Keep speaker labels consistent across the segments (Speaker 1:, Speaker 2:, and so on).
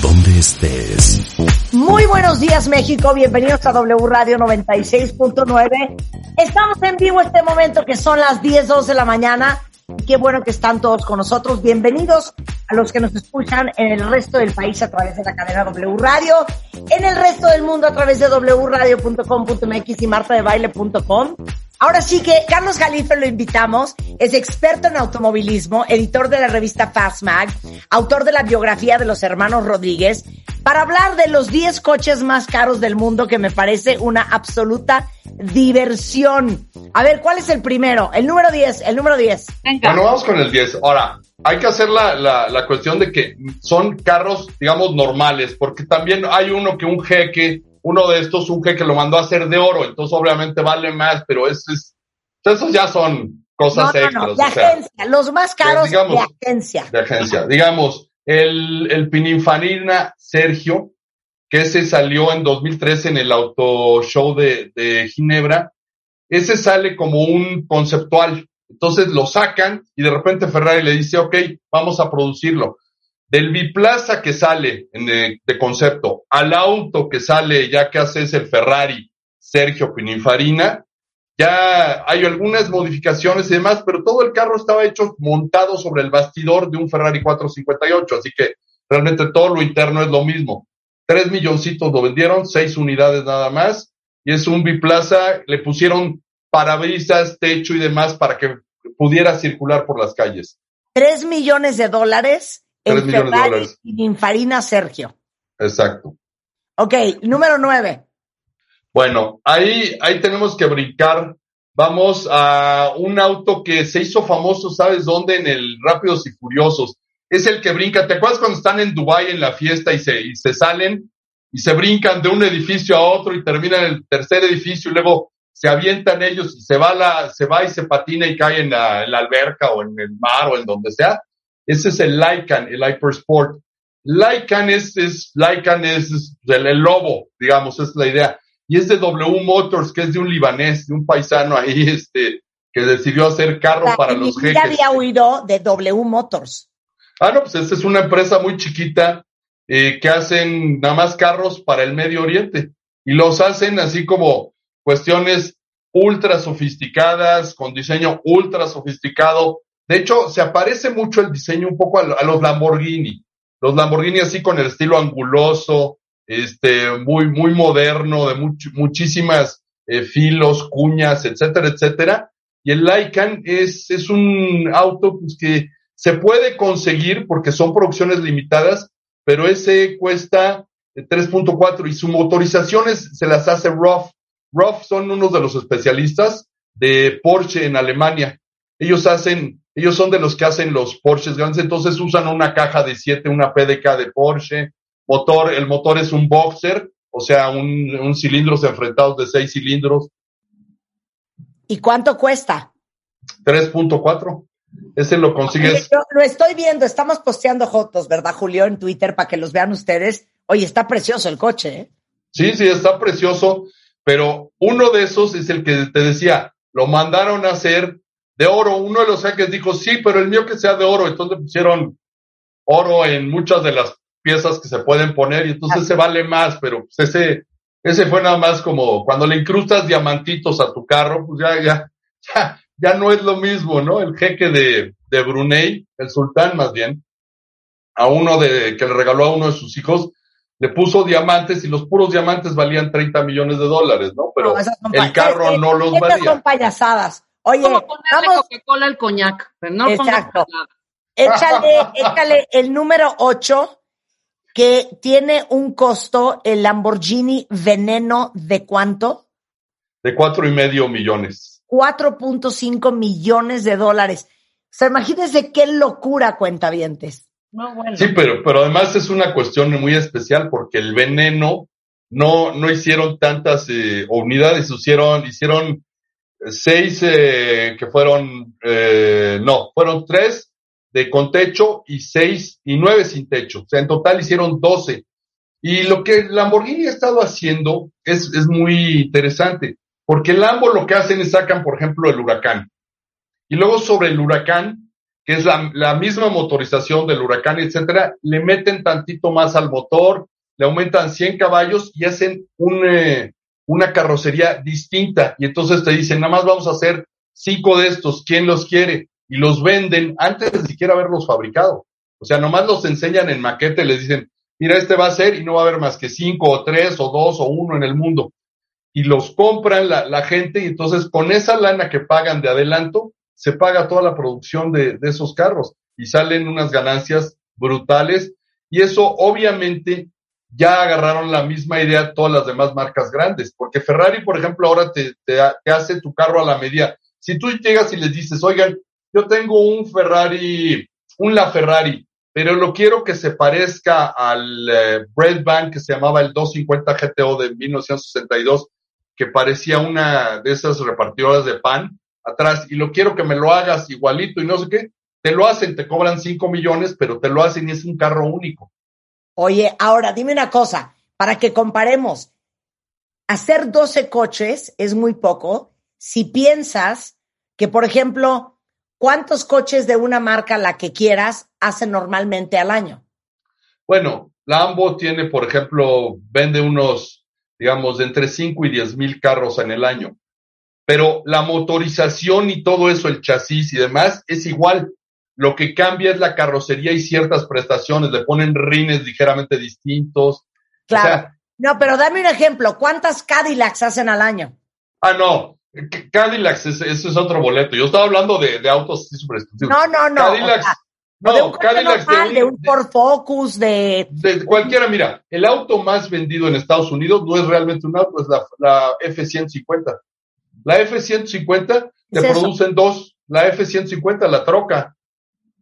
Speaker 1: donde estés.
Speaker 2: Muy buenos días México, bienvenidos a W Radio 96.9. Estamos en vivo este momento que son las 10, 12 de la mañana. Qué bueno que están todos con nosotros. Bienvenidos a los que nos escuchan en el resto del país a través de la cadena W Radio, en el resto del mundo a través de wradio.com.mx y martadebaile.com. Ahora sí que Carlos Jalife lo invitamos, es experto en automovilismo, editor de la revista Fast Mag, autor de la biografía de los hermanos Rodríguez, para hablar de los 10 coches más caros del mundo que me parece una absoluta diversión. A ver, ¿cuál es el primero? El número 10, el número 10.
Speaker 3: Bueno, vamos con el 10. Ahora, hay que hacer la, la, la cuestión de que son carros, digamos, normales, porque también hay uno que un jeque uno de estos, un jeque lo mandó a hacer de oro, entonces obviamente vale más, pero es, es esos ya son cosas
Speaker 2: No,
Speaker 3: extras.
Speaker 2: no, de
Speaker 3: sea,
Speaker 2: agencia, los más caros
Speaker 3: digamos,
Speaker 2: de agencia.
Speaker 3: de agencia. Digamos, el, el Pininfarina Sergio, que ese salió en 2013 en el Auto Show de, de Ginebra, ese sale como un conceptual. Entonces lo sacan y de repente Ferrari le dice, ok, vamos a producirlo. Del biplaza que sale en de, de concepto al auto que sale ya que haces el Ferrari Sergio Pininfarina, ya hay algunas modificaciones y demás, pero todo el carro estaba hecho montado sobre el bastidor de un Ferrari 458, así que realmente todo lo interno es lo mismo. Tres milloncitos lo vendieron, seis unidades nada más, y es un biplaza, le pusieron parabrisas, techo y demás para que pudiera circular por las calles.
Speaker 2: Tres millones de dólares en
Speaker 3: Tres millones de dólares.
Speaker 2: Pininfarina Sergio.
Speaker 3: Exacto.
Speaker 2: Ok, número 9.
Speaker 3: Bueno, ahí, ahí tenemos que brincar. Vamos a un auto que se hizo famoso, ¿sabes dónde? En el Rápidos y Furiosos. Es el que brinca. ¿Te acuerdas cuando están en Dubái en la fiesta y se, y se salen y se brincan de un edificio a otro y terminan en el tercer edificio y luego se avientan ellos y se va la, se va y se patina y cae en la, en la alberca o en el mar o en donde sea? Ese es el Lycan, el Hypersport. Lycan es, es, Lycan es, es el, el lobo, digamos, es la idea y es de W Motors, que es de un libanés, de un paisano ahí, este, que decidió hacer carro para los jeques.
Speaker 2: había oído de W Motors.
Speaker 3: Ah, no, pues esta es una empresa muy chiquita eh, que hacen nada más carros para el Medio Oriente y los hacen así como cuestiones ultra sofisticadas, con diseño ultra sofisticado. De hecho, se aparece mucho el diseño un poco a, lo- a los Lamborghini. Los Lamborghini así con el estilo anguloso, este, muy, muy moderno, de much- muchísimas eh, filos, cuñas, etcétera, etcétera. Y el Lycan es, es un auto pues, que se puede conseguir porque son producciones limitadas, pero ese cuesta eh, 3.4 y su motorización es- se las hace RUF. RUF son unos de los especialistas de Porsche en Alemania. Ellos hacen, ellos son de los que hacen los Porsches grandes, entonces usan una caja de 7, una PDK de Porsche, motor, el motor es un boxer, o sea, un, un cilindros enfrentados de 6 cilindros,
Speaker 2: ¿Y cuánto cuesta?
Speaker 3: 3.4. Ese lo consigues.
Speaker 2: Yo lo estoy viendo, estamos posteando fotos, ¿verdad, Julio? En Twitter para que los vean ustedes. Oye, está precioso el coche, ¿eh?
Speaker 3: Sí, sí, está precioso, pero uno de esos es el que te decía, lo mandaron a hacer de oro. Uno de los jeques dijo, sí, pero el mío que sea de oro. Entonces le pusieron oro en muchas de las piezas que se pueden poner y entonces se vale más, pero pues ese, ese fue nada más como cuando le incrustas diamantitos a tu carro, pues ya, ya, ya, ya no es lo mismo, ¿no? El jeque de, de Brunei, el sultán más bien, a uno de, que le regaló a uno de sus hijos, le puso diamantes y los puros diamantes valían 30 millones de dólares, ¿no? Pero
Speaker 2: No,
Speaker 3: el carro
Speaker 2: es que
Speaker 3: no los
Speaker 2: Estas son
Speaker 3: valía.
Speaker 2: payasadas. Oye,
Speaker 4: como ponerle
Speaker 2: vamos,
Speaker 4: Coca-Cola al coñac, pero no
Speaker 2: Exacto. échale, échale el número 8 que tiene un costo, el Lamborghini Veneno, ¿de cuánto?
Speaker 3: De cuatro y medio millones.
Speaker 2: 4.5 millones de dólares. O sea, imagínense qué locura, cuentavientes.
Speaker 4: No, bueno.
Speaker 3: Sí, pero, pero además es una cuestión muy especial porque el veneno no, no hicieron tantas eh, unidades, hicieron, hicieron seis eh, que fueron, eh, no, fueron tres de con techo y seis y nueve sin techo. O sea, en total hicieron doce. Y lo que Lamborghini ha estado haciendo es, es muy interesante, porque Lambo lo que hacen es sacan, por ejemplo, el huracán. Y luego sobre el huracán, que es la, la misma motorización del huracán, etcétera, le meten tantito más al motor, le aumentan 100 caballos y hacen un, eh, una carrocería distinta. Y entonces te dicen, nada más vamos a hacer cinco de estos, ¿quién los quiere? Y los venden antes de siquiera haberlos fabricado. O sea, nomás los enseñan en maquete, les dicen, mira, este va a ser y no va a haber más que cinco o tres o dos o uno en el mundo. Y los compran la, la gente y entonces con esa lana que pagan de adelanto, se paga toda la producción de, de esos carros y salen unas ganancias brutales. Y eso obviamente ya agarraron la misma idea todas las demás marcas grandes, porque Ferrari, por ejemplo, ahora te, hace tu carro a la medida. Si tú llegas y les dices, oigan, yo tengo un Ferrari, un La Ferrari, pero lo quiero que se parezca al eh, Van que se llamaba el 250 GTO de 1962, que parecía una de esas repartidoras de pan atrás, y lo quiero que me lo hagas igualito y no sé qué, te lo hacen, te cobran 5 millones, pero te lo hacen y es un carro único.
Speaker 2: Oye, ahora dime una cosa, para que comparemos, hacer 12 coches es muy poco si piensas que, por ejemplo, ¿cuántos coches de una marca, la que quieras, hacen normalmente al año?
Speaker 3: Bueno, Lambo tiene, por ejemplo, vende unos, digamos, de entre 5 y 10 mil carros en el año. Pero la motorización y todo eso, el chasis y demás, es igual. Lo que cambia es la carrocería y ciertas prestaciones, le ponen rines ligeramente distintos.
Speaker 2: Claro. no, pero dame un ejemplo, ¿cuántas Cadillacs hacen al año?
Speaker 3: Ah, no, Cadillacs, ese, es otro boleto. Yo estaba hablando de, de autos super exclusivos.
Speaker 2: No, no, no.
Speaker 3: Cadillacs, no,
Speaker 2: de un
Speaker 3: Cadillacs
Speaker 2: normal, de, un, de un Ford Focus, de...
Speaker 3: de... cualquiera, mira, el auto más vendido en Estados Unidos no es realmente un auto, es la, la F-150. La F-150 te producen dos, la F-150, la troca,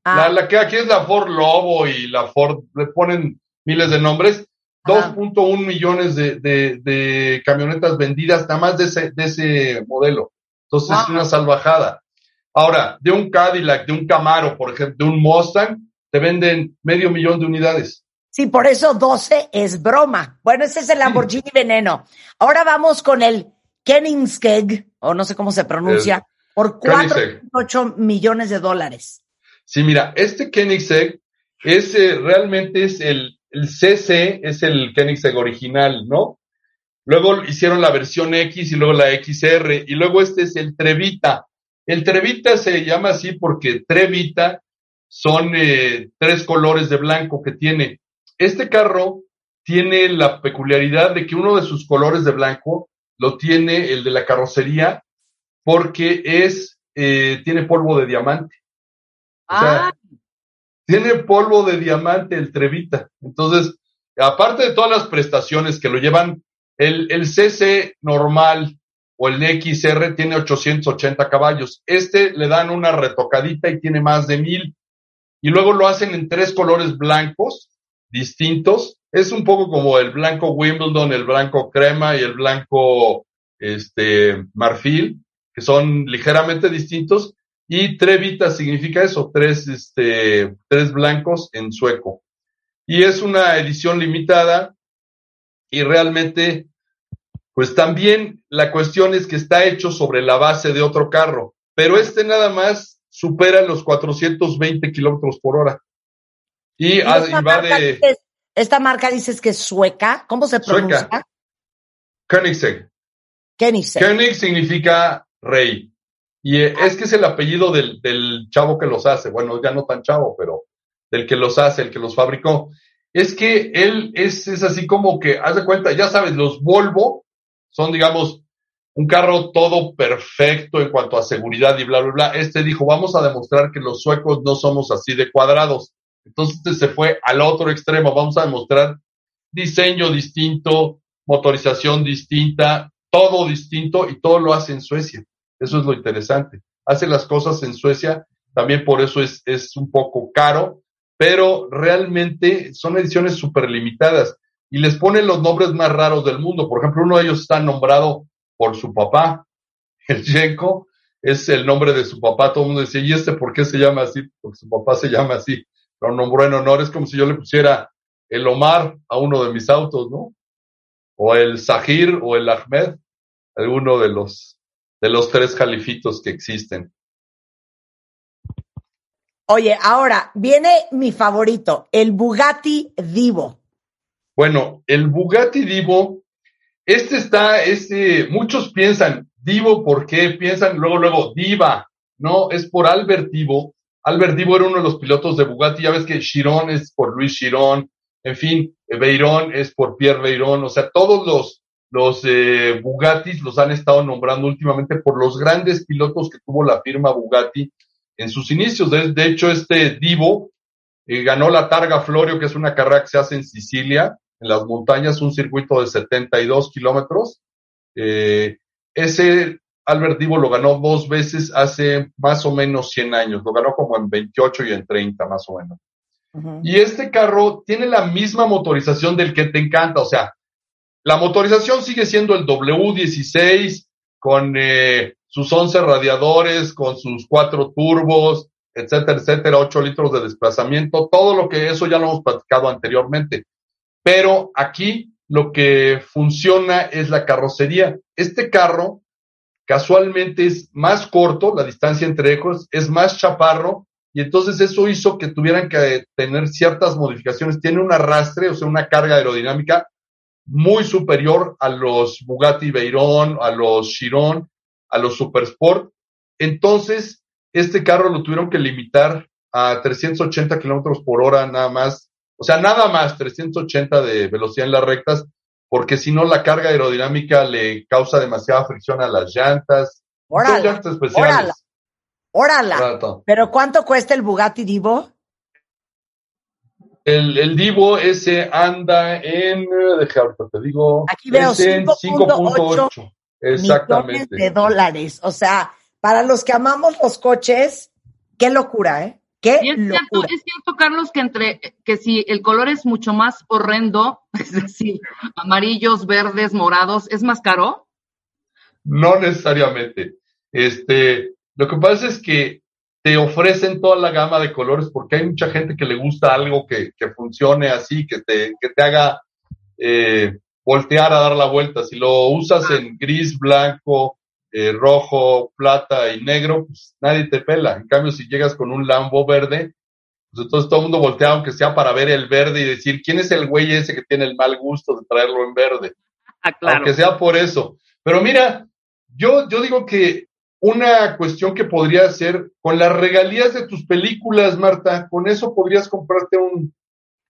Speaker 3: Ah. La, que aquí es la Ford Lobo y la Ford, le ponen miles de nombres. 2.1 millones de, de, de, camionetas vendidas nada más de ese, de ese modelo. Entonces es una salvajada. Ahora, de un Cadillac, de un Camaro, por ejemplo, de un Mustang, te venden medio millón de unidades.
Speaker 2: Sí, por eso 12 es broma. Bueno, ese es el Lamborghini Veneno. Ahora vamos con el Koenigsegg, o no sé cómo se pronuncia, por 4.8 millones de dólares.
Speaker 3: Sí, mira, este Koenigsegg es, eh, realmente es el, el CC, es el Koenigsegg original, ¿no? Luego hicieron la versión X y luego la XR, y luego este es el Trevita. El Trevita se llama así porque Trevita son eh, tres colores de blanco que tiene. Este carro tiene la peculiaridad de que uno de sus colores de blanco lo tiene el de la carrocería porque es, eh, tiene polvo de diamante.
Speaker 4: Ah.
Speaker 3: tiene polvo de diamante el Trevita. Entonces, aparte de todas las prestaciones que lo llevan, el, el CC normal o el XR tiene 880 caballos. Este le dan una retocadita y tiene más de mil. Y luego lo hacen en tres colores blancos distintos. Es un poco como el blanco Wimbledon, el blanco crema y el blanco este marfil, que son ligeramente distintos y Trevita significa eso, tres, este, tres blancos en sueco. Y es una edición limitada y realmente, pues también la cuestión es que está hecho sobre la base de otro carro, pero este nada más supera los 420 kilómetros por hora. Y, esta,
Speaker 2: marca dices, esta marca dices que es sueca, ¿cómo se pronuncia? Sueca.
Speaker 3: Koenigsegg.
Speaker 2: Koenigsegg.
Speaker 3: Koenig significa rey. Y eh, es que es el apellido del, del chavo que los hace. Bueno, ya no tan chavo, pero del que los hace, el que los fabricó. Es que él es, es así como que, haz de cuenta, ya sabes, los Volvo son, digamos, un carro todo perfecto en cuanto a seguridad y bla, bla, bla. Este dijo, vamos a demostrar que los suecos no somos así de cuadrados. Entonces este se fue al otro extremo, vamos a demostrar diseño distinto, motorización distinta, todo distinto y todo lo hace en Suecia. Eso es lo interesante. Hace las cosas en Suecia, también por eso es, es un poco caro, pero realmente son ediciones súper limitadas. y les ponen los nombres más raros del mundo. Por ejemplo, uno de ellos está nombrado por su papá, el Yenko, es el nombre de su papá. Todo el mundo decía, ¿y este por qué se llama así? Porque su papá se llama así. Lo nombró en honor. Es como si yo le pusiera el Omar a uno de mis autos, ¿no? O el Zahir o el Ahmed, alguno de los, de los tres califitos que existen.
Speaker 2: Oye, ahora viene mi favorito, el Bugatti Divo.
Speaker 3: Bueno, el Bugatti Divo, este está, este, muchos piensan, Divo, ¿por qué? Piensan luego, luego, Diva. No, es por Albert Divo. Albert Divo era uno de los pilotos de Bugatti. Ya ves que Chiron es por Luis Chiron. En fin, Beirón es por Pierre Beirón. O sea, todos los, los eh, Bugattis los han estado nombrando últimamente por los grandes pilotos que tuvo la firma Bugatti en sus inicios. De, de hecho, este Divo eh, ganó la Targa Florio, que es una carrera que se hace en Sicilia, en las montañas, un circuito de 72 kilómetros. Eh, ese Albert Divo lo ganó dos veces hace más o menos 100 años. Lo ganó como en 28 y en 30, más o menos. Y este carro tiene la misma motorización del que te encanta. O sea, la motorización sigue siendo el W16 con eh, sus 11 radiadores, con sus cuatro turbos, etcétera, etcétera, 8 litros de desplazamiento, todo lo que eso ya lo hemos platicado anteriormente. Pero aquí lo que funciona es la carrocería. Este carro casualmente es más corto, la distancia entre ejos, es más chaparro, y entonces eso hizo que tuvieran que tener ciertas modificaciones. Tiene un arrastre, o sea, una carga aerodinámica muy superior a los Bugatti Veyron, a los Chiron, a los Supersport. Entonces, este carro lo tuvieron que limitar a 380 kilómetros por hora nada más. O sea, nada más 380 de velocidad en las rectas, porque si no la carga aerodinámica le causa demasiada fricción a las llantas.
Speaker 2: Órala,
Speaker 3: llantas especiales.
Speaker 2: Órala. Órala. ¿Pero cuánto cuesta el Bugatti Divo?
Speaker 3: El, el Divo ese anda en, deja ahorita te digo,
Speaker 2: Aquí veo
Speaker 3: es en 5.8. Exactamente.
Speaker 2: Millones de dólares. O sea, para los que amamos los coches, qué locura, ¿eh? Qué
Speaker 4: y es
Speaker 2: locura.
Speaker 4: cierto, es cierto, Carlos, que entre que si el color es mucho más horrendo, es decir, amarillos, verdes, morados, ¿es más caro?
Speaker 3: No necesariamente. Este, lo que pasa es que te ofrecen toda la gama de colores porque hay mucha gente que le gusta algo que, que funcione así, que te, que te haga eh, voltear a dar la vuelta. Si lo usas en gris, blanco, eh, rojo, plata y negro, pues nadie te pela. En cambio, si llegas con un Lambo verde, pues entonces todo el mundo voltea, aunque sea para ver el verde y decir, ¿quién es el güey ese que tiene el mal gusto de traerlo en verde?
Speaker 4: Ah, claro.
Speaker 3: Aunque sea por eso. Pero mira, yo, yo digo que una cuestión que podría ser con las regalías de tus películas, Marta, con eso podrías comprarte un,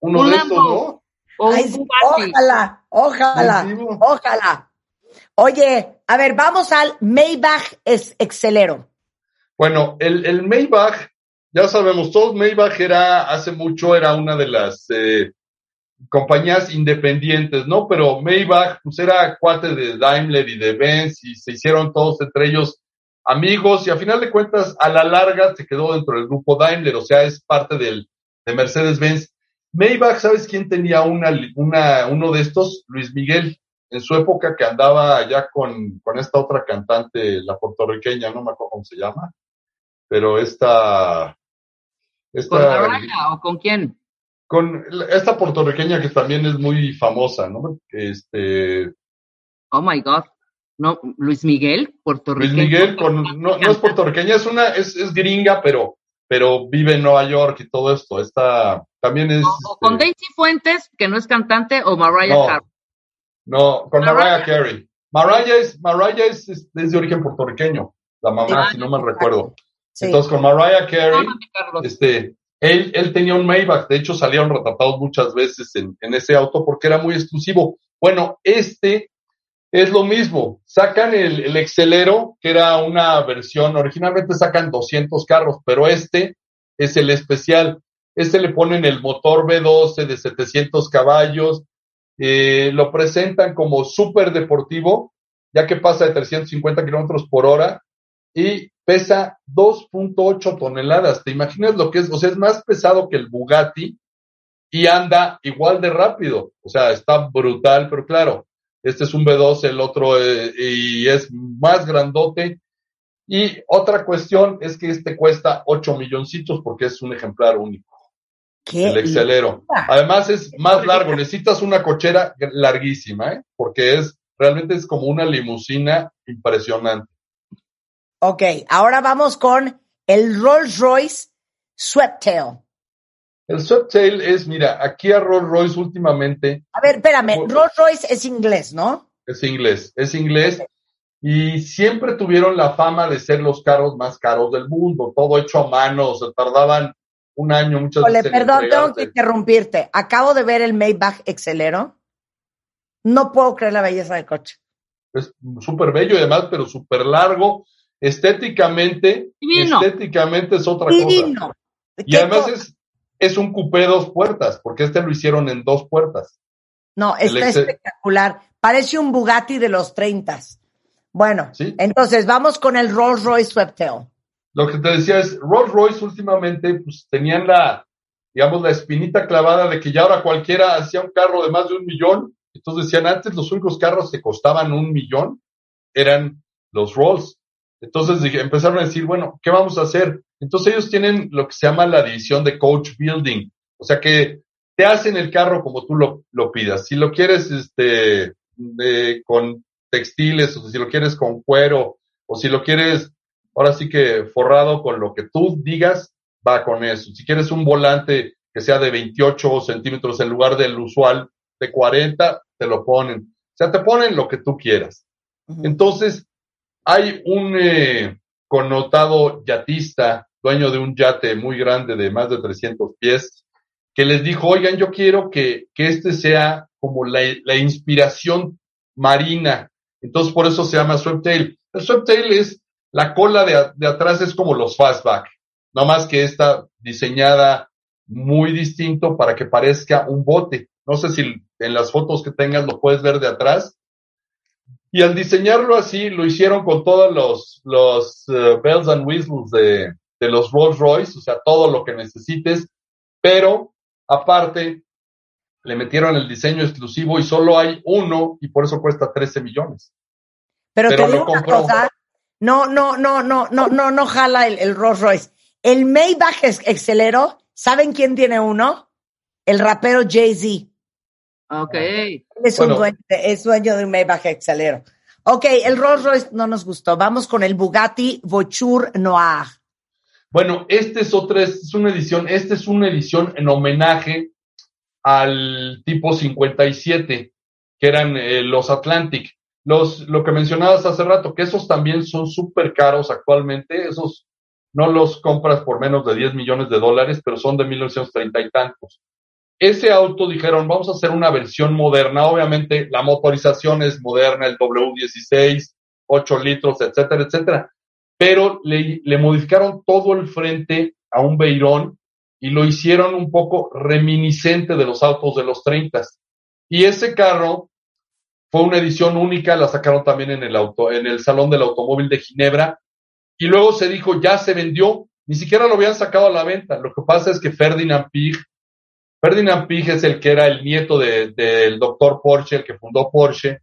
Speaker 3: uno
Speaker 4: Un
Speaker 3: de estos. ¿no?
Speaker 2: Ay, sí, ojalá, ojalá, ojalá. Oye, a ver, vamos al Maybach es Excelero.
Speaker 3: Bueno, el, el Maybach, ya sabemos, todos Maybach era, hace mucho era una de las eh, compañías independientes, ¿no? Pero Maybach, pues era cuate de Daimler y de Benz y se hicieron todos entre ellos amigos y a final de cuentas, a la larga se quedó dentro del grupo Daimler, o sea, es parte del, de Mercedes-Benz. Maybach, ¿sabes quién tenía una, una, uno de estos? Luis Miguel, en su época que andaba allá con, con esta otra cantante, la puertorriqueña, no me acuerdo cómo se llama, pero esta, esta
Speaker 4: ¿Con Mariah o con quién?
Speaker 3: con esta puertorriqueña que también es muy famosa, ¿no? Este,
Speaker 4: Oh my God. No, Luis Miguel, Puerto
Speaker 3: Luis. Miguel, con, no, no es puertorriqueña, es una, es, es gringa, pero, pero vive en Nueva York y todo esto. Esta también es.
Speaker 4: O, o con
Speaker 3: este,
Speaker 4: Daisy Fuentes, que no es cantante, o Mariah
Speaker 3: No.
Speaker 4: Carey.
Speaker 3: no, con
Speaker 4: Mariah.
Speaker 3: Mariah Carey. Mariah es, Mariah es, es, es de origen puertorriqueño, la mamá,
Speaker 4: Sí.
Speaker 3: si no me recuerdo.
Speaker 2: Sí.
Speaker 3: Entonces, con Mariah Carey, este, él, él tenía un Maybach, de hecho salieron retratados muchas veces en, en ese auto porque era muy exclusivo. Bueno, este es lo mismo, sacan el, el Excelero, que era una versión, originalmente sacan 200 carros, pero este es el especial. Este le ponen el motor V12 de 700 caballos, eh, lo presentan como súper deportivo, ya que pasa de 350 kilómetros por hora y pesa 2.8 toneladas. ¿Te imaginas lo que es? O sea, es más pesado que el Bugatti y anda igual de rápido. O sea, está brutal, pero claro, este es un B2, el otro eh, y es más grandote. Y otra cuestión es que este cuesta 8 milloncitos porque es un ejemplar único.
Speaker 2: ¿Qué?
Speaker 3: El Excelero. Además es más largo, necesitas una cochera larguísima, ¿eh? porque es realmente es como una limusina impresionante.
Speaker 2: Ok, ahora vamos con el Rolls Royce Sweptail.
Speaker 3: El Sweptail es, mira, aquí a Rolls Royce últimamente.
Speaker 2: A ver, espérame, Rolls Royce es inglés, ¿no?
Speaker 3: Es inglés, es inglés. Y siempre tuvieron la fama de ser los carros más caros del mundo, todo hecho a mano, se tardaban un año muchas
Speaker 2: Ole,
Speaker 3: veces. en
Speaker 2: perdón, tengo que interrumpirte. Acabo de ver el Maybach Excelero. No puedo creer la belleza del coche.
Speaker 3: Es súper bello y además, pero súper largo. Estéticamente,
Speaker 4: Divino.
Speaker 3: estéticamente es otra cosa. Y
Speaker 2: ¿Qué
Speaker 3: además es, es un coupé dos puertas, porque este lo hicieron en dos puertas.
Speaker 2: No, está espectacular. Parece un Bugatti de los 30. Bueno,
Speaker 3: Sí.
Speaker 2: entonces vamos con el Rolls Royce Sweptail.
Speaker 3: Lo que te decía es, Rolls Royce últimamente pues tenían la, digamos, la espinita clavada de que ya ahora cualquiera hacía un carro de más de un millón. Entonces decían, antes los únicos carros que costaban un millón eran los Rolls. Entonces dije- empezaron a decir, bueno, ¿qué vamos a hacer? Entonces ellos tienen lo que se llama la división de coach building. O sea que te hacen el carro como tú lo, lo pidas. Si lo quieres este, de- con textiles, o si lo quieres con cuero, o si lo quieres ahora sí que forrado con lo que tú digas, va con eso. Si quieres un volante que sea de 28 centímetros en lugar del usual de 40, te lo ponen. O sea, te ponen lo que tú quieras. Entonces, hay un eh, connotado yatista, dueño de un yate muy grande de más de 300 pies, que les dijo, oigan, yo quiero que, que este sea como la, la inspiración marina. Entonces, por eso se llama Sweptail. El Sweptail es, la cola de, de atrás es como los fastback, no más que está diseñada muy distinto para que parezca un bote. No sé si en las fotos que tengas lo puedes ver de atrás. Y al diseñarlo así, lo hicieron con todos los, los eh, bells and whistles de, de los Rolls Royce, o sea, todo lo que necesites, pero aparte le metieron el diseño exclusivo y solo hay uno y por eso cuesta 13 millones.
Speaker 2: Pero,
Speaker 3: Pero
Speaker 2: te digo una cosa, no, no, no, no, no, no, no jala el, el Rolls Royce. El Maybach ex- Excelero, ¿saben quién tiene uno? El rapero Jay-Z.
Speaker 4: Ok.
Speaker 2: Él es, un
Speaker 3: Bueno.
Speaker 2: dueño, de- es dueño de un Maybach Excelero. Ok, el Rolls Royce no nos gustó. Vamos con el Bugatti Voiture Noir.
Speaker 3: Bueno, este es otra, es una edición, esta es una edición en homenaje al tipo 57, que eran eh, los Atlantic. Los, lo que mencionabas hace rato, que esos también son súper caros actualmente, esos no los compras por menos de 10 millones de dólares, pero son de 1930 y tantos. Ese auto dijeron, vamos a hacer una versión moderna, obviamente la motorización es moderna, el W16, 8 litros, etcétera, etcétera, pero le, le modificaron todo el frente a un Beirón y lo hicieron un poco reminiscente de los autos de los 30. Y ese carro fue una edición única, la sacaron también en el auto, en el Salón del Automóvil de Ginebra, y luego se dijo, ya se vendió, ni siquiera lo habían sacado a la venta. Lo que pasa es que Ferdinand Pig, Ferdinand Pig es el que era el nieto de- del doctor Porsche, el que fundó Porsche,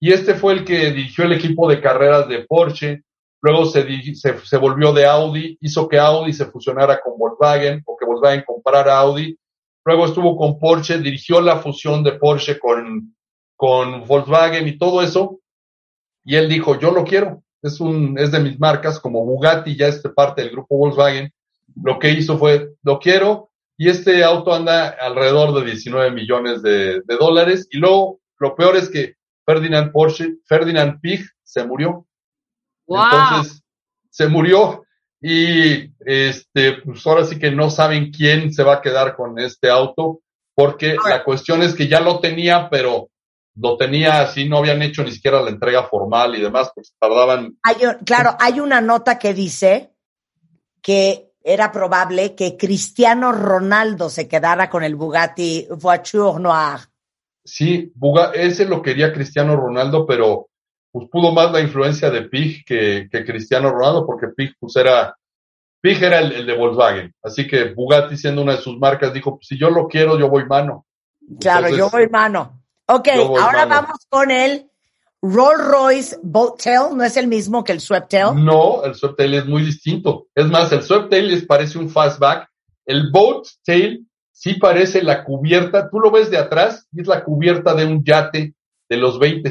Speaker 3: y este fue el que dirigió el equipo de carreras de Porsche, luego se, se, se volvió de Audi, hizo que Audi se fusionara con Volkswagen, o que Volkswagen comprara Audi, luego estuvo con Porsche, dirigió la fusión de Porsche con, con Volkswagen y todo eso, y él dijo, yo lo quiero, es, un, es de mis marcas, como Bugatti ya es parte del grupo Volkswagen, lo que hizo fue, lo quiero, y este auto anda alrededor de 19 millones de, de dólares, y luego lo peor es que Ferdinand Porsche, Ferdinand Pig se murió,
Speaker 4: Wow.
Speaker 3: entonces se murió, y este, pues ahora sí que no saben quién se va a quedar con este auto, porque la cuestión es que ya lo tenía, pero lo tenía así, no habían hecho ni siquiera la entrega formal y demás, pues tardaban.
Speaker 2: Hay claro, hay una nota que dice que era probable que Cristiano Ronaldo se quedara con el Bugatti Voiture Noir.
Speaker 3: Sí, Buga, ese lo quería Cristiano Ronaldo, pero pues pudo más la influencia de Pig que, que Cristiano Ronaldo, porque Pig pues era Pig era el, el, de Volkswagen. Así que Bugatti, siendo una de sus marcas, dijo, pues, si yo lo quiero, yo voy mano.
Speaker 2: Claro, yo voy mano. Ok, ahora vamos con el Rolls Royce Boat Tail. ¿No es el mismo que el Sweptail?
Speaker 3: No, el Sweptail es muy distinto. Es más, el Sweptail les parece un fastback. El Boat Tail sí parece la cubierta. Tú lo ves de atrás y es la cubierta de un yate de los 20.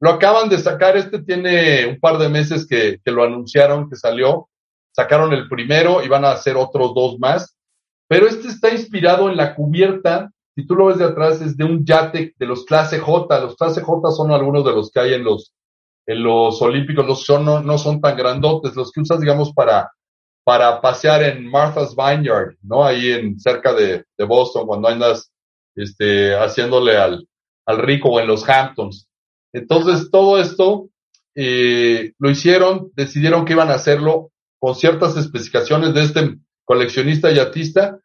Speaker 3: Lo acaban de sacar. Este tiene un par de meses que, que lo anunciaron que salió. Sacaron el primero y van a hacer otros dos más. Pero este está inspirado en la cubierta si tú lo ves de atrás, es de un yate de los clase J. Los clase J son algunos de los que hay en los, en los olímpicos. Los son, no, no son tan grandotes. Los que usas, digamos, para, para pasear en Martha's Vineyard, ¿no? Ahí en cerca de, de Boston, cuando andas, este, haciéndole al, al rico o en los Hamptons. Entonces, todo esto, eh, lo hicieron, decidieron que iban a hacerlo con ciertas especificaciones de este coleccionista yatista,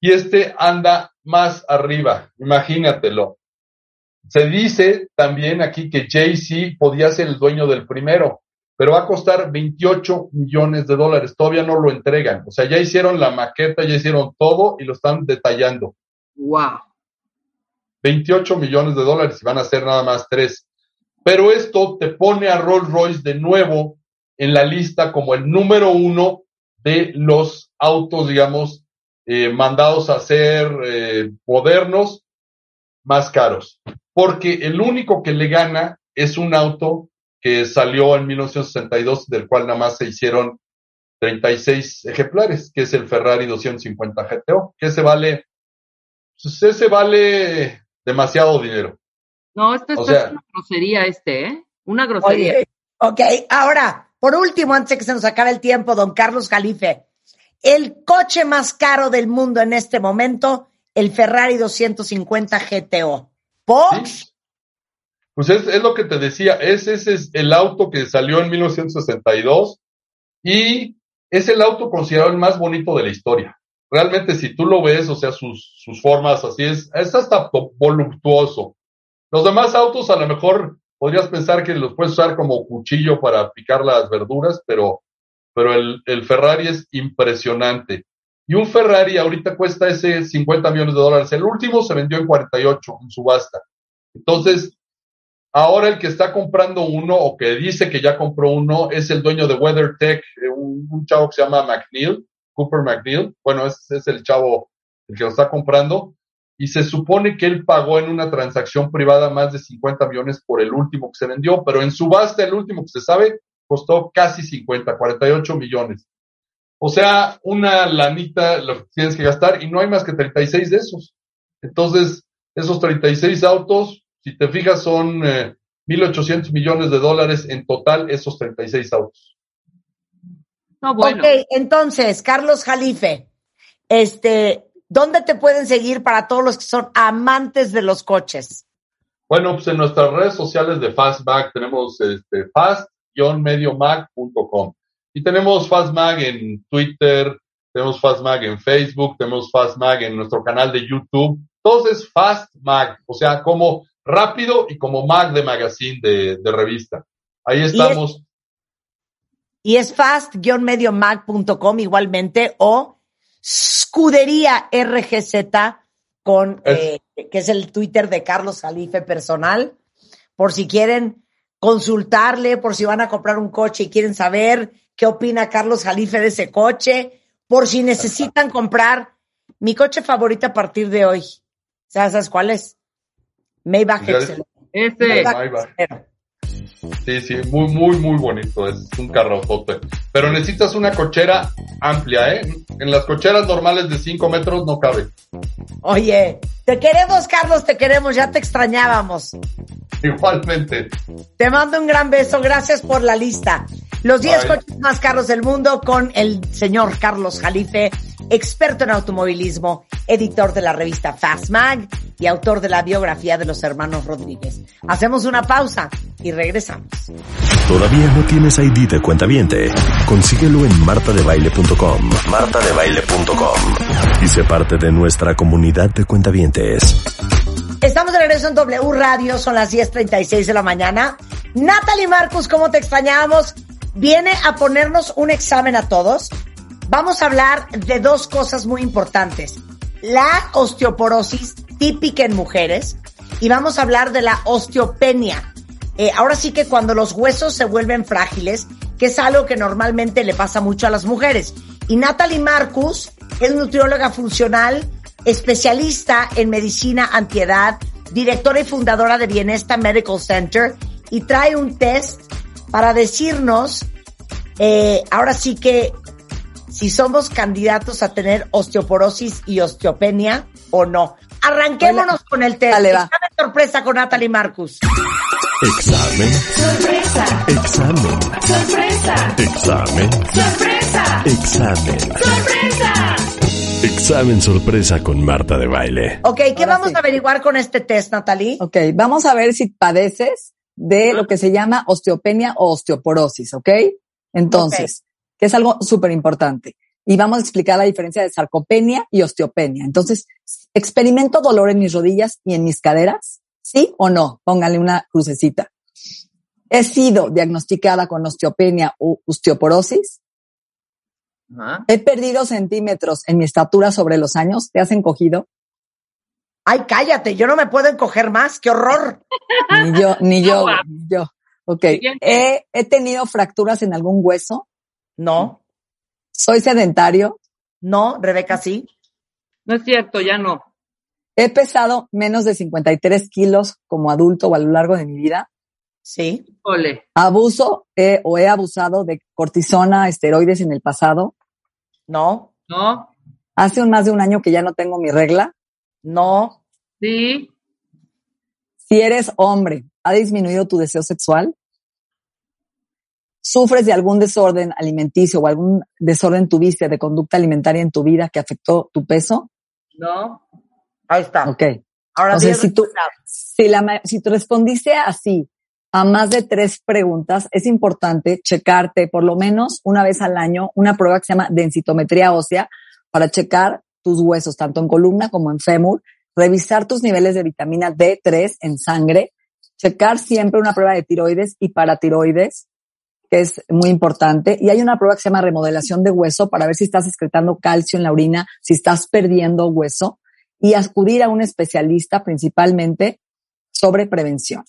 Speaker 3: y este anda más arriba, imagínatelo. Se dice también aquí que Jay-Z podía ser el dueño del primero, pero va a costar 28 millones de dólares. Todavía no lo entregan. O sea, ya hicieron la maqueta, ya hicieron todo y lo están detallando.
Speaker 4: Wow.
Speaker 3: 28 millones de dólares y van a ser nada más tres. Pero esto te pone a Rolls Royce de nuevo en la lista como el número uno de los autos, digamos, eh, mandados a ser eh, modernos, más caros. Porque el único que le gana es un auto que salió en 1962, del cual nada más se hicieron 36 ejemplares, que es el Ferrari 250 GTO, que ese vale, pues ese vale demasiado dinero.
Speaker 4: No, este, es una grosería este, ¿eh? Una grosería.
Speaker 2: ok, ahora, por último, antes de que se nos acabe el tiempo, don Carlos Calife, el coche más caro del mundo en este momento, el Ferrari 250 GTO. ¿Por?
Speaker 3: Pues es, es, lo que te decía, ese, ese es el auto que salió en 1962 y es el auto considerado el más bonito de la historia. Realmente si tú lo ves, o sea, sus, sus formas así es, es hasta voluptuoso. Los demás autos a lo mejor podrías pensar que los puedes usar como cuchillo para picar las verduras, pero pero el, el Ferrari es impresionante. Y un Ferrari ahorita cuesta ese 50 millones de dólares. El último se vendió en 48 en subasta. Entonces, ahora el que está comprando uno o que dice que ya compró uno es el dueño de WeatherTech, eh, un, un chavo que se llama McNeil, Cooper McNeil. Bueno, ese es el chavo el que lo está comprando. Y se supone que él pagó en una transacción privada más de 50 millones por el último que se vendió, pero en subasta el último que se sabe costó casi 50, 48 millones. O sea, una lanita lo que tienes que gastar y no hay más que 36 de esos. Entonces, esos 36 autos, si te fijas, son eh, 1.800 millones de dólares en total esos 36 autos.
Speaker 2: No, bueno. Ok, entonces, Carlos Jalife, este, ¿dónde te pueden seguir para todos los que son amantes de los coches?
Speaker 3: Bueno, pues en nuestras redes sociales de Fastback tenemos este, Fast mediomag.com. Y tenemos Fastmag en Twitter, tenemos Fastmag en Facebook, tenemos Fastmag en nuestro canal de YouTube. Todo es Fastmag, o sea, como rápido y como mag de magazine de, de revista. Ahí estamos.
Speaker 2: Y es, fast-mediomag.com igualmente o Scudería RGZ con, eh, que es el Twitter de Carlos Jalife personal, por si quieren consultarle por si van a comprar un coche y quieren saber qué opina Carlos Jalife de ese coche, por si necesitan comprar mi coche favorito a partir de hoy. ¿Sabes cuál es? Maybach Excel.
Speaker 4: Ese.
Speaker 3: Sí, sí, muy, muy, muy bonito. Es un carrozote. Pero necesitas una cochera amplia, ¿eh? En las cocheras normales de 5 metros no cabe.
Speaker 2: Oye, te queremos, Carlos, te queremos, ya te extrañábamos.
Speaker 3: Igualmente.
Speaker 2: Te mando un gran beso, gracias por la lista. Los 10 coches más caros del mundo con el señor Carlos Jalife, experto en automovilismo, editor de la revista Fast Mag y autor de la biografía de los hermanos Rodríguez. Hacemos una pausa y regresamos.
Speaker 1: ¿Todavía no tienes ID de cuenta viente? Consíguelo en martadebaile.com. martadebaile.com. Y sé parte de nuestra comunidad de cuentavientes.
Speaker 2: Estamos de regreso en W Radio, son las 10.36 de la mañana. Natalie Marcus, ¿cómo te extrañábamos? Viene a ponernos un examen a todos vamos a hablar de dos cosas muy importantes. La osteoporosis típica en mujeres y vamos a hablar de la osteopenia. Eh, ahora sí que cuando los huesos se vuelven frágiles, que es algo que normalmente le pasa mucho a las mujeres. Y Natalie Marcus es nutrióloga funcional, especialista en medicina antiedad, directora y fundadora de Bienesta Medical Center y trae un test para decirnos, eh, ahora sí que si somos candidatos a tener osteoporosis y osteopenia o no. Arranquémonos con el test.
Speaker 5: Dale, va.
Speaker 2: Examen sorpresa con Natalie Marcus.
Speaker 1: Examen.
Speaker 6: Sorpresa,
Speaker 1: Examen.
Speaker 6: sorpresa,
Speaker 1: Examen.
Speaker 6: sorpresa,
Speaker 1: Examen.
Speaker 6: sorpresa.
Speaker 1: Examen sorpresa con Marta de Baile.
Speaker 2: Ok, ¿qué
Speaker 5: Ahora
Speaker 2: vamos
Speaker 5: sí.
Speaker 2: a averiguar con este test, Natalie?
Speaker 5: Ok, vamos a ver si padeces de lo que se llama osteopenia o osteoporosis, ¿ok? Entonces, que es algo súper importante. Y vamos a explicar la diferencia de sarcopenia y osteopenia. Entonces, ¿experimento dolor en mis rodillas y en mis caderas? ¿Sí o no? Póngale una crucecita. ¿He sido diagnosticada con osteopenia o osteoporosis?
Speaker 4: Ajá.
Speaker 5: ¿He perdido centímetros en mi estatura sobre los años? ¿Te has encogido?
Speaker 2: Ay, cállate, yo no me puedo encoger más, qué horror.
Speaker 5: Ni yo, ni yo, ni yo. Ok. He tenido fracturas en algún hueso.
Speaker 2: No,
Speaker 5: Soy sedentario.
Speaker 2: no, Rebeca, sí.
Speaker 4: No es cierto, ya no.
Speaker 5: He pesado menos de 53 kilos como adulto o a lo largo de mi vida.
Speaker 2: Sí.
Speaker 4: Ole.
Speaker 5: Abuso eh, o he abusado de cortisona, esteroides en el pasado.
Speaker 2: No,
Speaker 4: ¿No?
Speaker 5: Hace un más de un año que ya no tengo mi regla.
Speaker 2: no,
Speaker 4: Sí.
Speaker 5: Si eres hombre, ¿ha disminuido tu deseo sexual? ¿Sufres de algún desorden alimenticio o algún desorden tu vista de conducta alimentaria en tu vida que afectó tu peso?
Speaker 4: ¿No?
Speaker 2: ahí está.
Speaker 5: Ok.
Speaker 2: Ahora sí,
Speaker 5: si tú, si la, si tú respondiste así a más de tres preguntas, es importante checarte por lo menos una vez al año una prueba que se llama densitometría ósea para checar tus huesos, tanto en columna como en fémur, revisar tus niveles de vitamina D3 en sangre, checar siempre una prueba de tiroides y paratiroides, que es muy importante. Y hay una prueba que se llama remodelación de hueso para ver si estás excretando calcio en la orina, si estás perdiendo hueso y acudir a un especialista principalmente sobre prevención.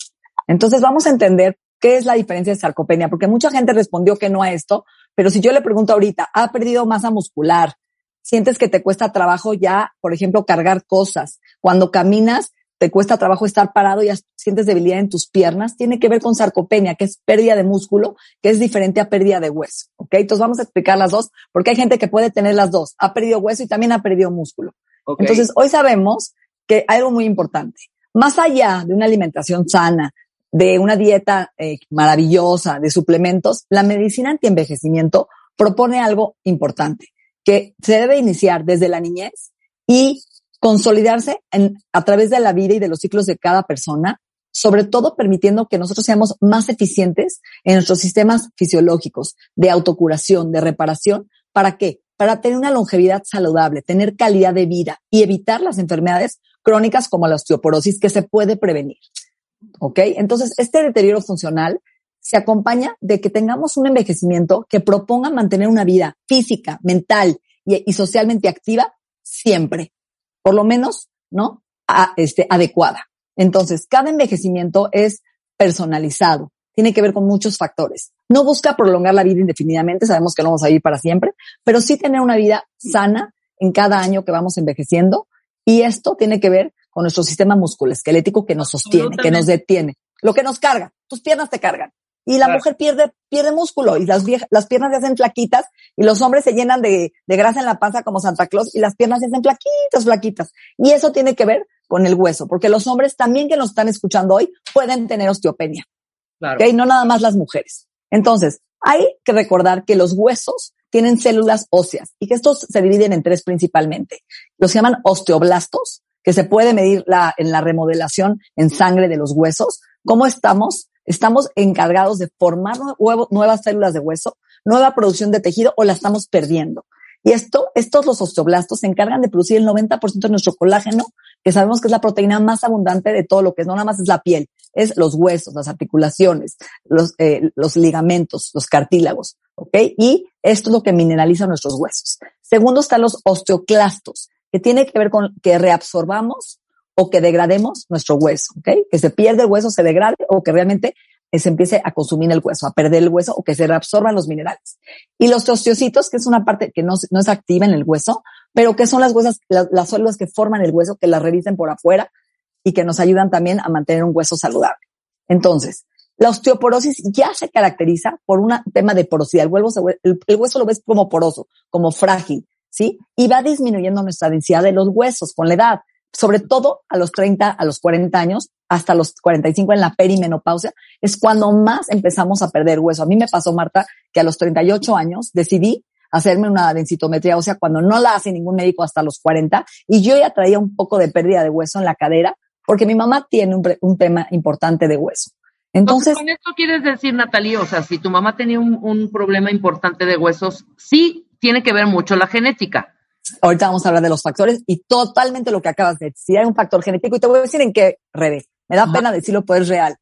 Speaker 5: Entonces vamos a entender qué es la diferencia de sarcopenia, porque mucha gente respondió que no a esto, pero si yo le pregunto ahorita, ¿ha perdido masa muscular? ¿Sientes que te cuesta trabajo ya, por ejemplo, cargar cosas? Cuando caminas, te cuesta trabajo estar parado y sientes debilidad en tus piernas, tiene que ver con sarcopenia, que es pérdida de músculo, que es diferente a pérdida de hueso. ¿Ok? Entonces vamos a explicar las dos, porque hay gente que puede tener las dos. Ha perdido hueso y también ha perdido músculo. Entonces, hoy sabemos que hay algo muy importante. Más allá de una alimentación sana, de una dieta eh, maravillosa, de suplementos, la medicina antienvejecimiento propone algo importante, que se debe iniciar desde la niñez y consolidarse en, a través de la vida y de los ciclos de cada persona, sobre todo permitiendo que nosotros seamos más eficientes en nuestros sistemas fisiológicos de autocuración, de reparación. ¿Para qué? Para tener una longevidad saludable, tener calidad de vida y evitar las enfermedades crónicas como la osteoporosis que se puede prevenir. ¿Ok? Entonces, este deterioro funcional se acompaña de que tengamos un envejecimiento que proponga mantener una vida física, mental y, socialmente activa siempre. Por lo menos, ¿no? A- este, adecuada. Entonces, cada envejecimiento es personalizado. Tiene que ver con muchos factores. No busca prolongar la vida indefinidamente, sabemos que no vamos a vivir para siempre, pero sí tener una vida sana en cada año que vamos envejeciendo. Y esto tiene que ver con nuestro sistema musculoesquelético que nos sostiene, que nos detiene, lo que nos carga. Tus piernas te cargan. Y la
Speaker 4: Claro.
Speaker 5: mujer pierde, pierde músculo y las, viejas, las piernas se hacen flaquitas y los hombres se llenan de, de grasa en la panza como Santa Claus y las piernas se hacen flaquitas, flaquitas. Y eso tiene que ver con el hueso, porque los hombres también que nos están escuchando hoy pueden tener osteopenia.
Speaker 4: Claro.
Speaker 5: ¿ok? No nada más las mujeres. Entonces, hay que recordar que los huesos tienen células óseas y que estos se dividen en tres principalmente. Los llaman osteoblastos, que se puede medir la, en la remodelación en sangre de los huesos. ¿Cómo estamos? Estamos encargados de formar nuevas células de hueso, nueva producción de tejido o la estamos perdiendo. Y esto, estos los osteoblastos se encargan de producir el 90% de nuestro colágeno, que sabemos que es la proteína más abundante de todo lo que es, no nada más es la piel, es los huesos, las articulaciones, los, eh, los ligamentos, los cartílagos. ¿ok? Y esto es lo que mineraliza nuestros huesos. Segundo están los osteoclastos, que tiene que ver con que reabsorbamos o que degrademos nuestro hueso, ¿ok? Que se pierde el hueso, se degrade o que realmente eh, se empiece a consumir el hueso, a perder el hueso o que se reabsorban los minerales. Y los osteocitos, que es una parte que no, no es activa en el hueso, pero que son las huesas, las, las células que forman el hueso, que las revisen por afuera y que nos ayudan también a mantener un hueso saludable. Entonces, la osteoporosis ya se caracteriza por un tema de porosidad. El hueso, el, el hueso lo ves como poroso, como frágil, ¿sí? Y va disminuyendo nuestra densidad de los huesos con la edad, sobre todo a los 30, a los 40 años, hasta los 45 en la perimenopausia, es cuando más empezamos a perder hueso. A mí me pasó, Marta, que a los 38 años decidí hacerme una densitometría ósea cuando no la hace ningún médico hasta los 40 y yo ya traía un poco de pérdida de hueso en la cadera porque mi mamá tiene un, un tema importante de hueso. Entonces,
Speaker 4: con esto quieres decir, Natalie, o sea, si tu mamá tenía un, un, problema importante de huesos, sí tiene que ver mucho la genética.
Speaker 5: Ahorita vamos a hablar de los factores y totalmente lo que acabas de decir, hay un factor genético y te voy a decir en qué, Rebe, me da Ajá. pena decirlo, pero es real.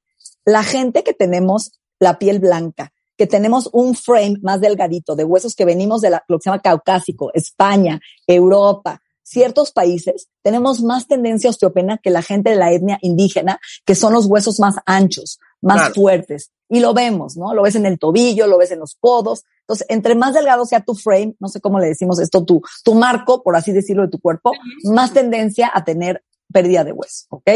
Speaker 5: La gente que tenemos la piel blanca, que tenemos un frame más delgadito de huesos que venimos de la, lo que se llama caucásico, España, Europa, ciertos países, tenemos más tendencia a osteopenia que la gente de la etnia indígena, que son los huesos más anchos, más claro. fuertes. Y lo vemos, ¿no? Lo ves en el tobillo, lo ves en los codos. Entonces, entre más delgado sea tu frame, no sé cómo le decimos esto, tu, tu marco, por así decirlo, de tu cuerpo, más tendencia a tener pérdida de hueso, ¿ok?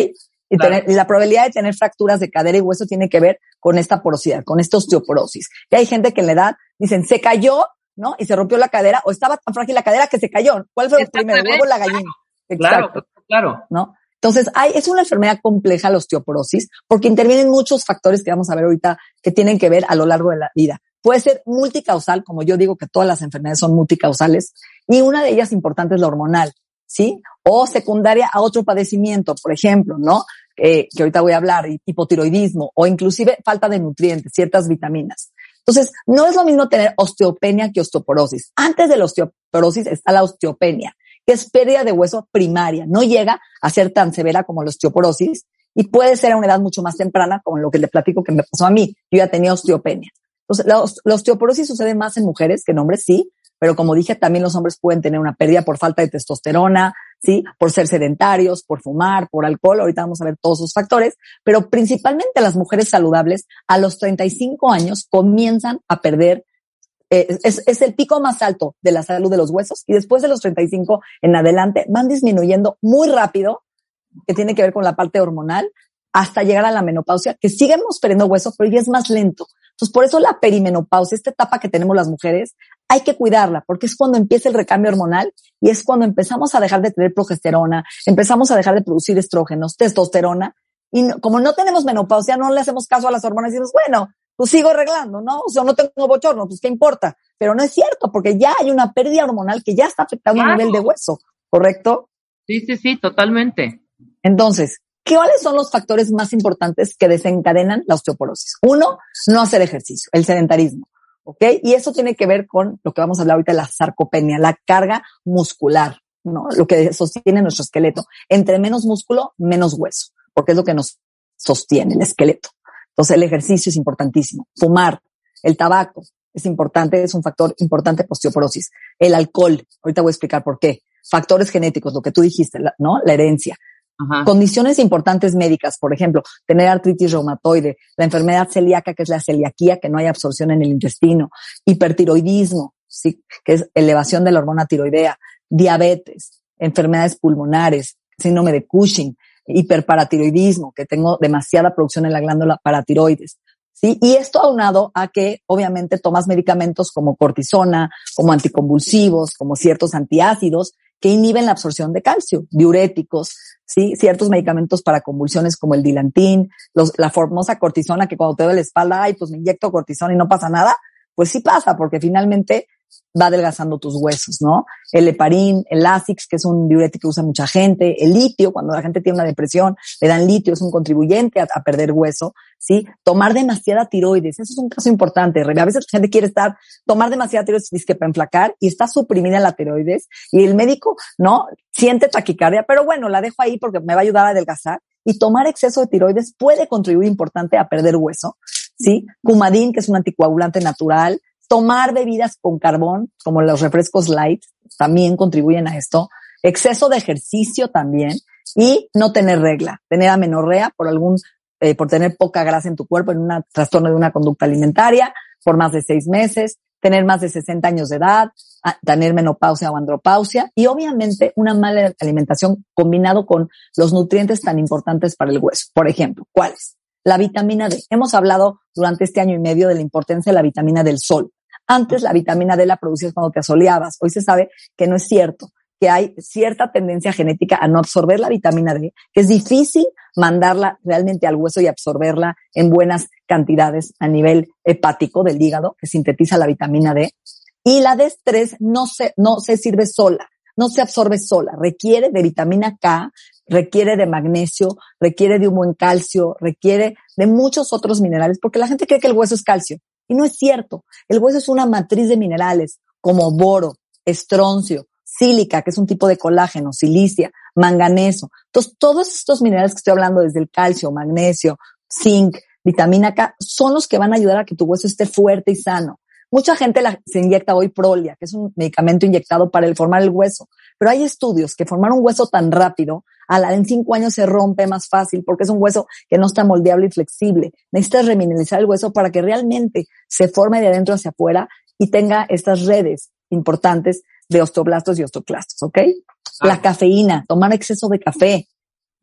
Speaker 5: Y, claro. tener, la probabilidad de tener fracturas de cadera y hueso tiene que ver con esta porosidad, con esta osteoporosis. Y hay gente que en la edad dicen, se cayó, ¿no? Y se rompió la cadera, o estaba tan frágil la cadera que se cayó. ¿Cuál fue el primero? El huevo o la gallina.
Speaker 4: Claro, Exacto. claro.
Speaker 5: ¿No? Entonces, hay, es una enfermedad compleja la osteoporosis porque intervienen muchos factores que vamos a ver ahorita que tienen que ver a lo largo de la vida. Puede ser multicausal, como yo digo que todas las enfermedades son multicausales, y una de ellas importante es la hormonal, ¿sí? O secundaria a otro padecimiento, por ejemplo, ¿no? Eh, que ahorita voy a hablar, hipotiroidismo, o inclusive falta de nutrientes, ciertas vitaminas. Entonces, no es lo mismo tener osteopenia que osteoporosis. Antes de la osteoporosis está la osteopenia que es pérdida de hueso primaria. No llega a ser tan severa como la osteoporosis y puede ser a una edad mucho más temprana, como lo que le platico que me pasó a mí. Yo ya tenía osteopenia. Entonces, la, osteoporosis sucede más en mujeres que en hombres, sí, pero como dije, también los hombres pueden tener una pérdida por falta de testosterona, sí, por ser sedentarios, por fumar, por alcohol. Ahorita vamos a ver todos esos factores, pero principalmente las mujeres saludables a los 35 años comienzan a perder eh, es, es, el pico más alto de la salud de los huesos y después de los 35 en adelante van disminuyendo muy rápido, que tiene que ver con la parte hormonal, hasta llegar a la menopausia, que sigamos perdiendo huesos, pero ya es más lento. Entonces, por eso la perimenopausia, esta etapa que tenemos las mujeres, hay que cuidarla, porque es cuando empieza el recambio hormonal y es cuando empezamos a dejar de tener progesterona, empezamos a dejar de producir estrógenos, testosterona, y no, como no tenemos menopausia, no le hacemos caso a las hormonas y decimos, bueno, pues sigo arreglando, ¿no? O sea, no tengo bochorno, pues qué importa. Pero no es cierto, porque ya hay una pérdida hormonal que ya está afectando claro. a nivel de hueso, ¿correcto?
Speaker 4: Sí, sí, sí, totalmente.
Speaker 5: Entonces, ¿cuáles son los factores más importantes que desencadenan la osteoporosis? Uno, no hacer ejercicio, el sedentarismo, ¿ok? Y eso tiene que ver con lo que vamos a hablar ahorita, la sarcopenia, la carga muscular, ¿no? Lo que sostiene nuestro esqueleto. Entre menos músculo, menos hueso, porque es lo que nos sostiene el esqueleto. Entonces el ejercicio es importantísimo. Fumar, el tabaco es importante, es un factor importante para osteoporosis. El alcohol, ahorita voy a explicar por qué. Factores genéticos, lo que tú dijiste, ¿no? La herencia. Condiciones importantes médicas, por ejemplo, tener artritis reumatoide, la enfermedad celíaca, que es la celiaquía, que no hay absorción en el intestino, hipertiroidismo, ¿sí? que es elevación de la hormona tiroidea, diabetes, enfermedades pulmonares, síndrome de Cushing, hiperparatiroidismo, que tengo demasiada producción en la glándula paratiroides. ¿sí? Y esto aunado a que obviamente tomas medicamentos como cortisona, como anticonvulsivos, como ciertos antiácidos que inhiben la absorción de calcio, diuréticos, ¿sí? Ciertos medicamentos para convulsiones como el dilantín, los, la famosa cortisona que cuando te duele la espalda, ay, pues me inyecto cortisona y no pasa nada. Pues sí pasa, porque finalmente va adelgazando tus huesos, ¿no? El heparín, el Lasix, que es un diurético que usa mucha gente, el litio, cuando la gente tiene una depresión, le dan litio, es un contribuyente a, a perder hueso, ¿sí? Tomar demasiada tiroides, eso es un caso importante. A veces la gente quiere estar, tomar demasiada tiroides dice que para enflacar y está suprimida la tiroides y el médico, ¿no? Siente taquicardia, pero bueno, la dejo ahí porque me va a ayudar a adelgazar y tomar exceso de tiroides puede contribuir importante a perder hueso, ¿sí? Cumadín, que es un anticoagulante natural, tomar bebidas con carbón, como los refrescos light, también contribuyen a esto. Exceso de ejercicio también. Y no tener regla, tener amenorrea por algún, eh, por tener poca grasa en tu cuerpo, en un trastorno de una conducta alimentaria, por más de seis meses, tener más de 60 años de edad, tener menopausia o andropausia y obviamente una mala alimentación combinado con los nutrientes tan importantes para el hueso. Por ejemplo, ¿cuáles? La vitamina D. Hemos hablado durante este año y medio de la importancia de la vitamina del sol. Antes la vitamina D la producías cuando te asoleabas. Hoy se sabe que no es cierto, que hay cierta tendencia genética a no absorber la vitamina D, que es difícil mandarla realmente al hueso y absorberla en buenas cantidades a nivel hepático del hígado, que sintetiza la vitamina D. Y la D3 no se, no se sirve sola, no se absorbe sola, requiere de vitamina K, requiere de magnesio, requiere de un buen calcio, requiere de muchos otros minerales, porque la gente cree que el hueso es calcio. Y no es cierto. El hueso es una matriz de minerales como boro, estroncio, sílica, que es un tipo de colágeno, silicia, manganeso. Entonces, todos estos minerales que estoy hablando, desde el calcio, magnesio, zinc, vitamina K, son los que van a ayudar a que tu hueso esté fuerte y sano. Mucha gente la- se inyecta hoy Prolia, que es un medicamento inyectado para el formar el hueso. Pero hay estudios que formar un hueso tan rápido, a la, en cinco años se rompe más fácil porque es un hueso que no está moldeable y flexible. Necesitas remineralizar el hueso para que realmente se forme de adentro hacia afuera y tenga estas redes importantes de osteoblastos y osteoclastos, ¿ok? La cafeína, tomar exceso de café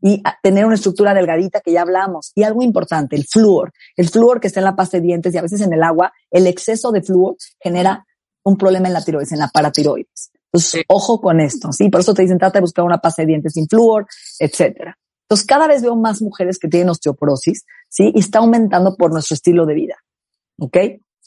Speaker 5: y tener una estructura delgadita que ya hablamos. Y algo importante, el flúor. El flúor que está en la pasta de dientes y a veces en el agua, el exceso de flúor genera un problema en la tiroides, en la paratiroides. Entonces,
Speaker 4: Sí.
Speaker 5: ojo con esto, ¿sí? Por eso te dicen, trata de buscar una pasta de dientes sin flúor, etcétera. Entonces, cada vez veo más mujeres que tienen osteoporosis, ¿sí? Y está aumentando por nuestro estilo de vida. ¿Ok?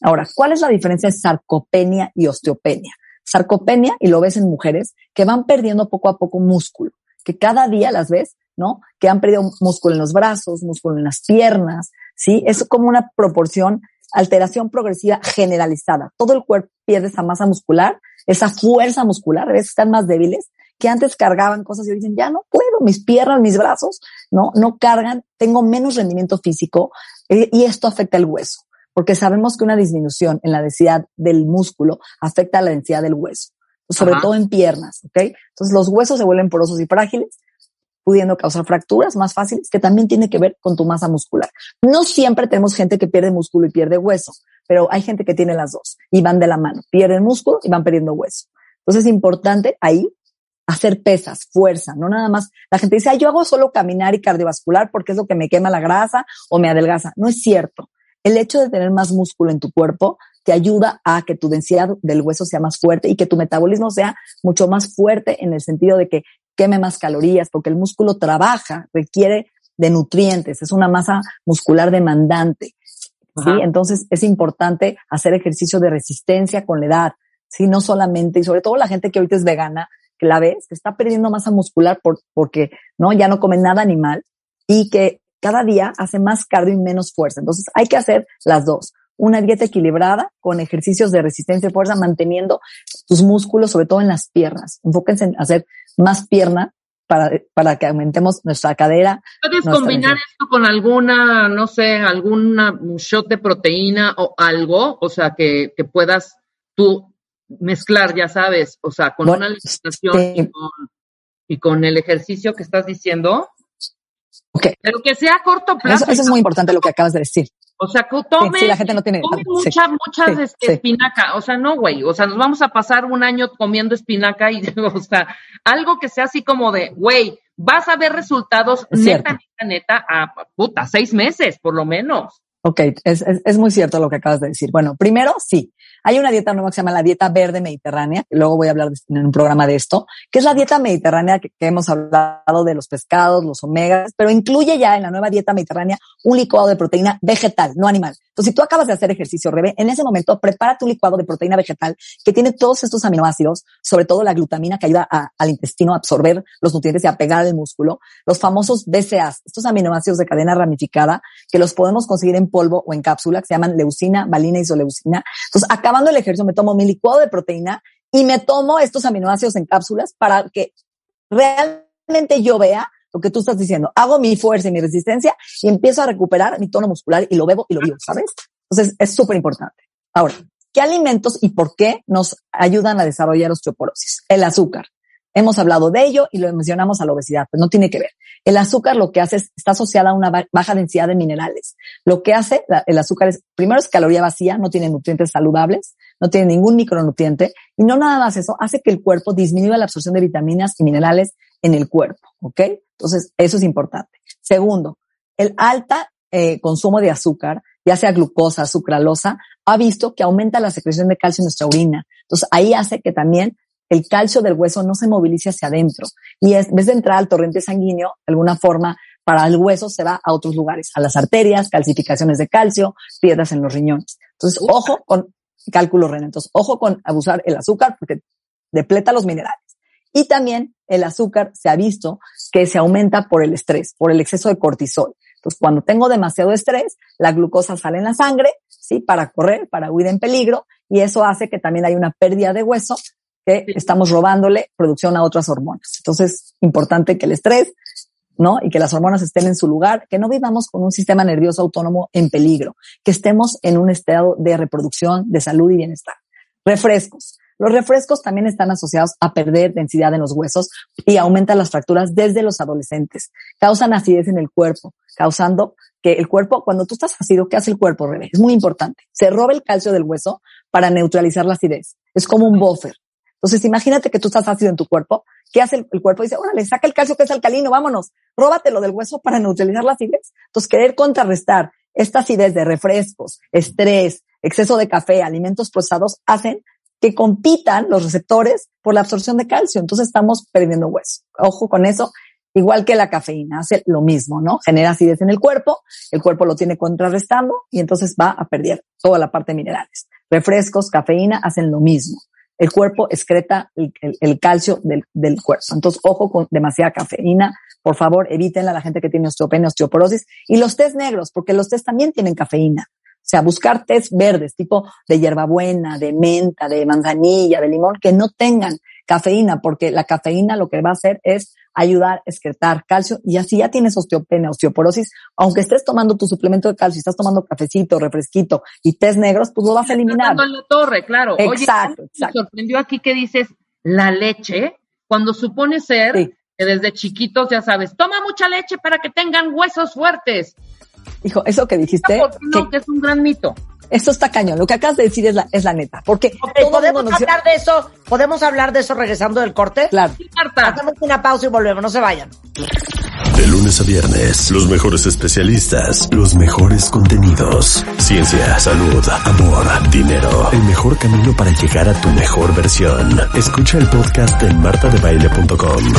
Speaker 5: Ahora, ¿cuál es la diferencia de sarcopenia y osteopenia? Sarcopenia, y lo ves en mujeres, que van perdiendo poco a poco músculo, que cada día las ves, ¿no? Que han perdido músculo en los brazos, músculo en las piernas, ¿sí? Es como una proporción, alteración progresiva generalizada. Todo el cuerpo pierde esa masa muscular, esa fuerza muscular, a veces están más débiles, que antes cargaban cosas y hoy dicen, ya no puedo, mis piernas, mis brazos, no, no cargan, tengo menos rendimiento físico eh, y esto afecta el hueso, porque sabemos que una disminución en la densidad del músculo afecta a la densidad del hueso, sobre
Speaker 4: Ajá.
Speaker 5: todo en piernas, ¿ok? Entonces los huesos se vuelven porosos y frágiles, pudiendo causar fracturas más fáciles, que también tiene que ver con tu masa muscular. No siempre tenemos gente que pierde músculo y pierde hueso, pero hay gente que tiene las dos y van de la mano, pierden músculo y van perdiendo hueso. Entonces es importante ahí hacer pesas, fuerza, no nada más. La gente dice, "Ay, yo hago solo caminar y cardiovascular porque es lo que me quema la grasa o me adelgaza. No es cierto. El hecho de tener más músculo en tu cuerpo te ayuda a que tu densidad del hueso sea más fuerte y que tu metabolismo sea mucho más fuerte en el sentido de que queme más calorías, porque el músculo trabaja, requiere de nutrientes, es una masa muscular demandante. ¿sí? Entonces es importante hacer ejercicio de resistencia con la edad, ¿sí? No solamente, y sobre todo la gente que ahorita es vegana, que la ves, que está perdiendo masa muscular por, porque, ¿no? Ya no come nada animal y que cada día hace más cardio y menos fuerza. Entonces hay que hacer las dos. Una dieta equilibrada con ejercicios de resistencia y fuerza, manteniendo tus músculos, sobre todo en las piernas. Enfóquense en hacer más pierna para, para que aumentemos nuestra cadera.
Speaker 4: ¿Puedes
Speaker 5: nuestra
Speaker 4: combinar esto con alguna, no sé, alguna un shot de proteína o algo? O sea, que, que puedas tú mezclar, ya sabes, o sea, con
Speaker 5: Bueno,
Speaker 4: una alimentación
Speaker 5: sí.
Speaker 4: y, con, y con el ejercicio que estás diciendo,
Speaker 5: Ok.
Speaker 4: pero que sea a corto plazo.
Speaker 5: Eso, eso es muy importante lo que acabas de decir.
Speaker 4: O sea, que tome,
Speaker 5: sí, la gente no tiene.
Speaker 4: tome
Speaker 5: sí.
Speaker 4: mucha, muchas este, espinaca. O sea, no, güey. O sea, nos vamos a pasar un año comiendo espinaca y, o sea, algo que sea así como de, güey, vas a ver resultados
Speaker 5: Es
Speaker 4: neta, neta, neta, a puta, seis meses, por lo menos.
Speaker 5: Ok, es, es, es muy cierto lo que acabas de decir. Bueno, primero, sí, hay una dieta nueva que se llama la dieta verde mediterránea, que luego voy a hablar en un programa de esto, que es la dieta mediterránea que, que hemos hablado de los pescados, los omegas, pero incluye ya en la nueva dieta mediterránea un licuado de proteína vegetal, no animal. Entonces, si tú acabas de hacer ejercicio, Rebe, en ese momento prepara tu licuado de proteína vegetal que tiene todos estos aminoácidos, sobre todo la glutamina que ayuda al intestino a absorber los nutrientes y a pegar al músculo, los famosos BCAAs, estos aminoácidos de cadena ramificada que los podemos conseguir en polvo o en cápsula, que se llaman leucina, valina y isoleucina. Entonces, acabando el ejercicio, me tomo mi licuado de proteína y me tomo estos aminoácidos en cápsulas para que realmente yo vea lo que tú estás diciendo. Hago mi fuerza y mi resistencia y empiezo a recuperar mi tono muscular y lo bebo y lo vivo, ¿sabes? Entonces, es súper importante. Ahora, ¿Qué alimentos y por qué nos ayudan a desarrollar osteoporosis? El azúcar. Hemos hablado de ello y lo mencionamos a la obesidad, pero no tiene que ver. El azúcar lo que hace es, está asociada a una baja densidad de minerales. Lo que hace el azúcar es, primero es caloría vacía, no tiene nutrientes saludables, no tiene ningún micronutriente y no nada más eso, hace que el cuerpo disminuya la absorción de vitaminas y minerales en el cuerpo, ¿ok? Entonces, eso es importante. Segundo, el alta eh, consumo de azúcar, ya sea glucosa, sucralosa, ha visto que aumenta la secreción de calcio en nuestra orina. Entonces, ahí hace que también el calcio del hueso no se movilice hacia adentro. Y es, en vez de entrar al torrente sanguíneo, de alguna forma, para el hueso se va a otros lugares, a las arterias, calcificaciones de calcio, piedras en los riñones. Entonces, ojo con cálculos renal. Entonces, ojo con abusar el azúcar porque depleta los minerales. Y también el azúcar se ha visto que se aumenta por el estrés, por el exceso de cortisol. Entonces, cuando tengo demasiado estrés, la glucosa sale en la sangre, ¿sí? Para correr, para huir en peligro, y eso hace que también haya una pérdida de hueso que estamos robándole producción a otras hormonas. Entonces, importante que el estrés, ¿no? Y que las hormonas estén en su lugar, que no vivamos con un sistema nervioso autónomo en peligro, que estemos en un estado de reproducción, de salud y bienestar. Refrescos. Los refrescos también están asociados a perder densidad en los huesos y aumentan las fracturas desde los adolescentes. Causan acidez en el cuerpo, causando que el cuerpo, cuando tú estás ácido, ¿qué hace el cuerpo, Rebe? Es muy importante. Se roba el calcio del hueso para neutralizar la acidez. Es como un buffer. Entonces, imagínate que tú estás ácido en tu cuerpo. ¿Qué hace el, cuerpo? Dice, órale, saca el calcio que es alcalino, vámonos, róbatelo del hueso para neutralizar la acidez. Entonces, querer contrarrestar esta acidez de refrescos, estrés, exceso de café, alimentos procesados, hacen que compitan los receptores por la absorción de calcio. Entonces, estamos perdiendo hueso. Ojo con eso. Igual que la cafeína, hace lo mismo, ¿no? Genera acidez en el cuerpo, el cuerpo lo tiene contrarrestando y entonces va a perder toda la parte de minerales. Refrescos, cafeína hacen lo mismo el cuerpo excreta el, calcio del, cuerpo. Entonces, ojo con demasiada cafeína. Por favor, evítenla a la gente que tiene osteopenia, osteoporosis. Y los tés negros, porque los tés también tienen cafeína. O sea, buscar tés verdes, tipo de hierbabuena, de menta, de manzanilla, de limón, que no tengan cafeína, porque la cafeína lo que va a hacer es ayudar a excretar calcio y así ya tienes osteopenia, osteoporosis, aunque estés tomando tu suplemento de calcio, estás tomando cafecito, refresquito y test negros, pues lo vas a eliminar.
Speaker 4: en la torre, claro.
Speaker 5: Exacto,
Speaker 4: Oye, Me sorprendió aquí que dices la leche, cuando supone ser que desde chiquitos ya sabes, toma mucha leche para que tengan huesos fuertes.
Speaker 5: Hijo, eso que dijiste.
Speaker 4: No, que es un gran mito.
Speaker 5: Esto está cañón. Lo que acabas de decir es la, es la neta. Porque
Speaker 2: podemos hablar de eso. Podemos hablar de eso regresando del corte.
Speaker 5: Claro.
Speaker 2: Hacemos una pausa y volvemos. No se vayan.
Speaker 1: De lunes a viernes, los mejores especialistas, los mejores contenidos, ciencia, salud, amor, dinero, el mejor camino para llegar a tu mejor versión. Escucha el podcast en martadebaile.com.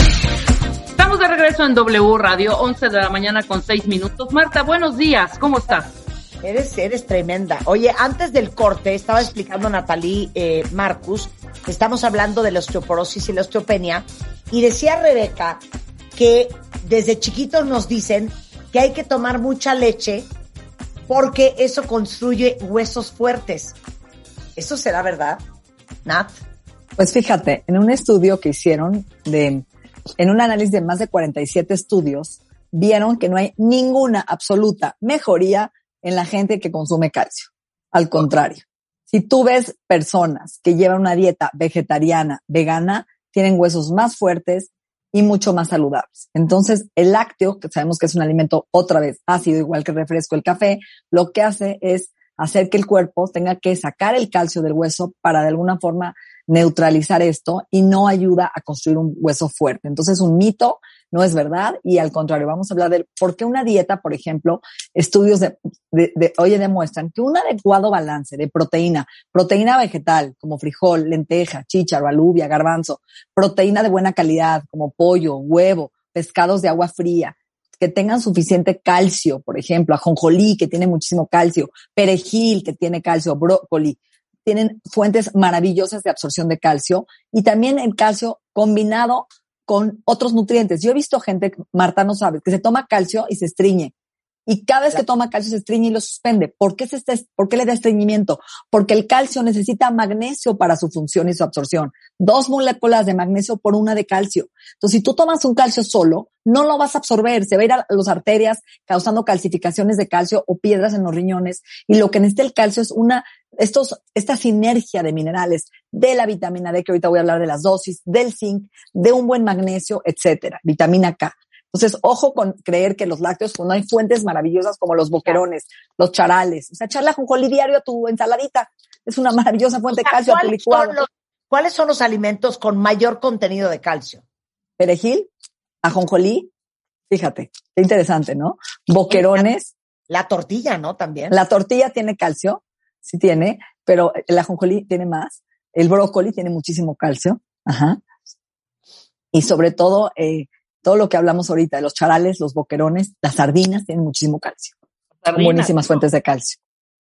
Speaker 4: Estamos de regreso en W Radio, 11 de la mañana con 6 minutos. Marta, buenos días. ¿Cómo estás?
Speaker 2: Eres, eres tremenda. Oye, antes del corte, estaba explicando Natalie eh, Marcus, estamos hablando de la osteoporosis y la osteopenia, y decía Rebeca que desde chiquitos nos dicen que hay que tomar mucha leche porque eso construye huesos fuertes. ¿Eso será verdad, Nat?
Speaker 5: Pues fíjate, en un estudio que hicieron de, en un análisis de más de 47 estudios, vieron que no hay ninguna absoluta mejoría en la gente que consume calcio. Al contrario, si tú ves personas que llevan una dieta vegetariana, vegana, tienen huesos más fuertes y mucho más saludables. Entonces, el lácteo, que sabemos que es un alimento otra vez ácido, igual que el refresco, el café, lo que hace es hacer que el cuerpo tenga que sacar el calcio del hueso para de alguna forma neutralizar esto y no ayuda a construir un hueso fuerte. Entonces, un mito no es verdad y al contrario, vamos a hablar de por qué una dieta, por ejemplo, estudios de, de, oye, demuestran que un adecuado balance de proteína, proteína vegetal como frijol, lenteja, chícharo, alubia, garbanzo, proteína de buena calidad como pollo, huevo, pescados de agua fría, que tengan suficiente calcio, por ejemplo, ajonjolí, que tiene muchísimo calcio, perejil, que tiene calcio, brócoli, tienen fuentes maravillosas de absorción de calcio y también el calcio combinado con otros nutrientes. Yo he visto gente, Marta no sabe, que se toma calcio y se estriñe. Y cada vez que toma calcio se estreñe y lo suspende. ¿Por qué, se está, ¿Por qué le da estreñimiento? Porque el calcio necesita magnesio para su función y su absorción. Dos moléculas de magnesio por una de calcio. Entonces, si tú tomas un calcio solo, no lo vas a absorber. Se va a ir a las arterias causando calcificaciones de calcio o piedras en los riñones. Y lo que necesita el calcio es una, estos, esta sinergia de minerales, de la vitamina D, que ahorita voy a hablar de las dosis, del zinc, de un buen magnesio, etcétera. Vitamina K. Entonces, ojo con creer que los lácteos, cuando hay fuentes maravillosas como los boquerones, los charales, o sea, echarle ajonjolí diario a tu ensaladita, es una maravillosa fuente de calcio a tu licuado.
Speaker 2: Son los, ¿Cuáles son los alimentos con mayor contenido de calcio?
Speaker 5: Perejil, ajonjolí, fíjate, qué interesante, ¿no? Boquerones.
Speaker 2: La tortilla, ¿no? También.
Speaker 5: La tortilla tiene calcio, sí tiene, pero el ajonjolí tiene más. El brócoli tiene muchísimo calcio, ajá. Y sobre todo, eh, todo lo que hablamos ahorita, los charales, los boquerones, las sardinas tienen muchísimo calcio. Sardinas, Buenísimas ¿no? fuentes de calcio.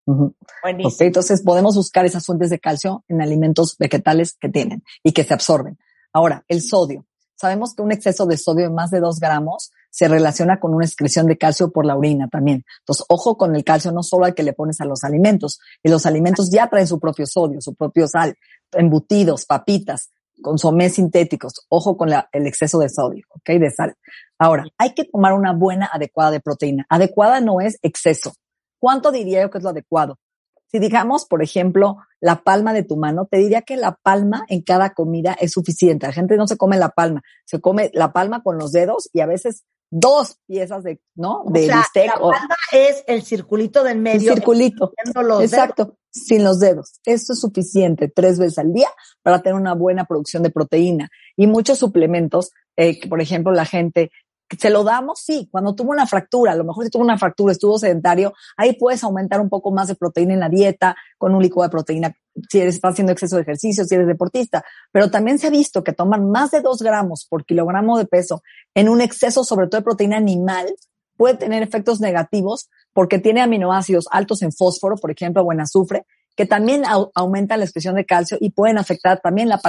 Speaker 5: Uh -huh.
Speaker 2: Buenísimo.
Speaker 5: Okay, entonces podemos buscar esas fuentes de calcio en alimentos vegetales que tienen y que se absorben. Ahora, el sodio. Sabemos que un exceso de sodio de más de dos gramos se relaciona con una excreción de calcio por la orina también. Entonces, ojo con el calcio, no solo al que le pones a los alimentos. Y los alimentos ya traen su propio sodio, su propio sal, embutidos, papitas, consomés sintéticos. Ojo con el exceso de sodio, ¿ok? De sal. Ahora, hay que tomar una buena adecuada de proteína. Adecuada no es exceso. ¿Cuánto diría yo que es lo adecuado? Si digamos, por ejemplo, la palma de tu mano, te diría que la palma en cada comida es suficiente. La gente no se come la palma, se come la palma con los dedos y a veces dos piezas de, ¿no? De
Speaker 2: o sea,
Speaker 5: bistec.
Speaker 2: La o, es el circulito del medio.
Speaker 5: El circulito.
Speaker 2: Los
Speaker 5: Exacto.
Speaker 2: Dedos.
Speaker 5: Sin los dedos. Esto es suficiente tres veces al día para tener una buena producción de proteína. Y muchos suplementos, eh, que por ejemplo la gente ¿Se lo damos? Sí, cuando tuvo una fractura, a lo mejor si tuvo una fractura, estuvo sedentario, ahí puedes aumentar un poco más de proteína en la dieta con un licuado de proteína si eres, estás haciendo exceso de ejercicio, si eres deportista. Pero también se ha visto que toman más de dos gramos por kilogramo de peso en un exceso, sobre todo de proteína animal, puede tener efectos negativos porque tiene aminoácidos altos en fósforo, por ejemplo, o en azufre, que también au aumentan la expresión de calcio y pueden afectar también la,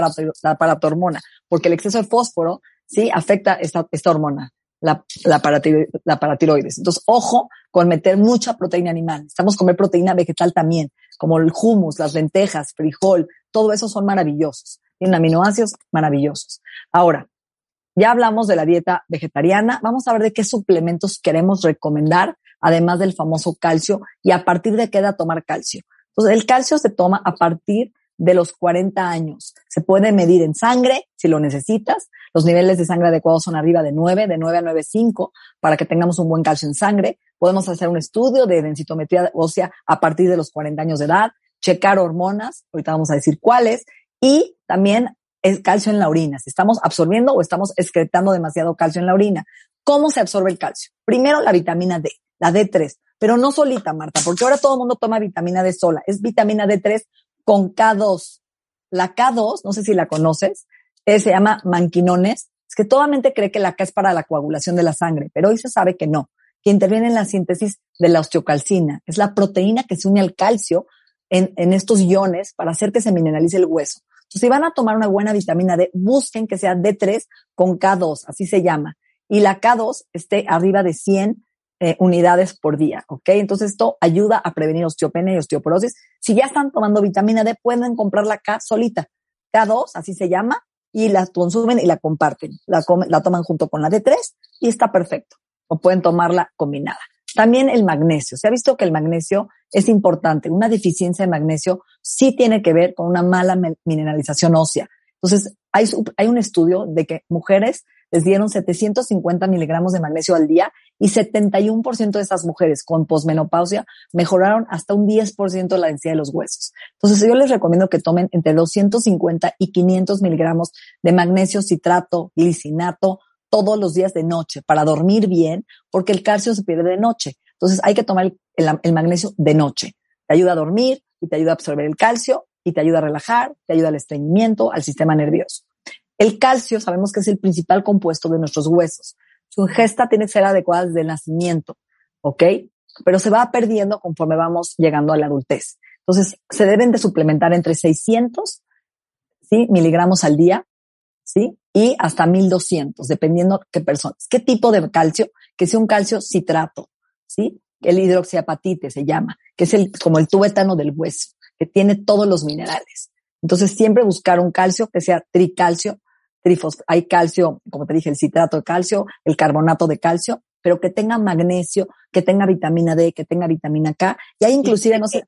Speaker 5: la paratormona, porque el exceso de fósforo sí afecta esta hormona la, la, paratiro, la, paratiroides. Entonces, ojo con meter mucha proteína animal. Estamos comer proteína vegetal también, como el hummus, las lentejas, frijol, todo eso son maravillosos. Tienen aminoácidos maravillosos. Ahora, ya hablamos de la dieta vegetariana. Vamos a ver de qué suplementos queremos recomendar, además del famoso calcio, y a partir de qué edad tomar calcio. Entonces, el calcio se toma a partir de los 40 años. Se puede medir en sangre si lo necesitas. Los niveles de sangre adecuados son arriba de 9, de 9 a 9,5 para que tengamos un buen calcio en sangre. Podemos hacer un estudio de densitometría ósea a partir de los 40 años de edad, checar hormonas, ahorita vamos a decir cuáles, y también el calcio en la orina, si estamos absorbiendo o estamos excretando demasiado calcio en la orina. ¿Cómo se absorbe el calcio? Primero la vitamina D, la D3, pero no solita, Marta, porque ahora todo el mundo toma vitamina D sola. Es vitamina D3 con K2. La K2, no sé si la conoces, eh, se llama manquinones. Es que toda mente cree que la K es para la coagulación de la sangre, pero hoy se sabe que no, que interviene en la síntesis de la osteocalcina. Es la proteína que se une al calcio en, en estos iones para hacer que se mineralice el hueso. Si van a tomar una buena vitamina D, busquen que sea D3 con K2, así se llama. Y la K2 esté arriba de 100 eh, unidades por día, ¿ok? Entonces esto ayuda a prevenir osteopenia y osteoporosis. Si ya están tomando vitamina D, pueden comprarla K solita. K2, así se llama, y la consumen y la comparten. La, la toman junto con la D3 y está perfecto. O pueden tomarla combinada. También el magnesio. Se ha visto que el magnesio es importante. Una deficiencia de magnesio sí tiene que ver con una mala mineralización ósea. Entonces, hay, hay un estudio de que mujeres les dieron 750 miligramos de magnesio al día y 71% de esas mujeres con posmenopausia mejoraron hasta un 10% de la densidad de los huesos. Entonces yo les recomiendo que tomen entre 250 y 500 miligramos de magnesio citrato, glicinato todos los días de noche para dormir bien porque el calcio se pierde de noche. Entonces hay que tomar el, el magnesio de noche. Te ayuda a dormir y te ayuda a absorber el calcio y te ayuda a relajar, te ayuda al estreñimiento, al sistema nervioso. El calcio sabemos que es el principal compuesto de nuestros huesos. Su ingesta tiene que ser adecuada desde el nacimiento, ¿ok? Pero se va perdiendo conforme vamos llegando a la adultez. Entonces, se deben de suplementar entre 600 ¿sí? miligramos al día, ¿sí? Y hasta 1200, dependiendo qué personas. ¿Qué tipo de calcio? Que sea un calcio citrato, ¿sí? El hidroxiapatite se llama, que es el, como el tuétano del hueso, que tiene todos los minerales. Entonces, siempre buscar un calcio que sea tricalcio, trifos, hay calcio, como te dije, el citrato de calcio, el carbonato de calcio, pero que tenga magnesio, que tenga vitamina D, que tenga vitamina K, y hay inclusive, no sé,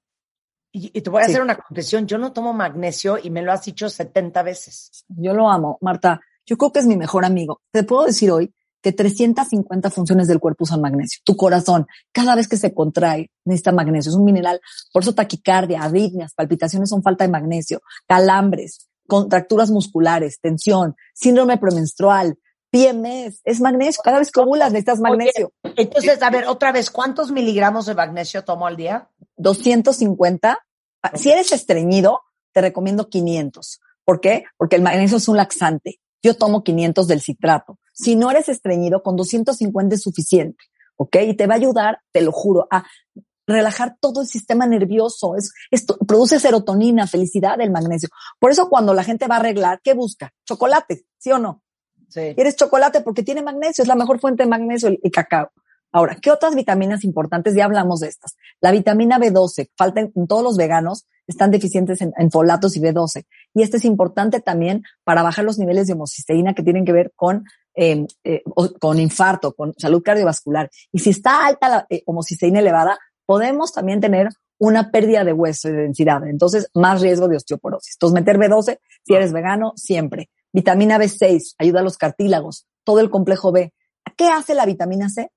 Speaker 2: Y, y te voy a
Speaker 5: Sí.
Speaker 2: hacer una confesión, yo no tomo magnesio y me lo has dicho 70 veces.
Speaker 5: yo lo amo, Marta, yo creo que es mi mejor amigo. Te puedo decir hoy que 350 funciones del cuerpo usan magnesio. Tu corazón, cada vez que se contrae, necesita magnesio. Es un mineral. Por eso taquicardia, arritmias, palpitaciones son falta de magnesio, calambres, contracturas musculares, tensión, síndrome premenstrual, PMS, es magnesio. Cada vez que ovulas necesitas magnesio.
Speaker 2: Entonces, a ver, otra vez, ¿cuántos miligramos de magnesio tomo al día?
Speaker 5: 250. Ah, Si eres estreñido, te recomiendo 500. ¿Por qué? Porque el magnesio es un laxante. Yo tomo 500 del citrato. Si no eres estreñido, con 250 es suficiente. ¿Ok? Y te va a ayudar, te lo juro, a relajar todo el sistema nervioso. Es, esto produce serotonina, felicidad, el magnesio. Por eso cuando la gente va a arreglar, ¿qué busca? Chocolate, ¿sí o no?
Speaker 2: Sí.
Speaker 5: Quieres chocolate porque tiene magnesio, es la mejor fuente de magnesio el, el cacao. Ahora, ¿qué otras vitaminas importantes? Ya hablamos de estas. La vitamina B12, falta en, todos los veganos, están deficientes en, en folatos y B12. Y este es importante también para bajar los niveles de homocisteína que tienen que ver con, eh, eh, con infarto, con salud cardiovascular. Y si está alta la eh, homocisteína elevada, podemos también tener una pérdida de hueso y de densidad. Entonces, más riesgo de osteoporosis. Entonces, meter B12, si eres vegano, siempre. Vitamina B6, ayuda a los cartílagos, todo el complejo B. ¿Qué hace la vitamina C?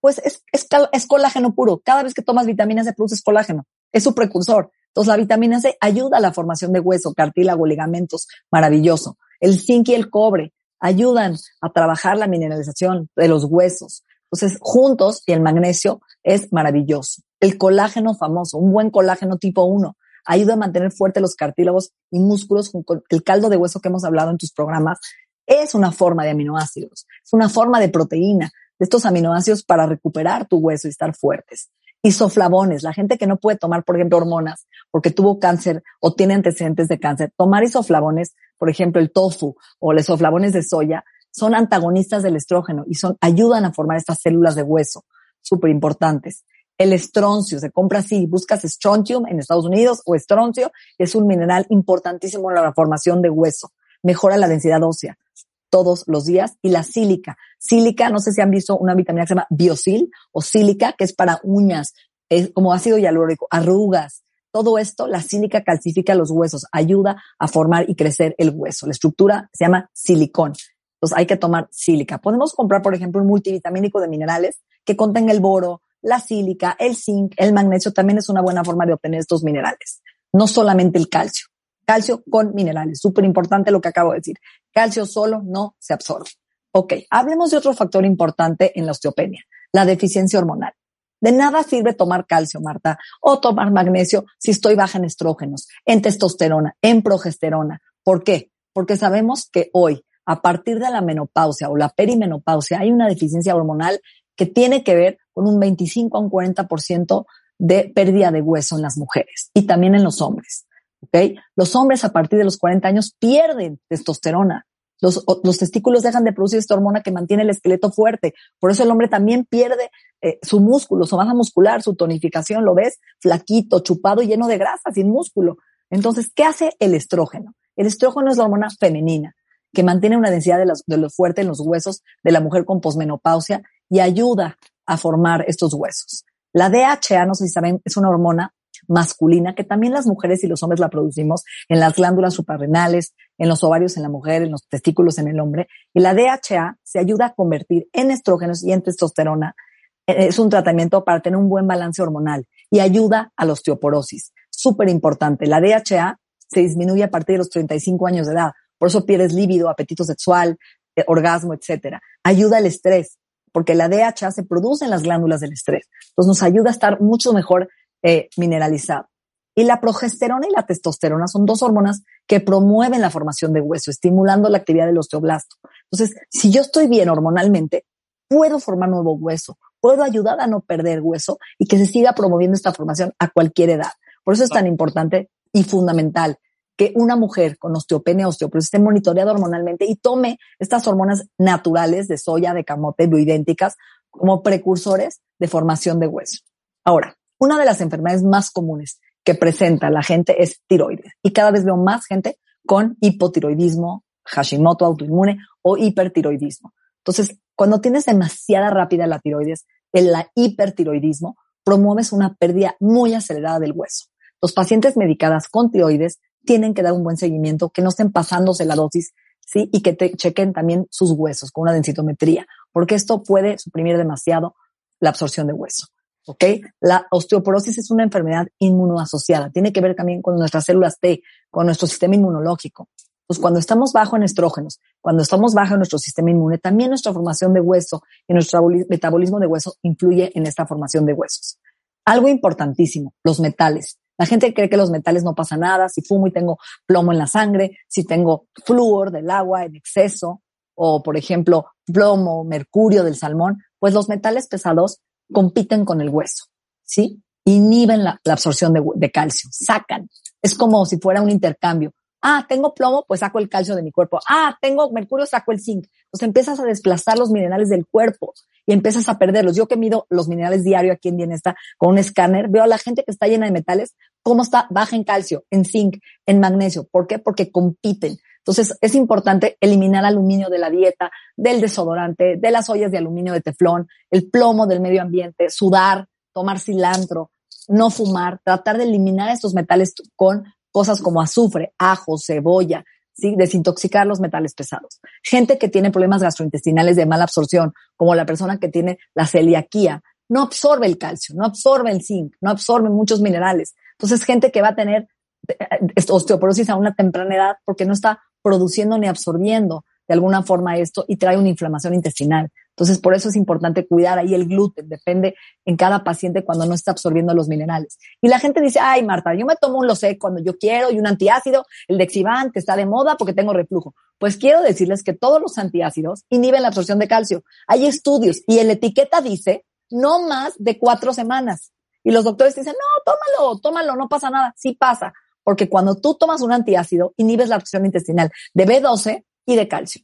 Speaker 5: Pues es, es, colágeno puro. Cada vez que tomas vitamina C produces colágeno. Es su precursor. Entonces la vitamina C ayuda a la formación de hueso, cartílago, ligamentos. Maravilloso. El zinc y el cobre ayudan a trabajar la mineralización de los huesos. Entonces, juntos y el magnesio es maravilloso. El colágeno famoso, un buen colágeno tipo 1, ayuda a mantener fuertes los cartílagos y músculos con el caldo de hueso que hemos hablado en tus programas. Es una forma de aminoácidos, es una forma de proteína, de estos aminoácidos para recuperar tu hueso y estar fuertes. Isoflavones, la gente que no puede tomar, por ejemplo, hormonas porque tuvo cáncer o tiene antecedentes de cáncer, tomar isoflavones, por ejemplo, el tofu o los isoflavones de soya, son antagonistas del estrógeno y son, ayudan a formar estas células de hueso, súper importantes. El estroncio, se compra así, buscas strontium en Estados Unidos o estroncio, es un mineral importantísimo en la formación de hueso, mejora la densidad ósea todos los días. Y la sílica, sílica, no sé si han visto una vitamina que se llama biosil o sílica, que es para uñas, es como ácido hialurónico, arrugas, todo esto, la sílica calcifica los huesos, ayuda a formar y crecer el hueso. La estructura se llama silicón. Entonces hay que tomar sílica. Podemos comprar, por ejemplo, un multivitamínico de minerales que contenga el boro, la sílica, el zinc, el magnesio. También es una buena forma de obtener estos minerales. No solamente el calcio. Calcio con minerales. Súper importante lo que acabo de decir. Calcio solo no se absorbe. Ok, hablemos de otro factor importante en la osteopenia, la deficiencia hormonal. De nada sirve tomar calcio, Marta, o tomar magnesio si estoy baja en estrógenos, en testosterona, en progesterona. ¿Por qué? Porque sabemos que hoy, a partir de la menopausia o la perimenopausia, hay una deficiencia hormonal que tiene que ver con un 25 a un 40% de pérdida de hueso en las mujeres y también en los hombres. ¿ok? Los hombres a partir de los 40 años pierden testosterona. Los, testículos dejan de producir esta hormona que mantiene el esqueleto fuerte. Por eso el hombre también pierde eh, su músculo, su masa muscular, su tonificación. Lo ves flaquito, chupado lleno de grasa, sin músculo. Entonces, ¿qué hace el estrógeno? El estrógeno es la hormona femenina que mantiene una densidad de, de lo fuerte en los huesos de la mujer con posmenopausia y ayuda a formar estos huesos. La DHA, no sé si saben, es una hormona masculina que también las mujeres y los hombres la producimos en las glándulas suprarrenales, en los ovarios en la mujer, en los testículos en el hombre. Y la DHA se ayuda a convertir en estrógenos y en testosterona. Eh, Es un tratamiento para tener un buen balance hormonal y ayuda a la osteoporosis. Súper importante. La DHA se disminuye a partir de los 35 años de edad. Por eso pierdes líbido, apetito sexual, eh, orgasmo, etcétera. Ayuda al estrés, porque la DHA se produce en las glándulas del estrés. Entonces nos ayuda a estar mucho mejor eh, mineralizado. Y la progesterona y la testosterona son dos hormonas que promueven la formación de hueso, estimulando la actividad del osteoblasto. Entonces, si yo estoy bien hormonalmente, puedo formar nuevo hueso, puedo ayudar a no perder hueso y que se siga promoviendo esta formación a cualquier edad. Por eso es tan importante y fundamental que una mujer con osteopenia osteoporosis esté monitoreada hormonalmente y tome estas hormonas naturales de soya, de camote, bioidénticas, como precursores de formación de hueso. Ahora, una de las enfermedades más comunes que presenta la gente es tiroides y cada vez veo más gente con hipotiroidismo, Hashimoto autoinmune o hipertiroidismo. Entonces, cuando tienes demasiada rápida la tiroides, el hipertiroidismo, promueves una pérdida muy acelerada del hueso. Los pacientes medicadas con tiroides tienen que dar un buen seguimiento, que no estén pasándose la dosis, ¿sí? Y que te chequen también sus huesos con una densitometría, porque esto puede suprimir demasiado la absorción de hueso. ¿Ok? La osteoporosis es una enfermedad inmunoasociada. Tiene que ver también con nuestras células T, con nuestro sistema inmunológico. Pues cuando estamos bajo en estrógenos, cuando estamos bajo en nuestro sistema inmune, también nuestra formación de hueso y nuestro metabolismo de hueso influye en esta formación de huesos. Algo importantísimo, los metales. La gente cree que los metales no pasa nada, si fumo y tengo plomo en la sangre, si tengo flúor del agua en exceso, o por ejemplo, plomo, mercurio del salmón, pues los metales pesados compiten con el hueso, ¿sí? Inhiben la, absorción de, calcio, sacan. Es como si fuera un intercambio. Ah, tengo plomo, pues saco el calcio de mi cuerpo. Ah, tengo mercurio, saco el zinc. Pues empiezas a desplazar los minerales del cuerpo y empiezas a perderlos. Yo que mido los minerales diario aquí en Bienestar con un escáner, veo a la gente que está llena de metales, cómo está baja en calcio, en zinc, en magnesio. ¿Por qué? Porque compiten. Entonces es importante eliminar aluminio de la dieta, del desodorante, de las ollas de aluminio de teflón, el plomo del medio ambiente, sudar, tomar cilantro, no fumar, tratar de eliminar estos metales con cosas como azufre, ajo, cebolla, ¿sí? desintoxicar los metales pesados. Gente que tiene problemas gastrointestinales de mala absorción, como la persona que tiene la celiaquía, no absorbe el calcio, no absorbe el zinc, no absorbe muchos minerales. Entonces, gente que va a tener eh, osteoporosis a una temprana edad porque no está produciendo ni absorbiendo de alguna forma esto y trae una inflamación intestinal. Entonces, por eso es importante cuidar ahí el gluten, depende en cada paciente cuando no está absorbiendo los minerales. Y la gente dice, ay, Marta, yo me tomo un Losec cuando yo quiero y un antiácido, el Dexivan, que está de moda porque tengo reflujo. Pues quiero decirles que todos los antiácidos inhiben la absorción de calcio. Hay estudios y la etiqueta dice no más de cuatro semanas. Y los doctores dicen, no, tómalo, tómalo, no pasa nada. Sí pasa, porque cuando tú tomas un antiácido, inhibes la absorción intestinal de B12 y de calcio.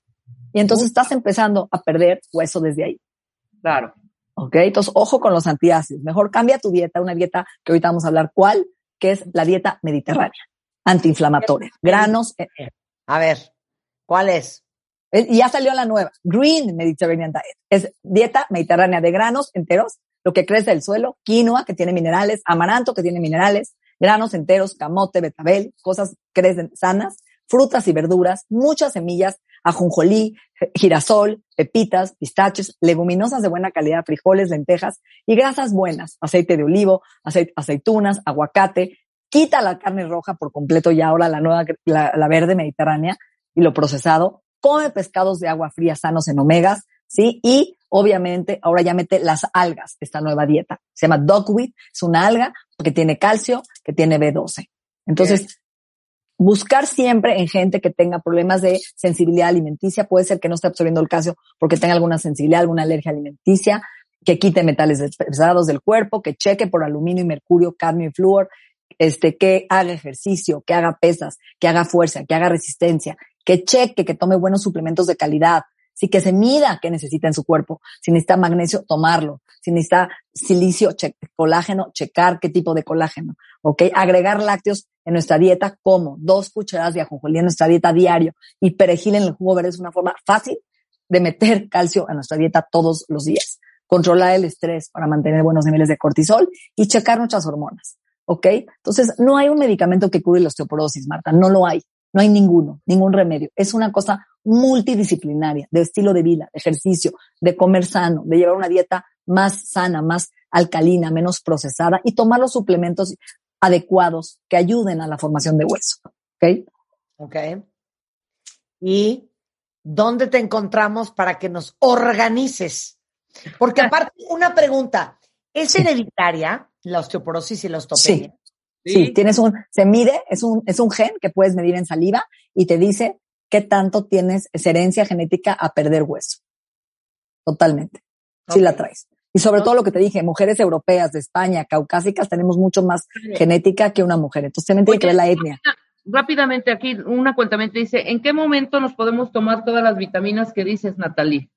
Speaker 5: Y entonces estás empezando a perder hueso desde ahí.
Speaker 4: Claro.
Speaker 5: Ok, entonces ojo con los antiácidos. Mejor cambia tu dieta, una dieta que ahorita vamos a hablar cuál, que es la dieta mediterránea, antiinflamatoria. Granos.
Speaker 2: Eh, a ver, ¿cuál es?
Speaker 5: Eh, y ya salió la nueva, Green Mediterranean Diet. Es dieta mediterránea de granos enteros, lo que crece del suelo, quinoa, que tiene minerales, amaranto, que tiene minerales, granos enteros, camote, betabel, cosas crecen sanas, frutas y verduras, muchas semillas, ajonjolí, girasol, pepitas, pistaches, leguminosas de buena calidad, frijoles, lentejas y grasas buenas, aceite de olivo, aceitunas, aguacate. Quita la carne roja por completo y ahora la nueva, la, verde mediterránea y lo procesado. Come pescados de agua fría sanos en omegas, ¿sí? Y obviamente ahora ya mete las algas, esta nueva dieta. Se llama dogweed, es una alga que tiene calcio, que tiene B12. Entonces, buscar siempre en gente que tenga problemas de sensibilidad alimenticia, puede ser que no esté absorbiendo el calcio porque tenga alguna sensibilidad, alguna alergia alimenticia, que quite metales pesados del cuerpo, que cheque por aluminio y mercurio, cadmio y flúor, este, que haga ejercicio, que haga pesas, que haga fuerza, que haga resistencia, que cheque, que tome buenos suplementos de calidad, sí que se mida qué necesita en su cuerpo. Si necesita magnesio, tomarlo. Si necesita silicio, colágeno, checar qué tipo de colágeno. ¿Ok? Agregar lácteos en nuestra dieta como dos cucharadas de ajonjolí en nuestra dieta diario y perejil en el jugo verde es una forma fácil de meter calcio a nuestra dieta todos los días. Controlar el estrés para mantener buenos niveles de cortisol y checar nuestras hormonas. ¿Ok? Entonces, no hay un medicamento que cure la osteoporosis, Marta. No lo hay. No hay ninguno, ningún remedio. Es una cosa multidisciplinaria, de estilo de vida, de ejercicio, de comer sano, de llevar una dieta más sana, más alcalina, menos procesada y tomar los suplementos adecuados que ayuden a la formación de hueso. ¿Ok?
Speaker 2: Ok. ¿Y dónde te encontramos para que nos organices? Porque aparte, una pregunta, ¿es hereditaria la osteoporosis y la osteopenia?
Speaker 5: Sí. sí. tienes un, se mide, es un, es un gen que puedes medir en saliva y te dice qué tanto tienes herencia genética a perder hueso. Totalmente. Sí la traes. Y sobre todo lo que te dije, mujeres europeas de España, caucásicas, tenemos mucho más genética que una mujer. Entonces también tiene que ver la etnia.
Speaker 4: Rápidamente aquí, una cuenta dice, ¿en qué momento nos podemos tomar todas las vitaminas que dices, Natalie?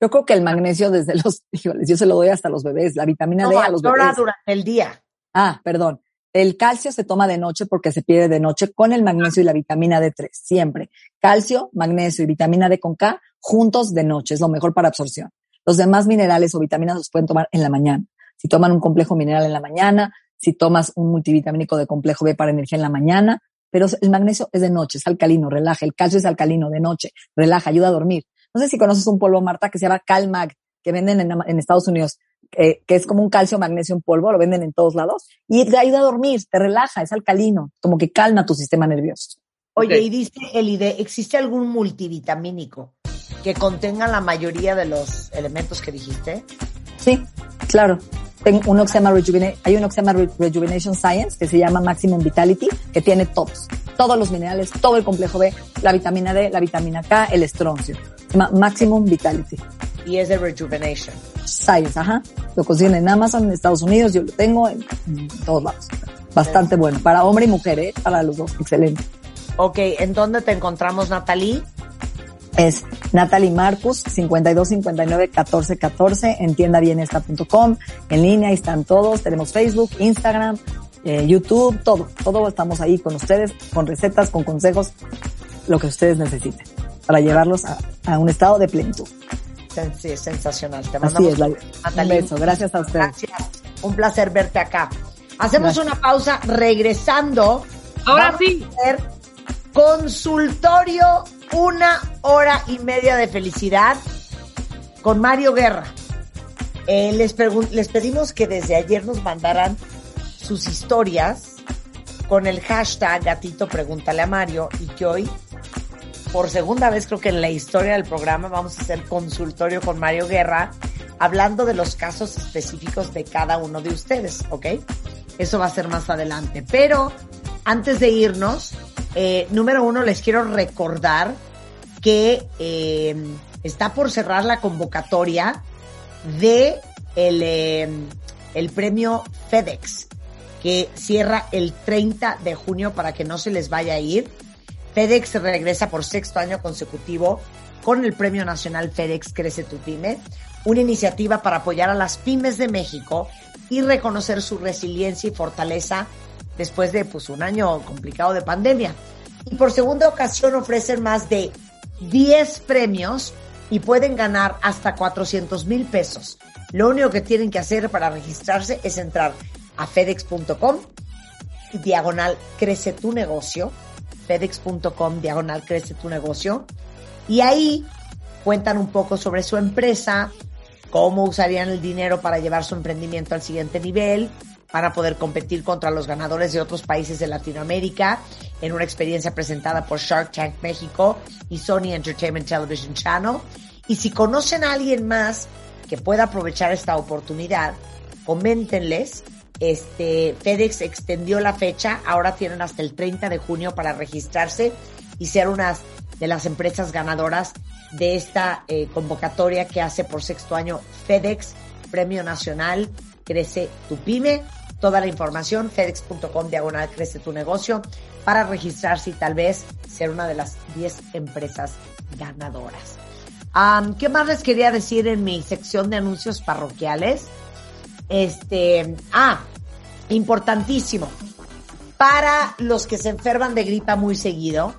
Speaker 5: Yo creo que el magnesio desde los, híjoles, yo se lo doy hasta los bebés, la vitamina
Speaker 2: No,
Speaker 5: D a los bebés.
Speaker 2: durante el día.
Speaker 5: Ah, perdón. El calcio se toma de noche porque se pierde de noche con el magnesio y la vitamina D3, siempre. Calcio, magnesio y vitamina D con K juntos de noche, es lo mejor para absorción. Los demás minerales o vitaminas los pueden tomar en la mañana. Si toman un complejo mineral en la mañana, si tomas un multivitamínico de complejo B para energía en la mañana, pero el magnesio es de noche, es alcalino, relaja. El calcio es alcalino de noche, relaja, ayuda a dormir. No sé si conoces un polvo, Marta, que se llama Calmag, que venden en, en Estados Unidos, eh, que es como un calcio magnesio en polvo, lo venden en todos lados, y te ayuda a dormir, te relaja, es alcalino, como que calma tu sistema nervioso.
Speaker 2: Oye,
Speaker 4: Ok.
Speaker 2: y dice Elide, ¿existe algún multivitamínico que contenga la mayoría de los elementos que dijiste?
Speaker 5: Sí, claro. Tengo uno que se llama Rejuvena- hay uno que se llama Re- Rejuvenation Science, que se llama Maximum Vitality, que tiene todos, todos los minerales, todo el complejo B, la vitamina D, la vitamina K, el estroncio. Se llama Maximum Vitality
Speaker 2: Y es de Rejuvenation.
Speaker 5: Science, ajá. Lo consiguen en Amazon, en Estados Unidos, yo lo tengo en, en todos lados. Bastante bueno. Para hombre y mujer, ¿eh? Para los dos. Excelente.
Speaker 2: Ok, ¿en dónde te encontramos, Natalie?
Speaker 5: Es Natalie Marcus, 5259 1414 en tiendabienesta.com. En línea, ahí están todos. Tenemos Facebook, Instagram, eh, YouTube, todo. Todo estamos ahí con ustedes, con recetas, con consejos, lo que ustedes necesiten para llevarlos a, a un estado de plenitud.
Speaker 2: Sensacional. Te
Speaker 5: Así
Speaker 2: mandamos
Speaker 5: es, la,
Speaker 2: un
Speaker 5: beso. Gracias a ustedes.
Speaker 2: Gracias. Un placer verte acá. Hacemos
Speaker 5: Gracias.
Speaker 2: una pausa. Regresando.
Speaker 4: Ahora
Speaker 2: vamos
Speaker 4: sí.
Speaker 2: a hacer consultorio, una hora y media de felicidad con Mario Guerra. Eh, les, les pedimos que desde ayer nos mandaran sus historias con el hashtag gatito pregúntale a Mario y que hoy, por segunda vez creo que en la historia del programa, vamos a hacer consultorio con Mario Guerra hablando de los casos específicos de cada uno de ustedes, ¿ok? Eso va a ser más adelante. Pero antes de irnos, eh, número uno, les quiero recordar que eh, está por cerrar la convocatoria de el, eh, el premio FedEx, que cierra el 30 de junio para que no se les vaya a ir. FedEx regresa por sexto año consecutivo con el Premio Nacional FedEx Crece tu Pyme, una iniciativa para apoyar a las pymes de México y reconocer su resiliencia y fortaleza después de pues, un año complicado de pandemia. Y por segunda ocasión ofrecen más de 10 premios y pueden ganar hasta 400 mil pesos. Lo único que tienen que hacer para registrarse es entrar a fedex.com diagonal crece tu negocio, fedex.com diagonal crece tu negocio, y ahí cuentan un poco sobre su empresa, cómo usarían el dinero para llevar su emprendimiento al siguiente nivel, para poder competir contra los ganadores de otros países de Latinoamérica en una experiencia presentada por Shark Tank México y Sony Entertainment Television Channel. Y si conocen a alguien más que pueda aprovechar esta oportunidad, coméntenles. Este, FedEx extendió la fecha, ahora tienen hasta el 30 de junio para registrarse y ser unas de las empresas ganadoras de esta eh, convocatoria que hace por sexto año FedEx, Premio Nacional Crece tu Pyme. Toda la información, fedex.com diagonal crece tu negocio, para registrarse y tal vez ser una de las 10 empresas ganadoras. ¿Qué más les quería decir en mi sección de anuncios parroquiales? Este, ah, importantísimo. Para los que se enferman de gripa muy seguido,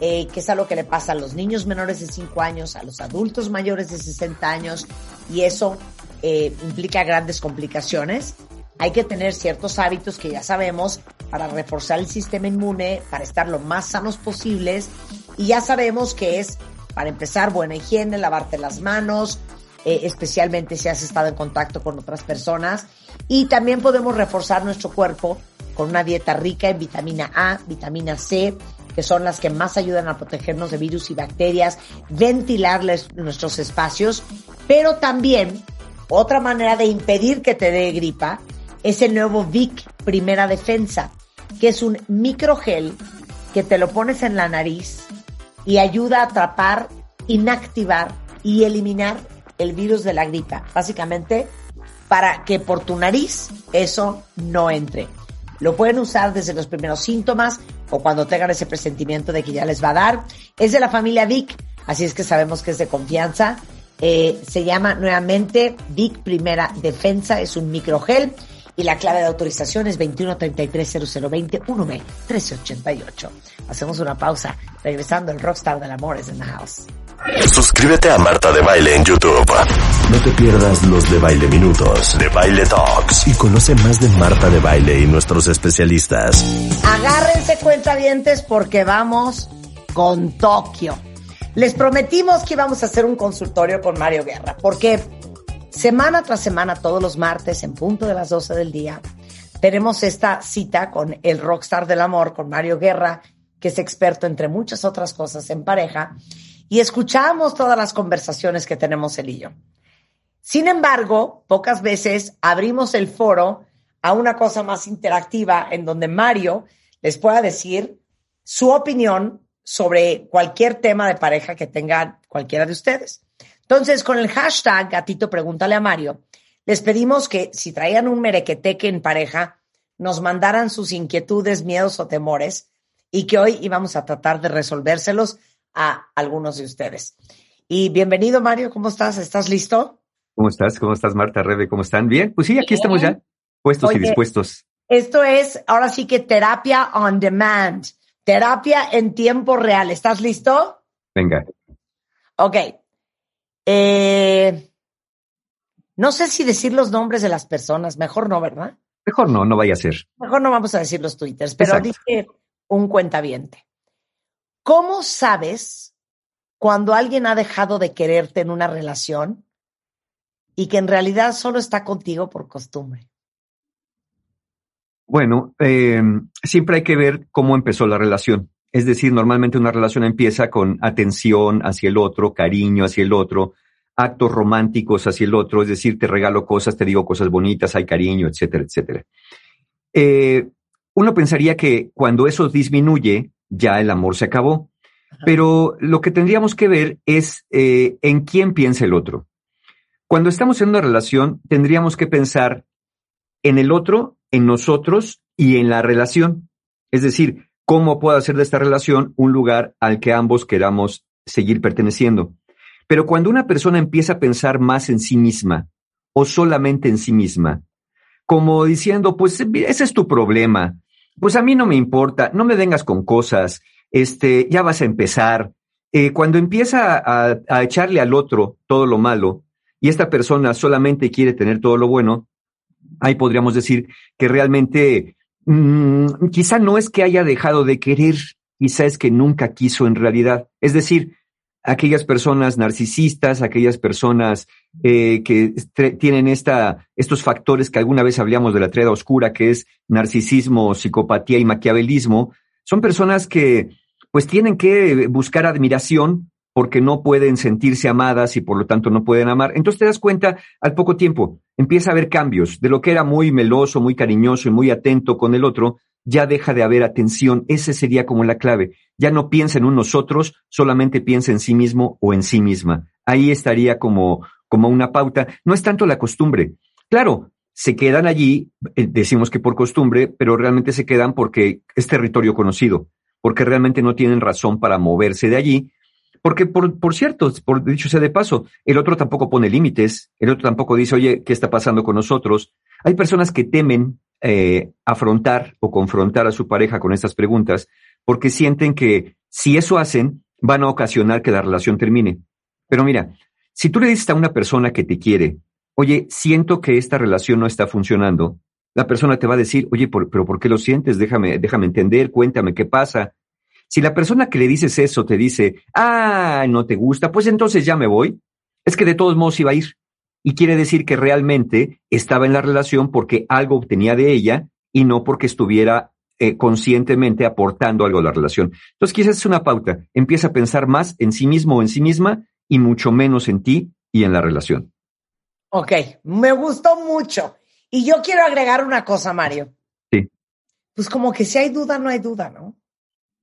Speaker 2: eh, que es algo que le pasa a los niños menores de 5 años, a los adultos mayores de 60 años, y eso eh, implica grandes complicaciones. Hay que tener ciertos hábitos que ya sabemos para reforzar el sistema inmune, para estar lo más sanos posibles, y ya sabemos que es, para empezar, buena higiene, lavarte las manos, eh, especialmente si has estado en contacto con otras personas. Y también podemos reforzar nuestro cuerpo con una dieta rica en vitamina A, vitamina C, que son las que más ayudan a protegernos de virus y bacterias, ventilarles nuestros espacios, pero también otra manera de impedir que te dé gripa es el nuevo Vic Primera Defensa, que es un microgel que te lo pones en la nariz y ayuda a atrapar, inactivar y eliminar el virus de la gripa. Básicamente, para que por tu nariz eso no entre. Lo pueden usar desde los primeros síntomas o cuando tengan ese presentimiento de que ya les va a dar. Es de la familia Vic, así es que sabemos que es de confianza Eh, se llama nuevamente Vic Primera Defensa, es un microgel y la clave de autorización es 21330020 1B 1388. Hacemos una pausa. Regresando, el rockstar del amor es en la house.
Speaker 1: Suscríbete a Marta de Baile en YouTube. No te pierdas los de Baile Minutos, de Baile Talks y conoce más de Marta de Baile y nuestros especialistas.
Speaker 2: Agárrense cuentavientes porque vamos con Tokio. Les prometimos que íbamos a hacer un consultorio con Mario Guerra, porque semana tras semana, todos los martes, en punto de las 12 del día, tenemos esta cita con el rockstar del amor, con Mario Guerra, que es experto entre muchas otras cosas en pareja, y escuchamos todas las conversaciones que tenemos él y yo. Sin embargo, pocas veces abrimos el foro a una cosa más interactiva en donde Mario les pueda decir su opinión sobre cualquier tema de pareja que tenga cualquiera de ustedes. Entonces, con el hashtag Gatito Pregúntale a Mario, les pedimos que si traían un merequeteque en pareja, nos mandaran sus inquietudes, miedos o temores y que hoy íbamos a tratar de resolvérselos a algunos de ustedes. Y bienvenido, Mario, ¿cómo estás? ¿Estás listo?
Speaker 7: ¿Cómo estás? ¿Cómo estás, Marta, Rebe? ¿Cómo están? Bien, pues sí, aquí estamos ya, puestos y dispuestos.
Speaker 2: Esto es ahora sí que terapia on demand, terapia en tiempo real. ¿Estás listo?
Speaker 7: Venga.
Speaker 2: Ok. Eh, no sé si decir los nombres de las personas, mejor no, ¿verdad?
Speaker 7: Mejor no, no vaya a ser.
Speaker 2: Mejor no vamos a decir los twitters, pero
Speaker 7: Exacto.
Speaker 2: dice un cuentaviente. ¿Cómo sabes cuando alguien ha dejado de quererte en una relación y que en realidad solo está contigo por costumbre?
Speaker 7: Bueno, eh, siempre hay que ver cómo empezó la relación. Es decir, normalmente una relación empieza con atención hacia el otro, cariño hacia el otro, actos románticos hacia el otro, es decir, te regalo cosas, te digo cosas bonitas, hay cariño, etcétera, etcétera. Eh, uno pensaría que cuando eso disminuye, ya el amor se acabó. Pero lo que tendríamos que ver es eh, en quién piensa el otro. Cuando estamos en una relación, tendríamos que pensar en el otro, en nosotros y en la relación. Es decir, cómo puedo hacer de esta relación un lugar al que ambos queramos seguir perteneciendo. Pero cuando una persona empieza a pensar más en sí misma o solamente en sí misma, como diciendo, pues ese es tu problema, pues a mí no me importa, no me vengas con cosas, este, ya vas a empezar. Eh, cuando empieza a, echarle al otro todo lo malo y esta persona solamente quiere tener todo lo bueno, ahí podríamos decir que realmente mm, quizá no es que haya dejado de querer, quizá es que nunca quiso en realidad. Es decir, aquellas personas narcisistas, aquellas personas eh, que tienen esta, estos factores que alguna vez hablamos de la triada oscura, que es narcisismo, psicopatía y maquiavelismo, son personas que pues tienen que buscar admiración porque no pueden sentirse amadas y por lo tanto no pueden amar. Entonces te das cuenta al poco tiempo, empieza a haber cambios de lo que era muy meloso, muy cariñoso y muy atento con el otro, ya deja de haber atención. Ese sería como la clave. Ya no piensa en nosotros, solamente piensa en sí mismo o en sí misma. Ahí estaría como, como una pauta. No es tanto la costumbre. Claro, se quedan allí, eh, decimos que por costumbre, pero realmente se quedan porque es territorio conocido, porque realmente no tienen razón para moverse de allí. Porque, por, por cierto, por dicho sea de paso, el otro tampoco pone límites, el otro tampoco dice, oye, ¿qué está pasando con nosotros? Hay personas que temen eh, afrontar o confrontar a su pareja con estas preguntas porque sienten que si eso hacen, van a ocasionar que la relación termine. Pero mira, si tú le dices a una persona que te quiere, oye, siento que esta relación no está funcionando, la persona te va a decir, oye, por- pero ¿por qué lo sientes? Déjame, déjame entender, cuéntame qué pasa. Si la persona que le dices eso te dice, ah, no te gusta, pues entonces ya me voy, es que de todos modos iba a ir. Y quiere decir que realmente estaba en la relación porque algo obtenía de ella y no porque estuviera eh, conscientemente aportando algo a la relación. Entonces quizás es una pauta. Empieza a pensar más en sí mismo o en sí misma y mucho menos en ti y en la relación.
Speaker 2: Ok, me gustó mucho. Y yo quiero agregar una cosa, Mario.
Speaker 7: Sí.
Speaker 2: Pues como que si hay duda, no hay duda, ¿no?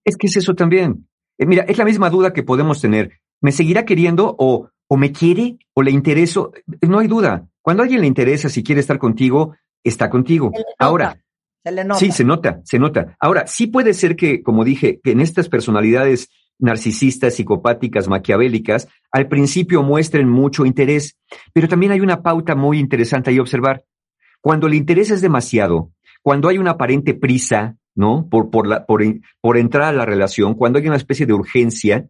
Speaker 7: Es que es eso también. Eh, mira, es la misma duda que podemos tener. ¿Me seguirá queriendo o, o me quiere o le intereso? No hay duda. Cuando a alguien le interesa, si quiere estar contigo, está contigo.
Speaker 2: Se le nota,
Speaker 7: Ahora,
Speaker 2: se le nota.
Speaker 7: Sí, se nota, se nota. Ahora, sí puede ser que, como dije, que en estas personalidades narcisistas, psicopáticas, maquiavélicas, al principio muestren mucho interés, pero también hay una pauta muy interesante ahí observar. Cuando el interés es demasiado, cuando hay una aparente prisa, ¿no? Por, por, la, por, por entrar a la relación, cuando hay una especie de urgencia,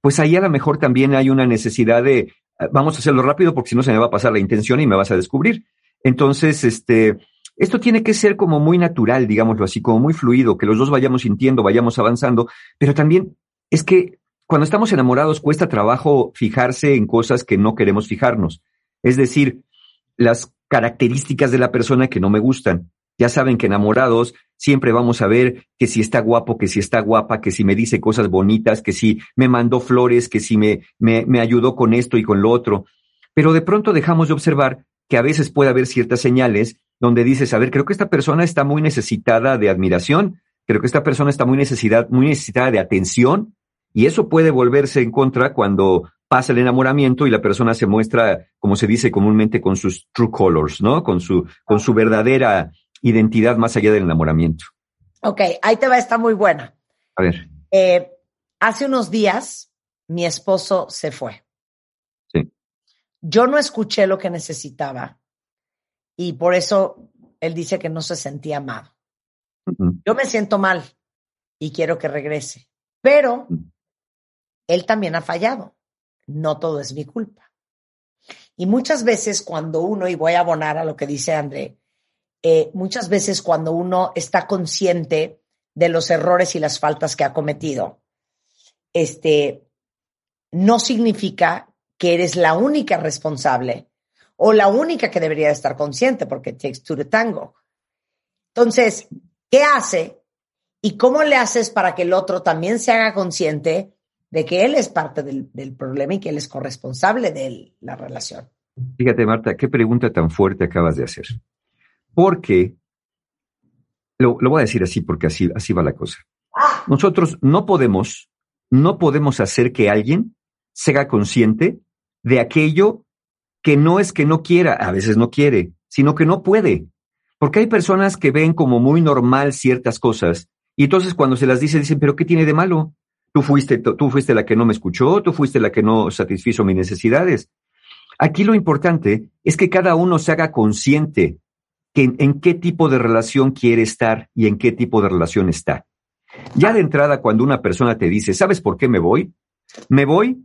Speaker 7: pues ahí a lo mejor también hay una necesidad de, vamos a hacerlo rápido porque si no se me va a pasar la intención y me vas a descubrir. Entonces, este, esto tiene que ser como muy natural, digámoslo así, como muy fluido, que los dos vayamos sintiendo, vayamos avanzando, pero también es que cuando estamos enamorados cuesta trabajo fijarse en cosas que no queremos fijarnos. Es decir, las características de la persona que no me gustan. Ya saben que enamorados siempre vamos a ver que si está guapo, que si está guapa, que si me dice cosas bonitas, que si me mandó flores, que si me, me, me ayudó con esto y con lo otro. Pero de pronto dejamos de observar que a veces puede haber ciertas señales donde dices, a ver, creo que esta persona está muy necesitada de admiración, creo que esta persona está muy, necesidad, muy necesitada de atención, y eso puede volverse en contra cuando pasa el enamoramiento y la persona se muestra, como se dice comúnmente, con sus true colors, ¿no? Con su, con su verdadera identidad más allá del enamoramiento.
Speaker 2: Ok, ahí te va, está muy buena.
Speaker 7: A ver.
Speaker 2: Eh, hace unos días mi esposo se fue.
Speaker 7: Sí.
Speaker 2: Yo no escuché lo que necesitaba y por eso él dice que no se sentía amado. Yo me siento mal y quiero que regrese, pero él también ha fallado. No todo es mi culpa. Y muchas veces cuando uno, y voy a abonar a lo que dice André, eh, muchas veces cuando uno está consciente de los errores y las faltas que ha cometido, este, no significa que eres la única responsable o la única que debería estar consciente, porque takes two to tango. Entonces, ¿qué hace y cómo le haces para que el otro también se haga consciente de que él es parte del, del problema y que él es corresponsable de la relación?
Speaker 7: Fíjate, Marta, qué pregunta tan fuerte acabas de hacer. Porque, lo, voy a decir así porque así, así va la cosa. Nosotros no podemos, no podemos hacer que alguien se haga consciente de aquello que no es que no quiera, a veces no quiere, sino que no puede. Porque hay personas que ven como muy normal ciertas cosas y entonces cuando se las dice dicen, pero ¿qué tiene de malo? Tú fuiste, tú fuiste la que no me escuchó, tú fuiste la que no satisfizo mis necesidades. Aquí lo importante es que cada uno se haga consciente que en, qué tipo de relación quiere estar y en qué tipo de relación está. Ya de entrada, cuando una persona te dice, ¿sabes por qué me voy? Me voy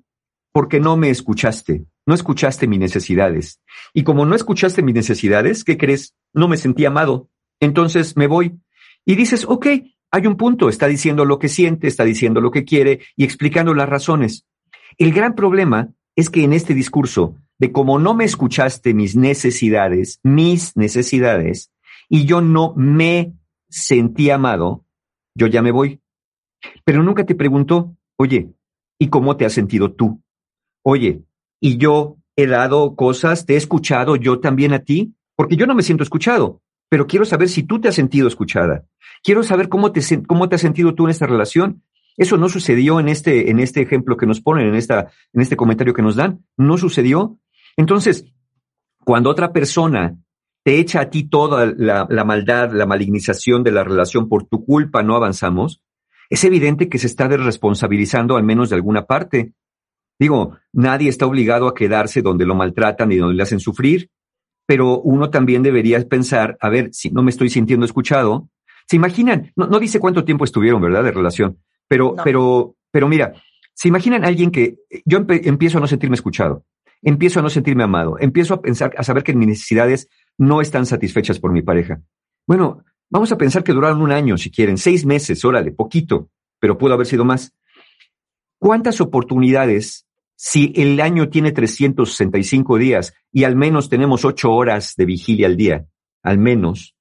Speaker 7: porque no me escuchaste, no escuchaste mis necesidades. Y como no escuchaste mis necesidades, ¿qué crees? No me sentí amado. Entonces me voy. Y dices, ok, hay un punto, está diciendo lo que siente, está diciendo lo que quiere y explicando las razones. El gran problema es que en este discurso de como no me escuchaste mis necesidades, mis necesidades, y yo no me sentí amado, yo ya me voy. Pero nunca te preguntó, oye, ¿y cómo te has sentido tú? Oye, ¿y yo he dado cosas, te he escuchado yo también a ti? Porque yo no me siento escuchado, pero quiero saber si tú te has sentido escuchada. Quiero saber cómo te, cómo te has sentido tú en esta relación. Eso no sucedió en este, en este ejemplo que nos ponen, en, esta, en este comentario que nos dan. No sucedió. Entonces, cuando otra persona te echa a ti toda la, la, maldad, la malignización de la relación por tu culpa, no avanzamos, es evidente que se está desresponsabilizando al menos de alguna parte. Digo, nadie está obligado a quedarse donde lo maltratan y donde le hacen sufrir, pero uno también debería pensar, a ver, si no me estoy sintiendo escuchado, ¿se imaginan? No, no dice cuánto tiempo estuvieron, ¿verdad?, de relación, pero, no. pero, pero mira, ¿se imaginan a alguien que yo empe empiezo a no sentirme escuchado? Empiezo a no sentirme amado, empiezo a pensar, a saber que mis necesidades no están satisfechas por mi pareja. Bueno, vamos a pensar que duraron un año, si quieren, seis meses, órale, poquito, pero pudo haber sido más. ¿Cuántas oportunidades, si el año tiene 365 días y al menos tenemos ocho horas de vigilia al día, al menos,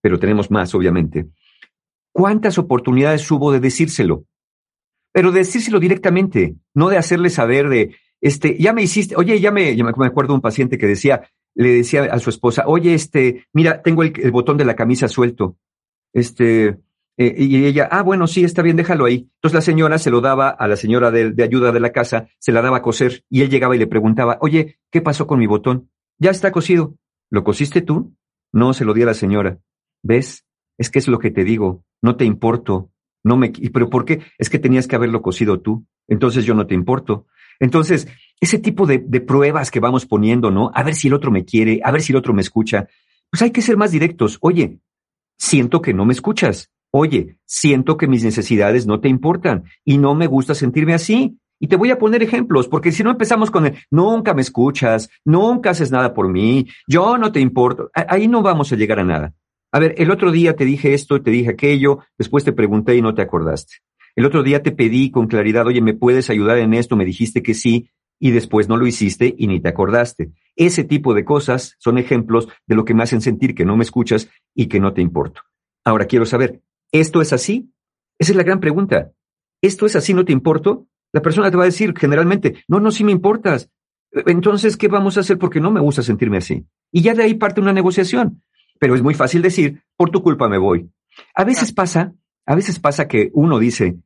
Speaker 7: pero tenemos más, obviamente, ¿cuántas oportunidades hubo de decírselo? Pero de decírselo directamente, no de hacerle saber de, este, ya me hiciste, oye, ya me, me acuerdo un paciente que decía, le decía a su esposa, oye, este, mira, tengo el, botón de la camisa suelto. Este, eh, y ella, ah, bueno, sí, está bien, déjalo ahí. Entonces la señora se lo daba a la señora de, de, ayuda de la casa, se la daba a coser, y él llegaba y le preguntaba, oye, ¿qué pasó con mi botón? Ya está cosido. ¿Lo cosiste tú? No, se lo di a la señora. ¿Ves? Es que es lo que te digo, no te importo, No me, pero ¿por qué? Es que tenías que haberlo cosido tú. Entonces yo no te importo. Entonces, ese tipo de, pruebas que vamos poniendo, ¿no? A ver si el otro me quiere, a ver si el otro me escucha. Pues hay que ser más directos. Oye, siento que no me escuchas. Oye, siento que mis necesidades no te importan y no me gusta sentirme así. Y te voy a poner ejemplos, porque si no empezamos con el, nunca me escuchas, nunca haces nada por mí, yo no te importo, ahí no vamos a llegar a nada. A ver, el otro día te dije esto, te dije aquello, después te pregunté y no te acordaste. El otro día te pedí con claridad, oye, ¿me puedes ayudar en esto? Me dijiste que sí y después no lo hiciste y ni te acordaste. Ese tipo de cosas son ejemplos de lo que me hacen sentir que no me escuchas y que no te importo. Ahora quiero saber, ¿esto es así? Esa es la gran pregunta. ¿Esto es así, no te importo? La persona te va a decir generalmente, no, no, sí me importas. Entonces, ¿qué vamos a hacer? Porque no me gusta sentirme así. Y ya de ahí parte una negociación. Pero es muy fácil decir, por tu culpa me voy. A veces pasa, a veces pasa que uno dice,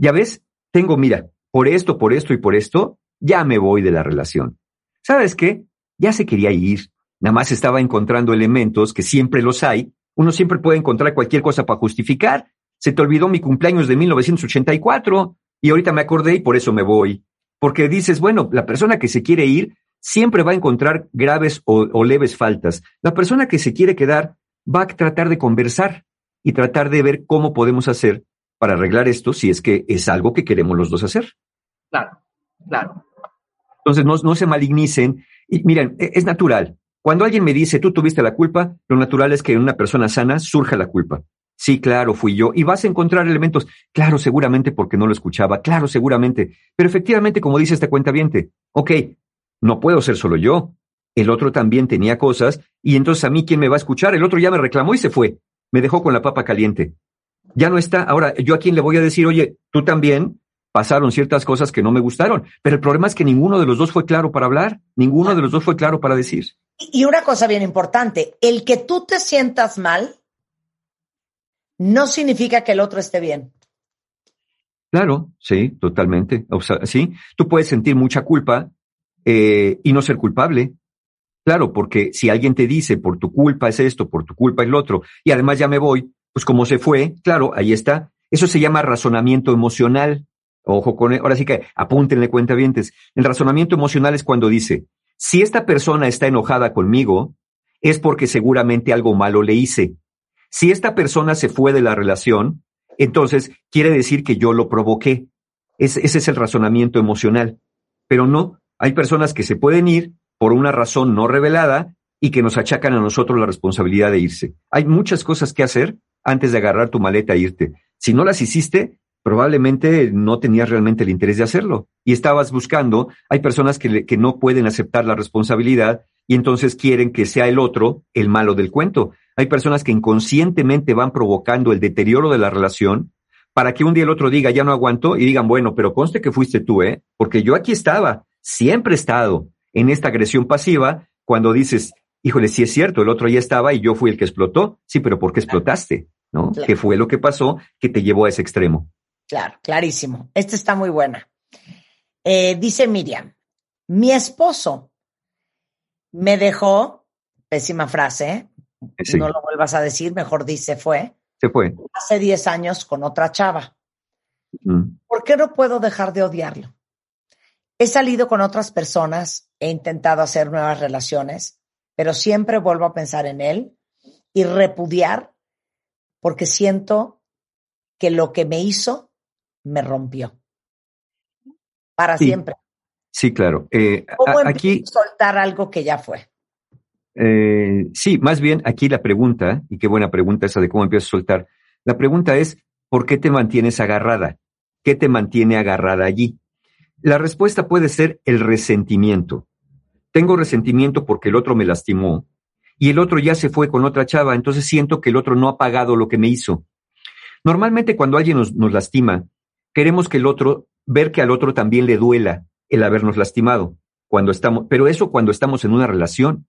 Speaker 7: ya ves, tengo, mira, por esto, por esto y por esto, ya me voy de la relación. ¿Sabes qué? Ya se quería ir. Nada más estaba encontrando elementos que siempre los hay. Uno siempre puede encontrar cualquier cosa para justificar. Se te olvidó mi cumpleaños de 1984 y ahorita me acordé y por eso me voy. Porque dices, bueno, la persona que se quiere ir siempre va a encontrar graves o, o leves faltas. La persona que se quiere quedar va a tratar de conversar y tratar de ver cómo podemos hacer para arreglar esto si es que es algo que queremos los dos hacer.
Speaker 4: Claro, claro.
Speaker 7: Entonces, no, no se malignicen. Y miren, e- es natural. Cuando alguien me dice, tú tuviste la culpa, lo natural es que en una persona sana surja la culpa. Sí, claro, fui yo. Y vas a encontrar elementos. Claro, seguramente porque no lo escuchaba. Claro, seguramente. Pero efectivamente, como dice este cuentaviente, ok, no puedo ser solo yo. El otro también tenía cosas. Y entonces a mí, ¿quién me va a escuchar? El otro ya me reclamó y se fue. Me dejó con la papa caliente. Ya no está. Ahora, ¿yo a quién le voy a decir, oye, tú también pasaron ciertas cosas que no me gustaron? Pero el problema es que ninguno de los dos fue claro para hablar. Ninguno de los dos fue claro para decir.
Speaker 2: Y una cosa bien importante, el que tú te sientas mal no significa que el otro esté bien.
Speaker 7: Claro, sí, totalmente. O sea, sí, tú puedes sentir mucha culpa eh, y no ser culpable. Claro, porque si alguien te dice por tu culpa es esto, por tu culpa es lo otro, y además ya me voy, pues como se fue, claro, ahí está. Eso se llama razonamiento emocional. Ojo con, ahora sí que apúntenle cuentavientes. El razonamiento emocional es cuando dice, si esta persona está enojada conmigo, es porque seguramente algo malo le hice. Si esta persona se fue de la relación, entonces quiere decir que yo lo provoqué. Es- ese es el razonamiento emocional. Pero no, hay personas que se pueden ir por una razón no revelada y que nos achacan a nosotros la responsabilidad de irse. Hay muchas cosas que hacer antes de agarrar tu maleta e irte. Si no las hiciste, probablemente no tenías realmente el interés de hacerlo y estabas buscando, hay personas que, que no pueden aceptar la responsabilidad y entonces quieren que sea el otro el malo del cuento. Hay personas que inconscientemente van provocando el deterioro de la relación para que un día el otro diga, ya no aguanto, y digan, bueno, pero conste que fuiste tú, ¿eh? Porque yo aquí estaba, siempre he estado en esta agresión pasiva cuando dices, híjole, sí es cierto, el otro ya estaba y yo fui el que explotó. Sí, pero ¿por qué explotaste? ¿No?
Speaker 2: Claro.
Speaker 7: ¿Qué fue lo que pasó que te llevó a ese extremo?
Speaker 2: Claro, clarísimo. Esta está muy buena. Eh, dice Miriam, mi esposo me dejó, pésima frase.
Speaker 7: Sí,
Speaker 2: no lo vuelvas a decir, mejor dice fue,
Speaker 7: se fue.
Speaker 2: hace 10 años con otra chava.
Speaker 7: Mm.
Speaker 2: ¿Por qué no puedo dejar de odiarlo? He salido con otras personas, he intentado hacer nuevas relaciones, pero siempre vuelvo a pensar en él y repudiar porque siento que lo que me hizo me rompió. Para
Speaker 7: Sí.
Speaker 2: siempre.
Speaker 7: Sí, claro. Eh,
Speaker 2: ¿Cómo empiezo
Speaker 7: aquí,
Speaker 2: a soltar algo que ya fue?
Speaker 7: eh, sí, más bien aquí la pregunta, y qué buena pregunta esa de cómo empiezas a soltar. La pregunta es, ¿por qué te mantienes agarrada? ¿Qué te mantiene agarrada allí? La respuesta puede ser el resentimiento. Tengo resentimiento porque el otro me lastimó y el otro ya se fue con otra chava, entonces siento que el otro no ha pagado lo que me hizo. Normalmente cuando alguien nos, nos lastima, queremos que el otro, ver que al otro también le duela el habernos lastimado, cuando estamos, pero eso cuando estamos en una relación.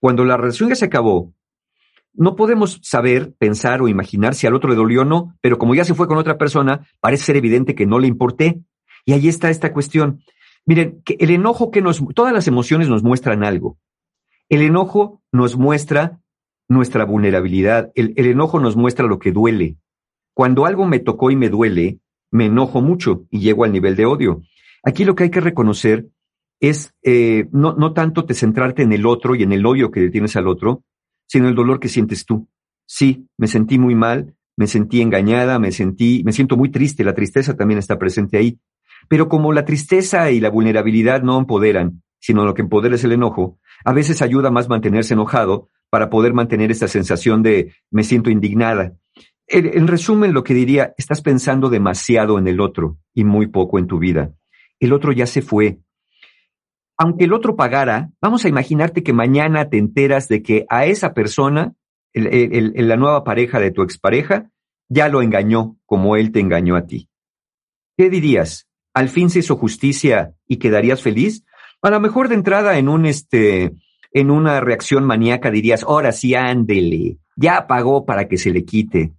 Speaker 7: Cuando la relación ya se acabó, no podemos saber, pensar o imaginar si al otro le dolió o no, pero como ya se fue con otra persona, parece ser evidente que no le importé. Y ahí está esta cuestión. Miren, que el enojo que nos, todas las emociones nos muestran algo. El enojo nos muestra nuestra vulnerabilidad. El, el enojo nos muestra lo que duele. Cuando algo me tocó y me duele, me enojo mucho y llego al nivel de odio. Aquí lo que hay que reconocer es eh, no, no tanto te centrarte en el otro y en el odio que tienes al otro, sino el dolor que sientes tú. Sí, me sentí muy mal, me sentí engañada, me sentí, me siento muy triste, la tristeza también está presente ahí. Pero como la tristeza y la vulnerabilidad no empoderan, sino lo que empodera es el enojo, a veces ayuda más mantenerse enojado para poder mantener esta sensación de me siento indignada. En, en resumen, lo que diría, estás pensando demasiado en el otro y muy poco en tu vida. El otro ya se fue, aunque el otro pagara, vamos a imaginarte que mañana te enteras de que a esa persona, la nueva pareja de tu expareja, ya lo engañó como él te engañó a ti. ¿Qué dirías? ¿Al fin se hizo justicia y quedarías feliz? A lo mejor de entrada en un este, en una reacción maníaca dirías, ahora sí, ándele, ya pagó para que se le quite.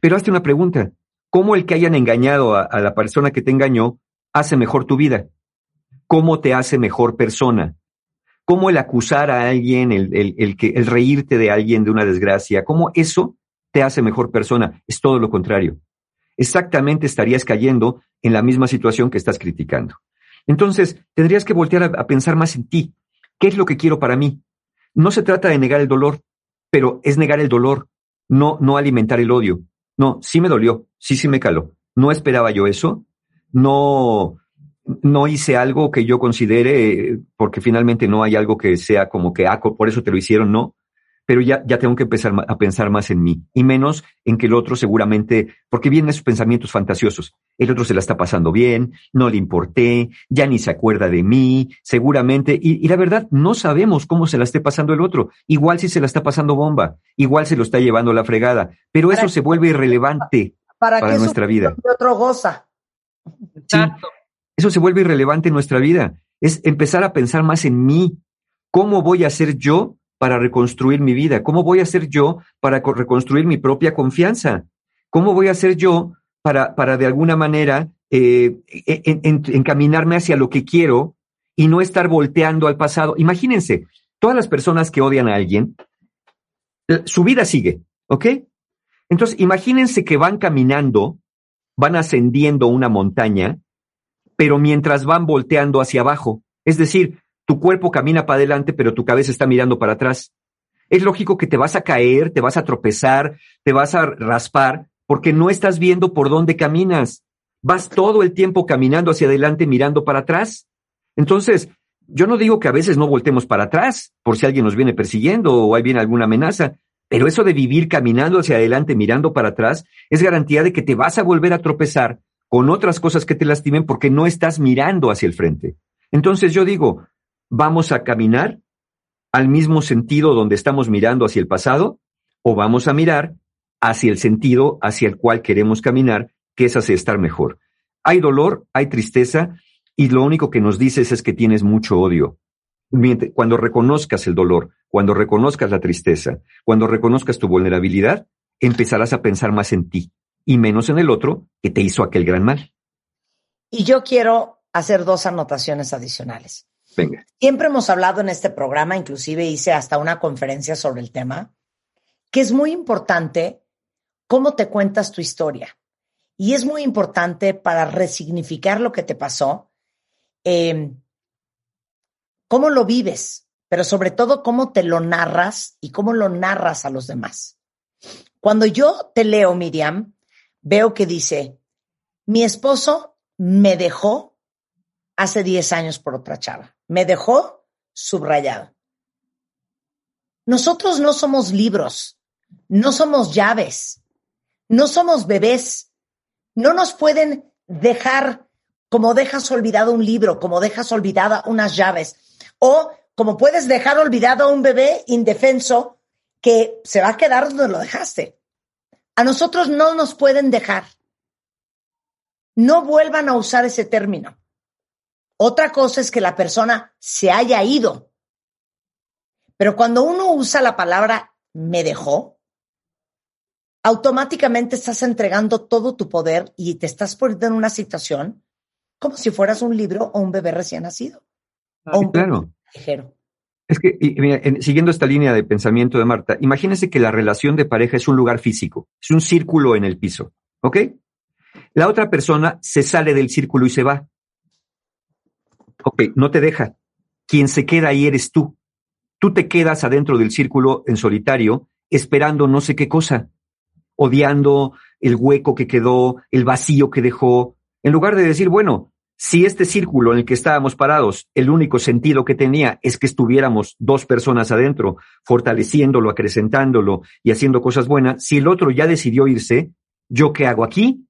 Speaker 7: Pero hazte una pregunta, ¿cómo el que hayan engañado a, a la persona que te engañó hace mejor tu vida? cómo te hace mejor persona. Cómo el acusar a alguien, el, el, el, que, el reírte de alguien de una desgracia, cómo eso te hace mejor persona. Es todo lo contrario. Exactamente estarías cayendo en la misma situación que estás criticando. Entonces, tendrías que voltear a, pensar más en ti. ¿Qué es lo que quiero para mí? No se trata de negar el dolor, pero es negar el dolor, no, no alimentar el odio. No, sí me dolió, sí, sí me caló. No esperaba yo eso, no, no hice algo que yo considere, porque finalmente no hay algo que sea como que, ah, por eso te lo hicieron, no. Pero ya, ya tengo que empezar a pensar más en mí y menos en que el otro seguramente, porque vienen esos pensamientos fantasiosos. El otro se la está pasando bien, no le importé, ya ni se acuerda de mí, seguramente. Y, y la verdad, no sabemos cómo se la esté pasando el otro. Igual si se la está pasando bomba, igual se lo está llevando la fregada, pero eso se vuelve irrelevante para, para nuestra vida.
Speaker 2: Otro goza.
Speaker 4: Exacto.
Speaker 7: Sí. Eso se vuelve irrelevante en nuestra vida. Es empezar a pensar más en mí. ¿Cómo voy a hacer yo para reconstruir mi vida? ¿Cómo voy a hacer yo para reconstruir mi propia confianza? ¿Cómo voy a hacer yo para, para de alguna manera eh, en, en, encaminarme hacia lo que quiero y no estar volteando al pasado? Imagínense, todas las personas que odian a alguien, su vida sigue, ¿ok? Entonces, imagínense que van caminando, van ascendiendo una montaña pero mientras van volteando hacia abajo. Es decir, tu cuerpo camina para adelante, pero tu cabeza está mirando para atrás. Es lógico que te vas a caer, te vas a tropezar, te vas a raspar, porque no estás viendo por dónde caminas. Vas todo el tiempo caminando hacia adelante, mirando para atrás. Entonces, yo no digo que a veces no voltemos para atrás, por si alguien nos viene persiguiendo o hay viene alguna amenaza, pero eso de vivir caminando hacia adelante, mirando para atrás, es garantía de que te vas a volver a tropezar con otras cosas que te lastimen porque no estás mirando hacia el frente. Entonces yo digo, ¿vamos a caminar al mismo sentido donde estamos mirando hacia el pasado o vamos a mirar hacia el sentido hacia el cual queremos caminar, que es hacia estar mejor? Hay dolor, hay tristeza y lo único que nos dices es que tienes mucho odio. Cuando reconozcas el dolor, cuando reconozcas la tristeza, cuando reconozcas tu vulnerabilidad, empezarás a pensar más en ti, y menos en el otro que te hizo aquel gran mal.
Speaker 2: Y yo quiero hacer dos anotaciones adicionales. Siempre hemos hablado en este programa, inclusive hice hasta una conferencia sobre el tema, que es muy importante cómo te cuentas tu historia. Y es muy importante para resignificar lo que te pasó, eh, cómo lo vives, pero sobre todo cómo te lo narras y cómo lo narras a los demás. Cuando yo te leo, Miriam, veo que dice, mi esposo me dejó hace 10 años por otra chava. Me dejó subrayado. Nosotros no somos libros, no somos llaves, no somos bebés. No nos pueden dejar como dejas olvidado un libro, como dejas olvidada unas llaves, o como puedes dejar olvidado a un bebé indefenso que se va a quedar donde lo dejaste. A nosotros no nos pueden dejar. No vuelvan a usar ese término. Otra cosa es que la persona se haya ido. Pero cuando uno usa la palabra me dejó, automáticamente estás entregando todo tu poder y te estás poniendo en una situación como si fueras un libro o un bebé recién nacido.
Speaker 7: o un claro.
Speaker 2: Ligero.
Speaker 7: Es que, y, mira, en, siguiendo esta línea de pensamiento de Marta, imagínense que la relación de pareja es un lugar físico, es un círculo en el piso, ¿Ok? La otra persona se sale del círculo y se va. Ok, no te deja. Quien se queda ahí eres tú. Tú te quedas adentro del círculo en solitario, esperando no sé qué cosa, odiando el hueco que quedó, el vacío que dejó, en lugar de decir, bueno, si este círculo en el que estábamos parados, el único sentido que tenía es que estuviéramos dos personas adentro, fortaleciéndolo, acrecentándolo y haciendo cosas buenas, si el otro ya decidió irse, ¿yo qué hago aquí?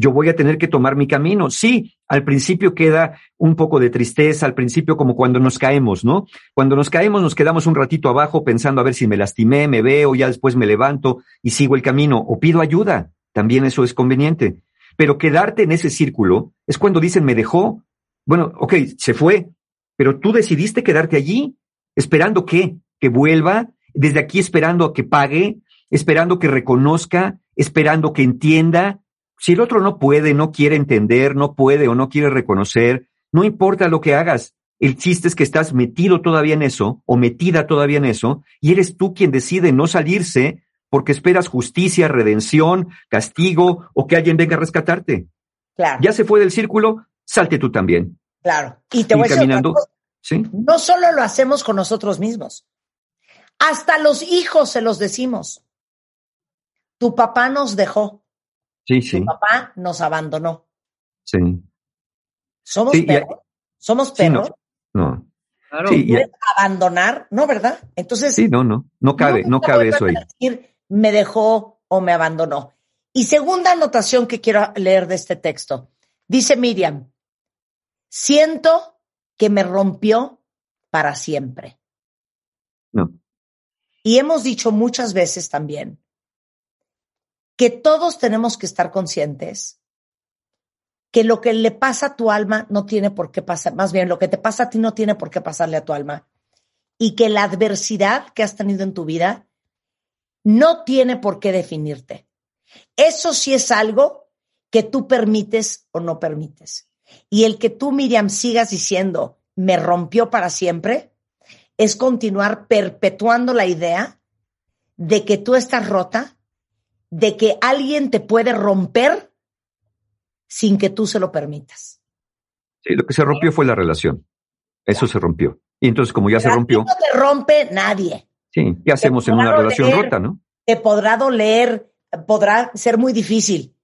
Speaker 7: Yo voy a tener que tomar mi camino. Sí, al principio queda un poco de tristeza, al principio como cuando nos caemos, ¿no? Cuando nos caemos nos quedamos un ratito abajo pensando a ver si me lastimé, me veo, ya después me levanto y sigo el camino o pido ayuda. También eso es conveniente. Pero quedarte en ese círculo es cuando dicen me dejó. Bueno, ok, se fue, pero tú decidiste quedarte allí, esperando que, que vuelva, desde aquí esperando a que pague, esperando que reconozca, esperando que entienda. Si el otro no puede, no quiere entender, no puede o no quiere reconocer, no importa lo que hagas. El chiste es que estás metido todavía en eso o metida todavía en eso y eres tú quien decide no salirse porque esperas justicia, redención, castigo o que alguien venga a rescatarte.
Speaker 2: Claro.
Speaker 7: Ya se fue del círculo, salte tú también.
Speaker 2: Claro. Y te voy a decir.
Speaker 7: ¿Sí?
Speaker 2: No solo lo hacemos con nosotros mismos, hasta los hijos se los decimos. Tu papá nos dejó,
Speaker 7: Sí,
Speaker 2: tu
Speaker 7: sí,
Speaker 2: papá nos abandonó.
Speaker 7: sí.
Speaker 2: ¿Somos
Speaker 7: Sí, y-
Speaker 2: perros? ¿Somos
Speaker 7: Sí,
Speaker 2: perros?
Speaker 7: no. No.
Speaker 4: Claro.
Speaker 7: Sí, y-
Speaker 2: ¿Puedes abandonar? No, ¿verdad? Entonces,
Speaker 7: sí, no, no. No cabe, no
Speaker 2: nunca
Speaker 7: cabe eso ahí.
Speaker 2: decir, me dejó o me abandonó. Y segunda anotación que quiero leer de este texto. Dice Miriam, siento que me rompió para siempre.
Speaker 7: No.
Speaker 2: Y hemos dicho muchas veces también que todos tenemos que estar conscientes que lo que le pasa a tu alma no tiene por qué pasar, más bien lo que te pasa a ti no tiene por qué pasarle a tu alma. Y que la adversidad que has tenido en tu vida no tiene por qué definirte. Eso sí es algo que tú permites o no permites. Y el que tú, Miriam, sigas diciendo, me rompió para siempre, es continuar perpetuando la idea de que tú estás rota, de que alguien te puede romper sin que tú se lo permitas.
Speaker 7: Sí, lo que se rompió fue la relación. Eso se rompió. Y entonces, como ya se
Speaker 2: Pero
Speaker 7: rompió,
Speaker 2: No te rompe nadie.
Speaker 7: sí, ¿qué hacemos en una relación rota, no?
Speaker 2: Te podrá doler, podrá ser muy difícil,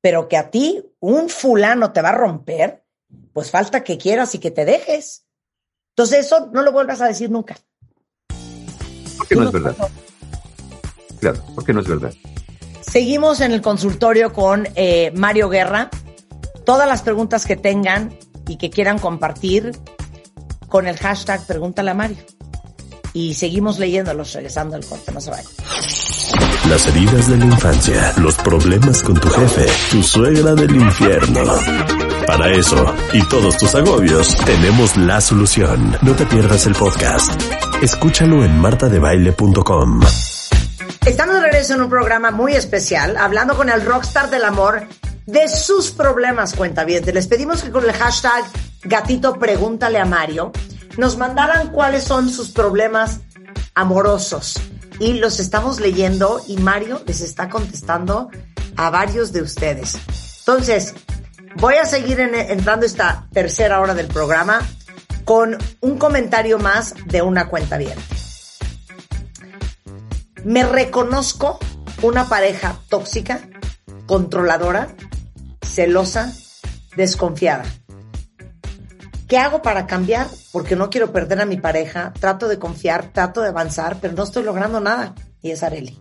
Speaker 2: pero que a ti un fulano te va a romper, pues falta que quieras y que te dejes. Entonces eso no lo vuelvas a decir nunca.
Speaker 7: Porque no es verdad. Claro, porque no es verdad.
Speaker 2: Seguimos en el consultorio con eh, Mario Guerra. Todas las preguntas que tengan y que quieran compartir con el hashtag Pregúntale a Mario. Y seguimos leyéndolos regresando al corte, no se vayan.
Speaker 1: Las heridas de la infancia, los problemas con tu jefe, tu suegra del infierno. Para eso y todos tus agobios, tenemos la solución. No te pierdas el podcast. Escúchalo en martadebaile.com.
Speaker 2: Estamos de regreso en un programa muy especial, hablando con el rockstar del amor de sus problemas, cuenta bien. Les pedimos que con el hashtag gatito pregúntale a Mario nos mandaran cuáles son sus problemas amorosos. Y los estamos leyendo y Mario les está contestando a varios de ustedes. Entonces, voy a seguir en- entrando esta tercera hora del programa con un comentario más de una cuenta bien. Me reconozco una pareja tóxica, controladora, celosa, desconfiada. ¿Qué hago para cambiar? Porque no quiero perder a mi pareja, trato de confiar, trato de avanzar, pero no estoy logrando nada. Y es Areli.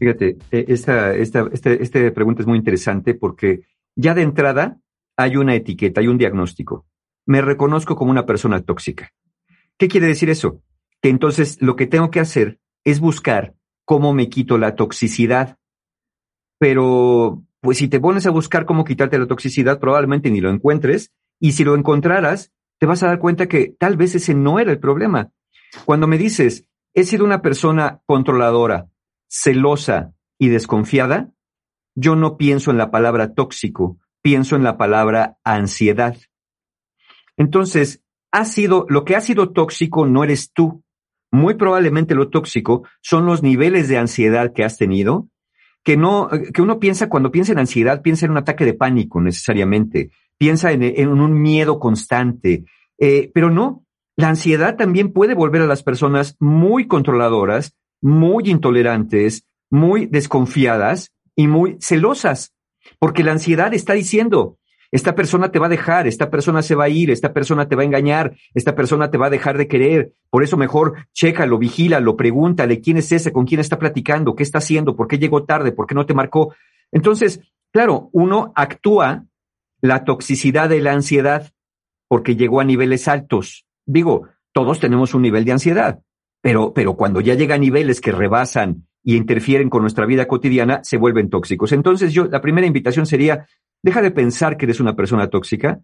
Speaker 7: Fíjate, eh, esta, esta, este- esta pregunta es muy interesante porque ya de entrada hay una etiqueta, hay un diagnóstico. Me reconozco como una persona tóxica. ¿Qué quiere decir eso? Que entonces lo que tengo que hacer es buscar cómo me quito la toxicidad. Pero, pues si te pones a buscar cómo quitarte la toxicidad, probablemente ni lo encuentres. Y si lo encontraras, te vas a dar cuenta que tal vez ese no era el problema. Cuando me dices, he sido una persona controladora, celosa y desconfiada, yo no pienso en la palabra tóxico, pienso en la palabra ansiedad. Entonces, ha sido, lo que ha sido tóxico no eres tú. Muy probablemente lo tóxico son los niveles de ansiedad que has tenido, que no, que uno piensa cuando piensa en ansiedad, piensa en un ataque de pánico necesariamente, piensa en, un miedo constante, eh, pero no, la ansiedad también puede volver a las personas muy controladoras, muy intolerantes, muy desconfiadas y muy celosas, porque la ansiedad está diciendo, esta persona te va a dejar, esta persona se va a ir, esta persona te va a engañar, esta persona te va a dejar de querer. Por eso mejor chécalo, vigílalo, pregúntale quién es ese, con quién está platicando, qué está haciendo, por qué llegó tarde, por qué no te marcó. Entonces, claro, uno actúa la toxicidad de la ansiedad porque llegó a niveles altos. Digo, todos tenemos un nivel de ansiedad, pero, pero cuando ya llega a niveles que rebasan y interfieren con nuestra vida cotidiana, se vuelven tóxicos. Entonces, yo, la primera invitación sería, Deja de pensar que eres una persona tóxica.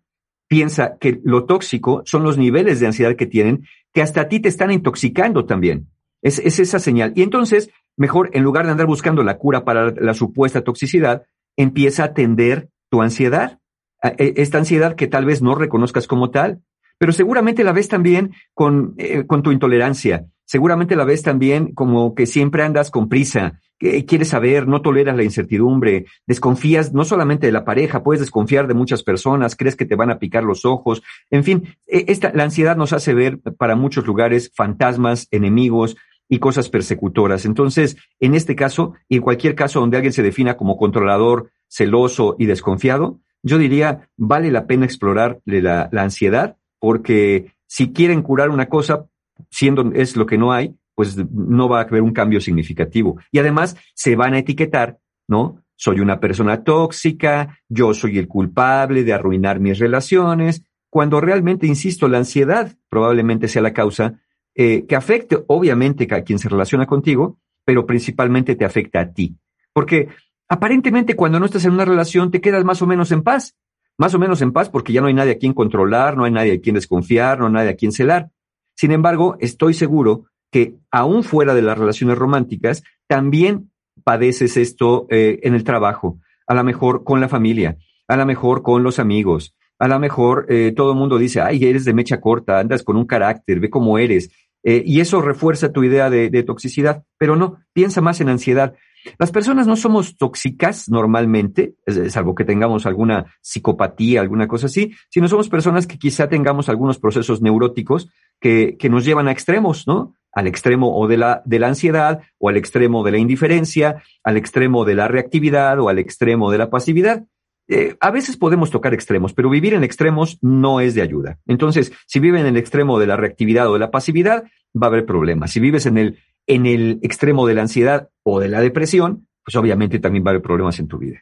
Speaker 7: Piensa que lo tóxico son los niveles de ansiedad que tienen, que hasta a ti te están intoxicando también. Es, esa señal. Y entonces, mejor, en lugar de andar buscando la cura para la supuesta toxicidad, empieza a atender tu ansiedad. E, esta ansiedad que tal vez no reconozcas como tal, pero seguramente la ves también con, eh, con tu intolerancia. Seguramente la ves también como que siempre andas con prisa, quieres saber, no toleras la incertidumbre, desconfías no solamente de la pareja, puedes desconfiar de muchas personas, crees que te van a picar los ojos, en fin, e, esta, la ansiedad nos hace ver para muchos lugares fantasmas, enemigos y cosas persecutoras. Entonces, en este caso, y en cualquier caso donde alguien se defina como controlador, celoso y desconfiado, yo diría, vale la pena explorar la, la ansiedad, porque si quieren curar una cosa, siendo es lo que no hay, pues no va a haber un cambio significativo. Y además se van a etiquetar, ¿no? Soy una persona tóxica, yo soy el culpable de arruinar mis relaciones, cuando realmente, insisto, la ansiedad probablemente sea la causa eh, que afecte, obviamente, a quien se relaciona contigo, pero principalmente te afecta a ti. Porque aparentemente cuando no estás en una relación te quedas más o menos en paz, más o menos en paz porque ya no hay nadie a quien controlar, no hay nadie a quien desconfiar, no hay nadie a quien celar. Sin embargo, estoy seguro que aún fuera de las relaciones románticas, también padeces esto eh, en el trabajo, a lo mejor con la familia, a lo mejor con los amigos, a lo mejor eh, todo el mundo dice, ay, eres de mecha corta, andas con un carácter, ve cómo eres. Eh, y eso refuerza tu idea de, de, toxicidad, pero no, piensa más en ansiedad. Las personas no somos tóxicas normalmente, salvo que tengamos alguna psicopatía, alguna cosa así, sino somos personas que quizá tengamos algunos procesos neuróticos que, que nos llevan a extremos, ¿no? al extremo o de la, de la ansiedad, o al extremo de la indiferencia, al extremo de la reactividad o al extremo de la pasividad. Eh, a veces podemos tocar extremos, pero vivir en extremos no es de ayuda. Entonces, si vives en el extremo de la reactividad o de la pasividad, va a haber problemas. Si vives en el, en el extremo de la ansiedad o de la depresión, pues obviamente también va a haber problemas en tu vida.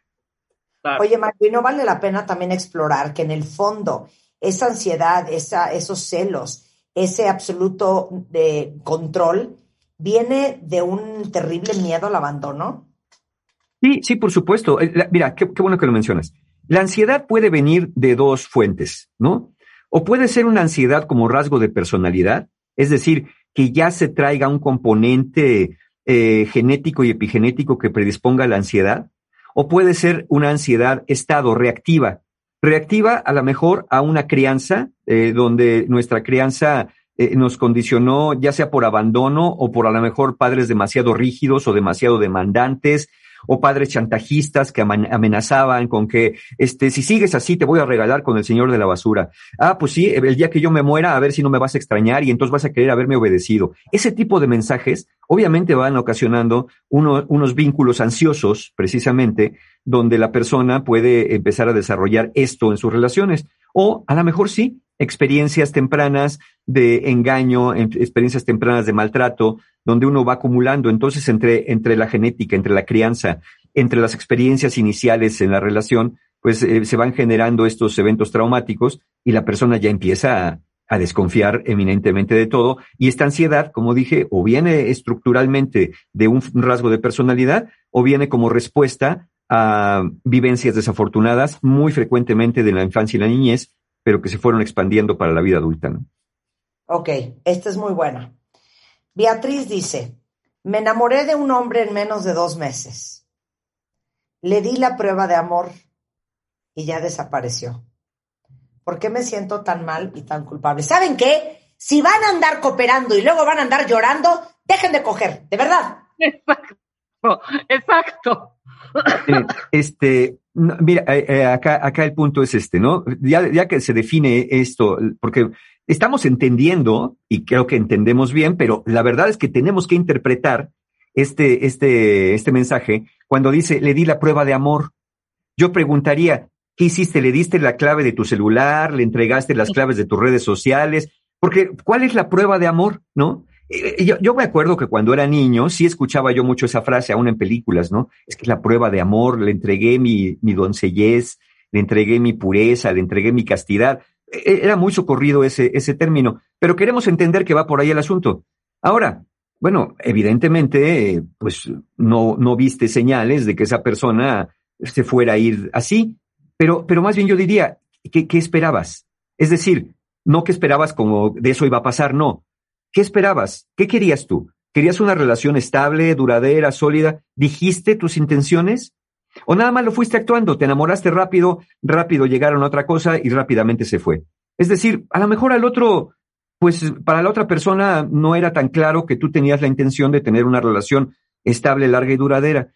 Speaker 2: Oye, Martín, ¿no vale la pena también explorar que en el fondo esa ansiedad, esa, esos celos, ese absoluto de control viene de un terrible miedo al abandono?
Speaker 7: Sí, sí, por supuesto. Eh, mira, qué, bueno que lo mencionas. La ansiedad puede venir de dos fuentes, ¿no? O puede ser una ansiedad como rasgo de personalidad, es decir, que ya se traiga un componente eh, genético y epigenético que predisponga a la ansiedad, o puede ser una ansiedad estado reactiva, reactiva a lo mejor a una crianza eh, donde nuestra crianza eh, nos condicionó ya sea por abandono o por a lo mejor padres demasiado rígidos o demasiado demandantes o padres chantajistas que amenazaban con que, este, si sigues así, te voy a regalar con el señor de la basura. Ah, pues sí, el día que yo me muera, a ver si no me vas a extrañar y entonces vas a querer haberme obedecido. Ese tipo de mensajes obviamente van ocasionando unos vínculos ansiosos, precisamente, donde la persona puede empezar a desarrollar esto en sus relaciones. O a lo mejor sí, experiencias tempranas de engaño, experiencias tempranas de maltrato, donde uno va acumulando. Entonces, entre, entre la genética, entre la crianza, entre las experiencias iniciales en la relación, pues eh, se van generando estos eventos traumáticos y la persona ya empieza a, a desconfiar eminentemente de todo. Y esta ansiedad, como dije, o viene estructuralmente de un rasgo de personalidad o viene como respuesta a vivencias desafortunadas, muy frecuentemente de la infancia y la niñez, pero que se fueron expandiendo para la vida adulta. ¿no?
Speaker 2: Ok, esta es muy buena. Beatriz dice, me enamoré de un hombre en menos de dos meses. Le di la prueba de amor y ya desapareció. ¿Por qué me siento tan mal y tan culpable? ¿Saben qué? Si van a andar cooperando y luego van a andar llorando, dejen de coger, de verdad.
Speaker 4: Exacto, exacto.
Speaker 7: Eh, este, no, mira, eh, eh, acá, acá el punto es este, ¿no? Ya, ya que se define esto, porque estamos entendiendo, y creo que entendemos bien, pero la verdad es que tenemos que interpretar este, este, este mensaje cuando dice, le di la prueba de amor. Yo preguntaría, ¿qué hiciste? ¿Le diste la clave de tu celular? ¿Le entregaste las claves de tus redes sociales? Porque, ¿cuál es la prueba de amor? ¿No? Eh, Yo, me acuerdo que cuando era niño, sí escuchaba yo mucho esa frase, aún en películas, ¿no? Es que es la prueba de amor, le entregué mi, mi doncellez, le entregué mi pureza, le entregué mi castidad. E- Era muy socorrido ese, ese término, pero queremos entender que va por ahí el asunto. Ahora, bueno, evidentemente, eh, pues no, no viste señales de que esa persona se fuera a ir así, pero, pero más bien yo diría, ¿qué, qué esperabas? Es decir, no que esperabas como de eso iba a pasar, no. ¿Qué esperabas? ¿Qué querías tú? ¿Querías una relación estable, duradera, sólida? ¿Dijiste tus intenciones? ¿O nada más lo fuiste actuando? Te enamoraste rápido, rápido llegaron a otra cosa y rápidamente se fue. Es decir, a lo mejor al otro, pues para la otra persona no era tan claro que tú tenías la intención de tener una relación estable, larga y duradera.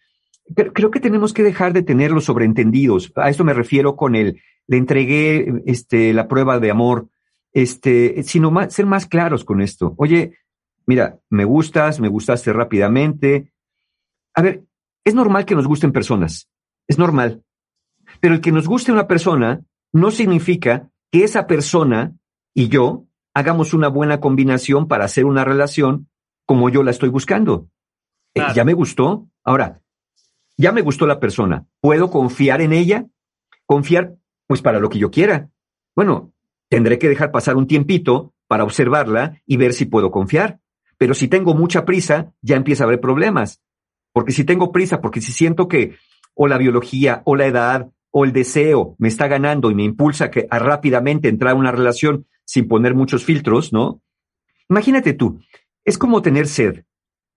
Speaker 7: Pero creo que tenemos que dejar de tener los sobreentendidos. A esto me refiero con el, le entregué este, la prueba de amor, este, sino más, ser más claros con esto. Oye, mira, me gustas, me gustaste rápidamente. A ver, es normal que nos gusten personas, es normal. Pero el que nos guste una persona no significa que esa persona y yo hagamos una buena combinación para hacer una relación como yo la estoy buscando. Eh, ya me gustó. Ahora, ya me gustó la persona. ¿Puedo confiar en ella? Confiar, pues, para lo que yo quiera. Bueno, tendré que dejar pasar un tiempito para observarla y ver si puedo confiar. Pero si tengo mucha prisa, ya empieza a haber problemas. Porque si tengo prisa, porque si siento que o la biología, o la edad, o el deseo me está ganando y me impulsa que, a rápidamente entrar a una relación sin poner muchos filtros, ¿no? Imagínate tú, es como tener sed.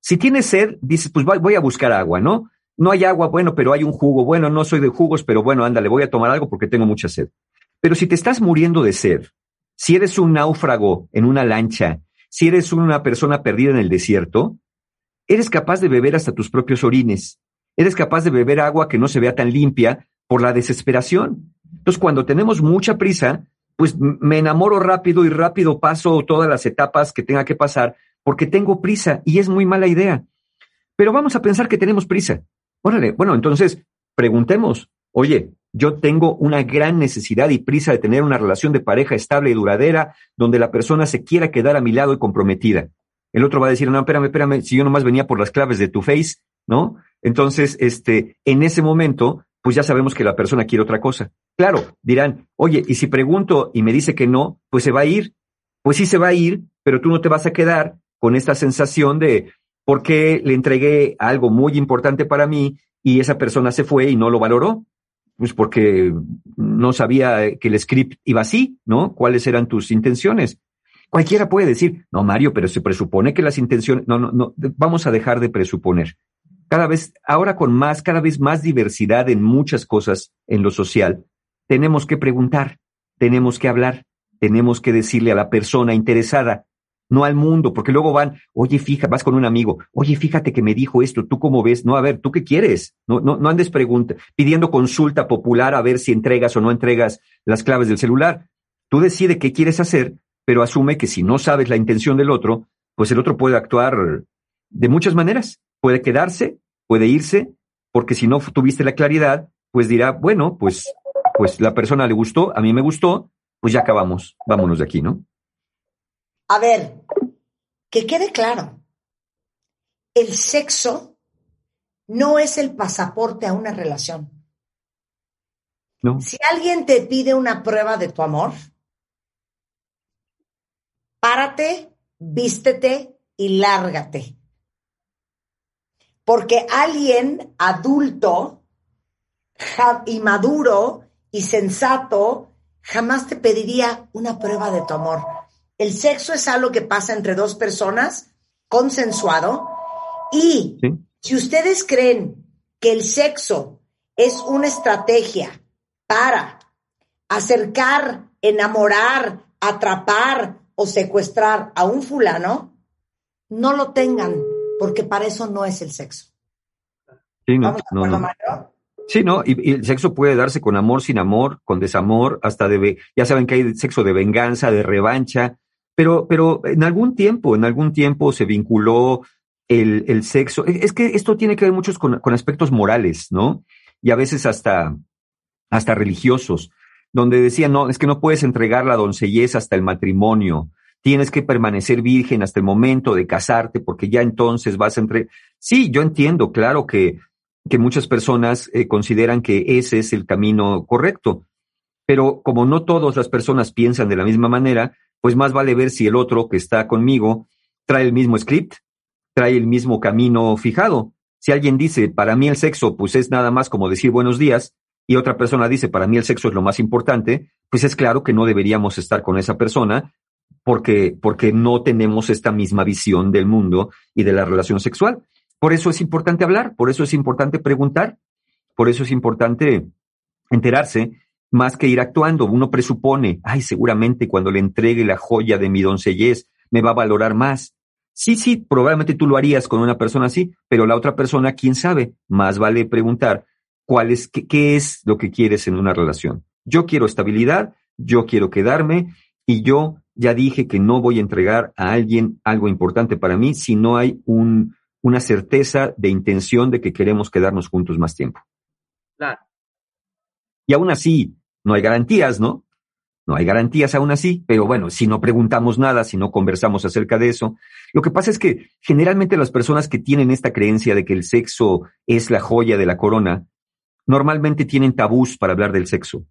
Speaker 7: Si tienes sed, dices, pues voy- a buscar agua, ¿no? No hay agua, bueno, pero hay un jugo. Bueno, no soy de jugos, pero bueno, ándale, voy a tomar algo porque tengo mucha sed. Pero si te estás muriendo de sed, si eres un náufrago en una lancha, si eres una persona perdida en el desierto, eres capaz de beber hasta tus propios orines. Eres capaz de beber agua que no se vea tan limpia por la desesperación. Entonces, cuando tenemos mucha prisa, pues me enamoro rápido y rápido paso todas las etapas que tenga que pasar porque tengo prisa y es muy mala idea. Pero vamos a pensar que tenemos prisa. Órale, bueno, entonces preguntemos, oye, yo tengo una gran necesidad y prisa de tener una relación de pareja estable y duradera donde la persona se quiera quedar a mi lado y comprometida. El otro va a decir, no, espérame, espérame, si yo nomás venía por las claves de tu face, ¿no? Entonces, este, en ese momento, pues ya sabemos que la persona quiere otra cosa. Claro, dirán, oye, y si pregunto y me dice que no, pues se va a ir. Pues sí se va a ir, pero tú no te vas a quedar con esta sensación de por qué le entregué algo muy importante para mí y esa persona se fue y no lo valoró. Pues porque no sabía que el script iba así, ¿no? ¿Cuáles eran tus intenciones? Cualquiera puede decir, no, Mario, pero se presupone que las intenciones, no, no, no, vamos a dejar de presuponer. Cada vez, ahora con más, cada vez más diversidad en muchas cosas en lo social, tenemos que preguntar, tenemos que hablar, tenemos que decirle a la persona interesada, no al mundo, porque luego van, oye, fija, vas con un amigo, oye, fíjate que me dijo esto, ¿tú cómo ves? No, a ver, ¿tú qué quieres? No, no, no andes pregunta, pidiendo consulta popular a ver si entregas o no entregas las claves del celular. Tú decide qué quieres hacer, pero asume que si no sabes la intención del otro, pues el otro puede actuar de muchas maneras. Puede quedarse, puede irse, porque si no tuviste la claridad, pues dirá, bueno, pues, pues la persona le gustó, a mí me gustó, pues ya acabamos, vámonos de aquí, ¿no?
Speaker 2: A ver, que quede claro, el sexo no es el pasaporte a una relación.
Speaker 7: ¿No?
Speaker 2: Si alguien te pide una prueba de tu amor, párate, vístete y lárgate. Porque alguien adulto y maduro y sensato jamás te pediría una prueba de tu amor. El sexo es algo que pasa entre dos personas, consensuado, y
Speaker 7: Sí.
Speaker 2: si ustedes creen que el sexo es una estrategia para acercar, enamorar, atrapar o secuestrar a un fulano, no lo tengan, porque para eso no es el sexo.
Speaker 7: Sí, no,
Speaker 2: ¿Vamos de
Speaker 7: no? Sí, ¿no? Y, y el sexo puede darse con amor, sin amor, con desamor, hasta de, ya saben que hay sexo de venganza, de revancha, pero, pero en algún tiempo, en algún tiempo se vinculó el, el sexo. Es es que esto tiene que ver muchos con, con aspectos morales, ¿no? Y a veces hasta, hasta religiosos, donde decían, no, es que no puedes entregar la doncellez hasta el matrimonio, tienes que permanecer virgen hasta el momento de casarte, porque ya entonces vas a entre... Sí, yo entiendo, claro que, que muchas personas eh, consideran que ese es el camino correcto, pero como no todas las personas piensan de la misma manera, pues más vale ver si el otro que está conmigo trae el mismo script, trae el mismo camino fijado. Si alguien dice, para mí el sexo, pues es nada más como decir buenos días, y otra persona dice, para mí el sexo es lo más importante, pues es claro que no deberíamos estar con esa persona porque, porque no tenemos esta misma visión del mundo y de la relación sexual. Por eso es importante hablar, por eso es importante preguntar, por eso es importante enterarse más que ir actuando. Uno presupone, ay, seguramente cuando le entregue la joya de mi doncellez me va a valorar más. Sí, sí, probablemente tú lo harías con una persona así, pero la otra persona, quién sabe, más vale preguntar cuál es, qué, qué es lo que quieres en una relación. Yo quiero estabilidad, yo quiero quedarme y yo ya dije que no voy a entregar a alguien algo importante para mí si no hay un, una certeza de intención de que queremos quedarnos juntos más tiempo.
Speaker 4: Claro.
Speaker 7: Y aún así, no hay garantías, ¿no? No hay garantías aún así, pero bueno, si no preguntamos nada, si no conversamos acerca de eso, lo que pasa es que generalmente las personas que tienen esta creencia de que el sexo es la joya de la corona, normalmente tienen tabús para hablar del sexo.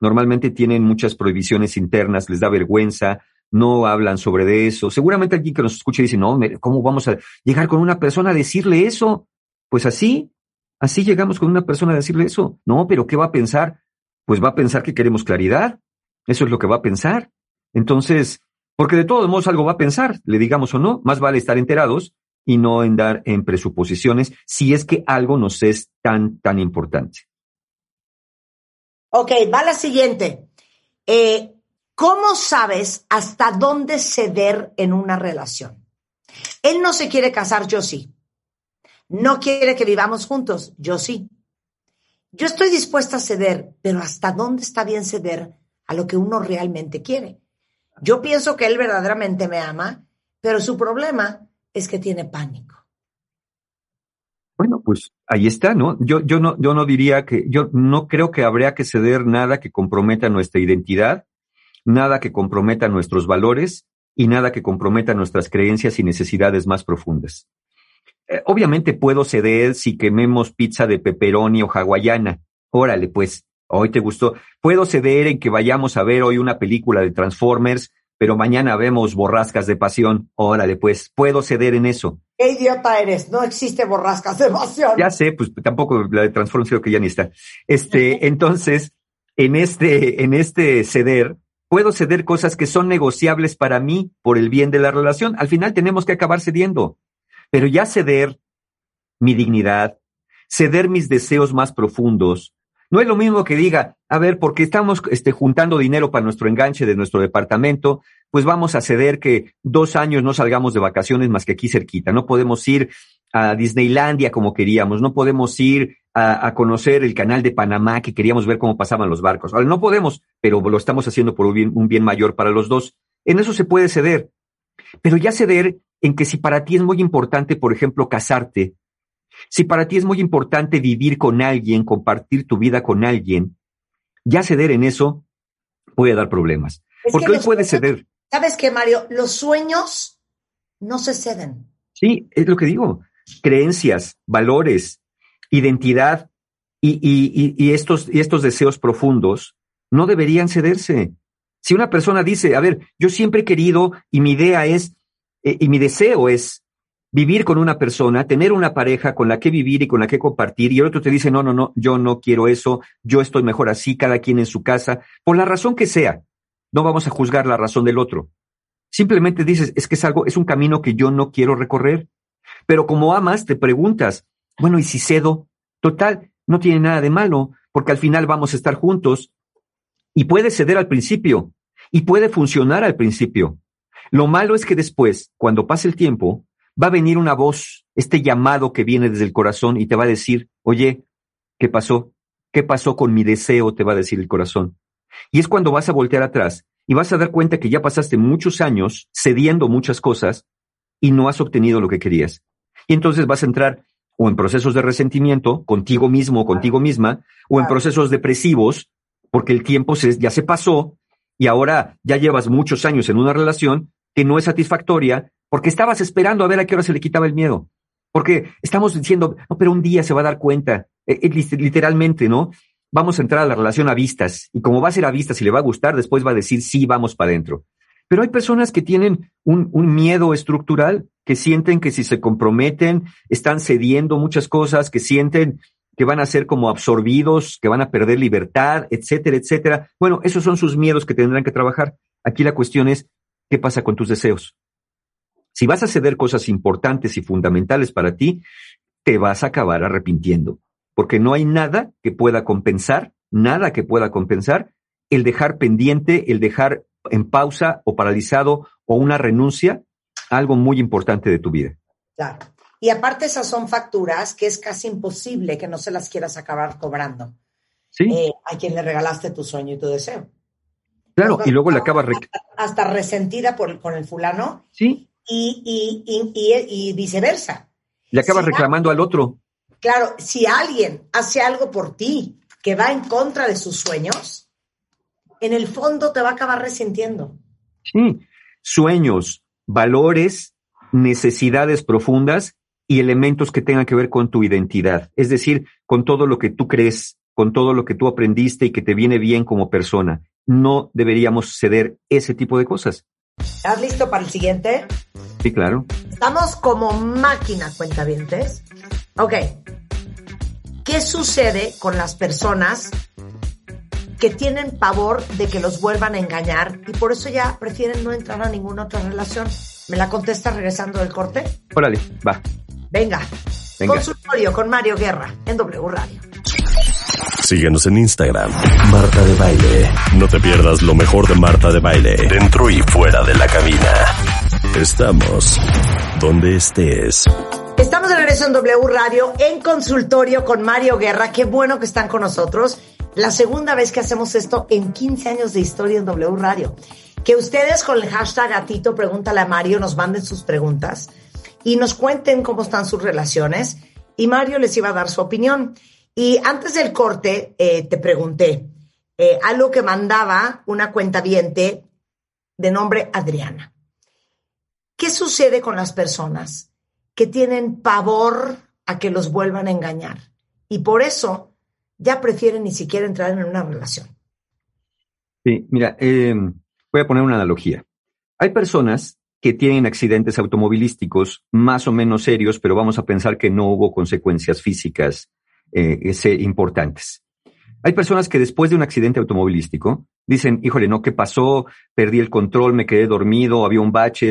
Speaker 7: Normalmente tienen muchas prohibiciones internas, les da vergüenza, no hablan sobre de eso. Seguramente alguien que nos escuche dice, no, ¿cómo vamos a llegar con una persona a decirle eso? Pues así, así llegamos con una persona a decirle eso. No, pero ¿qué va a pensar? Pues va a pensar que queremos claridad. Eso es lo que va a pensar. Entonces, porque de todos modos algo va a pensar, le digamos o no, más vale estar enterados y no andar en presuposiciones si es que algo nos es tan, tan importante.
Speaker 2: Ok, va la siguiente. Eh, ¿Cómo sabes hasta dónde ceder en una relación? Él no se quiere casar, yo sí. No quiere que vivamos juntos, yo sí. Yo estoy dispuesta a ceder, pero ¿hasta dónde está bien ceder a lo que uno realmente quiere? Yo pienso que él verdaderamente me ama, pero su problema es que tiene pánico.
Speaker 7: Bueno, pues ahí está, ¿no? Yo, yo no, yo no diría que, yo no creo que habría que ceder nada que comprometa nuestra identidad, nada que comprometa nuestros valores y nada que comprometa nuestras creencias y necesidades más profundas. Eh, obviamente puedo ceder si quememos pizza de pepperoni o hawaiana. Órale, pues, hoy te gustó. Puedo ceder en que vayamos a ver hoy una película de Transformers, pero mañana vemos borrascas de pasión. Órale, pues, puedo ceder en eso.
Speaker 2: ¿Qué idiota eres? No existe borrascas de pasión.
Speaker 7: Ya sé, pues tampoco la de Transformers creo que ya ni está. Este, entonces, en este, en este ceder, puedo ceder cosas que son negociables para mí por el bien de la relación. Al final tenemos que acabar cediendo. Pero ya ceder mi dignidad, ceder mis deseos más profundos, no es lo mismo que diga, a ver, porque estamos este, juntando dinero para nuestro enganche de nuestro departamento, pues vamos a ceder que dos años no salgamos de vacaciones más que aquí cerquita. No podemos ir a Disneylandia como queríamos, no podemos ir a, conocer el canal de Panamá que queríamos ver cómo pasaban los barcos. Ahora, no podemos, pero lo estamos haciendo por un bien mayor para los dos. En eso se puede ceder. Pero ya ceder en que si para ti es muy importante, por ejemplo, casarte, si para ti es muy importante vivir con alguien, compartir tu vida con alguien, ya ceder en eso puede dar problemas.
Speaker 2: Es
Speaker 7: Porque
Speaker 2: que
Speaker 7: hoy puede ceder.
Speaker 2: ¿Sabes qué, Mario? Los sueños no se ceden.
Speaker 7: Sí, es lo que digo. Creencias, valores, identidad y, y- y- y estos, y estos deseos profundos no deberían cederse. Si una persona dice, a ver, yo siempre he querido y mi idea es, eh, y mi deseo es vivir con una persona, tener una pareja con la que vivir y con la que compartir, y el otro te dice, no, no, no, yo no quiero eso, yo estoy mejor así, cada quien en su casa, por la razón que sea. No vamos a juzgar la razón del otro. Simplemente dices, es que es algo, es un camino que yo no quiero recorrer. Pero como amas, te preguntas, bueno, ¿y si cedo? Total, no tiene nada de malo, porque al final vamos a estar juntos. Y puede ceder al principio, y puede funcionar al principio. Lo malo es que después, cuando pase el tiempo, va a venir una voz, este llamado que viene desde el corazón y te va a decir, oye, ¿qué pasó? ¿Qué pasó con mi deseo? Te va a decir el corazón. Y es cuando vas a voltear atrás y vas a dar cuenta que ya pasaste muchos años cediendo muchas cosas y no has obtenido lo que querías. Y entonces vas a entrar o en procesos de resentimiento contigo mismo o contigo misma, o en procesos depresivos, porque el tiempo se, ya se pasó y ahora ya llevas muchos años en una relación que no es satisfactoria porque estabas esperando a ver a qué hora se le quitaba el miedo. Porque estamos diciendo, no, pero un día se va a dar cuenta, eh, eh, literalmente, ¿no? Vamos a entrar a la relación a vistas y como va a ser a vistas y le va a gustar, después va a decir, sí, vamos para adentro. Pero hay personas que tienen un, un, miedo estructural, que sienten que si se comprometen, están cediendo muchas cosas, que sienten que van a ser como absorbidos, que van a perder libertad, etcétera, etcétera. Bueno, esos son sus miedos que tendrán que trabajar. Aquí la cuestión es, ¿qué pasa con tus deseos? Si vas a ceder cosas importantes y fundamentales para ti, te vas a acabar arrepintiendo, porque no hay nada que pueda compensar, nada que pueda compensar el dejar pendiente, el dejar en pausa o paralizado o una renuncia a algo muy importante de tu vida.
Speaker 2: Claro. Y aparte esas son facturas que es casi imposible que no se las quieras acabar cobrando.
Speaker 7: Sí.
Speaker 2: Eh, a quien le regalaste tu sueño y tu deseo.
Speaker 7: Claro, y luego le acabas...
Speaker 2: Hasta, hasta, resentida por, con el fulano.
Speaker 7: Sí.
Speaker 2: Y, y, y, y viceversa.
Speaker 7: Le acabas
Speaker 2: Si
Speaker 7: reclamando al otro.
Speaker 2: Claro, si alguien hace algo por ti que va en contra de sus sueños, en el fondo te va a acabar resintiendo.
Speaker 7: Sí, sueños, valores, necesidades profundas y elementos que tengan que ver con tu identidad, es decir, con todo lo que tú crees, con todo lo que tú aprendiste y que te viene bien como persona. No deberíamos ceder ese tipo de cosas.
Speaker 2: ¿Estás listo para el siguiente?
Speaker 7: Sí, claro.
Speaker 2: Estamos como máquina, cuentavientes. Ok. ¿Qué sucede con las personas que tienen pavor de que los vuelvan a engañar y por eso ya prefieren no entrar a ninguna otra relación? ¿Me la contesta regresando del corte?
Speaker 7: Órale, va.
Speaker 2: Venga.
Speaker 7: Venga.
Speaker 2: Consultorio con Mario Guerra en W Radio.
Speaker 1: Síguenos en Instagram, Marta de Baile. No te pierdas lo mejor de Marta de Baile, dentro y fuera de la cabina. Estamos donde estés.
Speaker 2: Estamos de regreso en W Radio en consultorio con Mario Guerra. Qué bueno que están con nosotros. La segunda vez que hacemos esto en 15 años de historia en W Radio. Que ustedes con el hashtag gatito pregúntale a Mario nos manden sus preguntas y nos cuenten cómo están sus relaciones y Mario les iba a dar su opinión. Y antes del corte eh, te pregunté eh, algo que mandaba una cuenta viente de nombre Adriana. ¿Qué sucede con las personas que tienen pavor a que los vuelvan a engañar? Y por eso ya prefieren ni siquiera entrar en una relación.
Speaker 7: Sí, mira, eh, voy a poner una analogía. Hay personas que tienen accidentes automovilísticos más o menos serios, pero vamos a pensar que no hubo consecuencias físicas eh, importantes. Hay personas que después de un accidente automovilístico dicen, híjole, no, ¿qué pasó? Perdí el control, me quedé dormido, había un bache,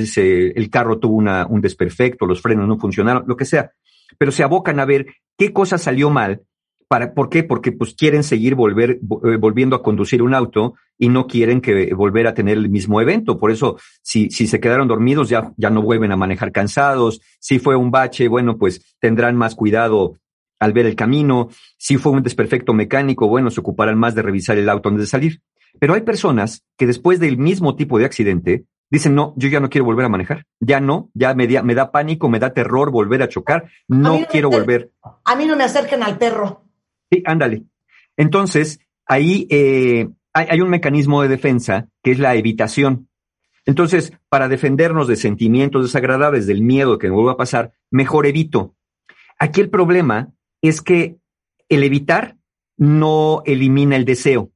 Speaker 7: el carro tuvo una, un desperfecto, los frenos no funcionaron, lo que sea. Pero se abocan a ver qué cosa salió mal. Para, ¿Por qué? Porque pues quieren seguir volver, vo- eh, volviendo a conducir un auto y no quieren que volver a tener el mismo evento. Por eso, si, si se quedaron dormidos, ya, ya no vuelven a manejar cansados. Si fue un bache, bueno, pues tendrán más cuidado al ver el camino. Si fue un desperfecto mecánico, bueno, se ocuparán más de revisar el auto antes de salir. Pero hay personas que después del mismo tipo de accidente dicen, no, yo ya no quiero volver a manejar. Ya no, ya me, da- me da pánico, me da terror volver a chocar. No quiero volver.
Speaker 2: A mí no me acerquen al perro.
Speaker 7: Sí, ándale. Entonces, ahí eh, hay, hay un mecanismo de defensa que es la evitación. Entonces, para defendernos de sentimientos desagradables, del miedo que me vuelva a pasar, mejor evito. Aquí el problema es que el evitar no elimina el deseo,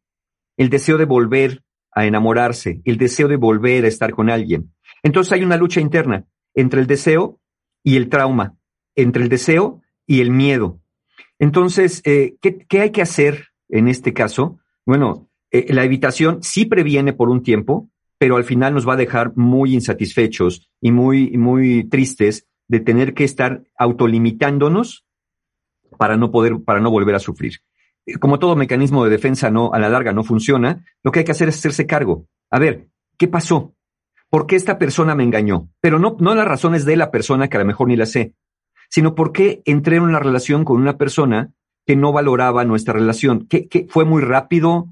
Speaker 7: el deseo de volver a enamorarse, el deseo de volver a estar con alguien. Entonces hay una lucha interna entre el deseo y el trauma, entre el deseo y el miedo. Entonces, eh, ¿qué, hay que hacer en este caso? Bueno, eh, la evitación sí previene por un tiempo, pero al final nos va a dejar muy insatisfechos y muy, muy tristes de tener que estar autolimitándonos para no poder, para no volver a sufrir. Como todo mecanismo de defensa no, a la larga no funciona, lo que hay que hacer es hacerse cargo. A ver, ¿qué pasó? ¿por qué esta persona me engañó? Pero no, no las razones de la persona que a lo mejor ni la sé, sino por qué entré en una relación con una persona que no valoraba nuestra relación. ¿Qué, qué fue muy rápido?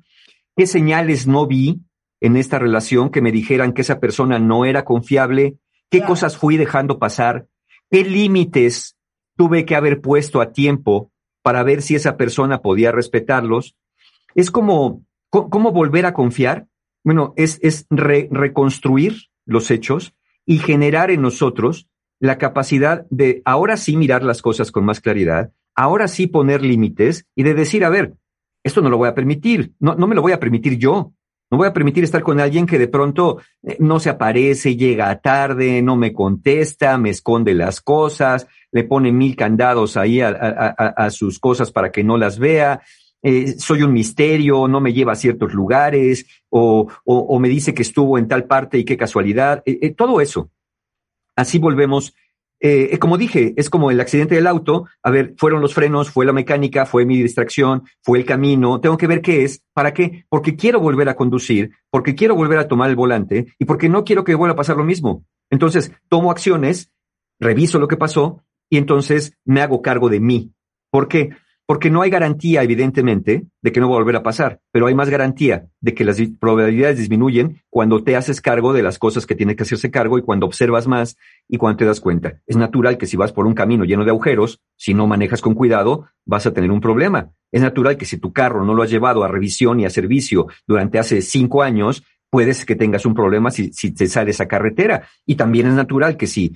Speaker 7: ¿Qué señales no vi en esta relación que me dijeran que esa persona no era confiable? ¿Qué
Speaker 2: Claro.
Speaker 7: cosas fui dejando pasar? ¿Qué límites tuve que haber puesto a tiempo para ver si esa persona podía respetarlos? Es como, co- ¿cómo volver a confiar? Bueno, es, es re- reconstruir los hechos y generar en nosotros la capacidad de ahora sí mirar las cosas con más claridad, ahora sí poner límites y de decir, a ver, esto no lo voy a permitir, no, no me lo voy a permitir yo. No voy a permitir estar con alguien que de pronto eh, no se aparece, llega tarde, no me contesta, me esconde las cosas, le pone mil candados ahí a, sus cosas para que no las vea. eh, soy un misterio, no me lleva a ciertos lugares, o, me dice que estuvo en tal parte y qué casualidad. eh, todo eso. Así volvemos. Eh, como dije, es como el accidente del auto. A ver, fueron los frenos, fue la mecánica, fue mi distracción, fue el camino. Tengo que ver qué es. ¿Para qué? Porque quiero volver a conducir, porque quiero volver a tomar el volante y porque no quiero que vuelva a pasar lo mismo. Entonces, tomo acciones, reviso lo que pasó y entonces me hago cargo de mí. ¿Por qué? Porque no hay garantía, evidentemente, de que no va a volver a pasar, pero hay más garantía de que las probabilidades disminuyen cuando te haces cargo de las cosas que tiene que hacerse cargo y cuando observas más y cuando te das cuenta. Es natural que si vas por un camino lleno de agujeros, si no manejas con cuidado, vas a tener un problema. Es natural que si tu carro no lo has llevado a revisión y a servicio durante hace cinco años, puedes que tengas un problema si, si te sales a carretera. Y también es natural que si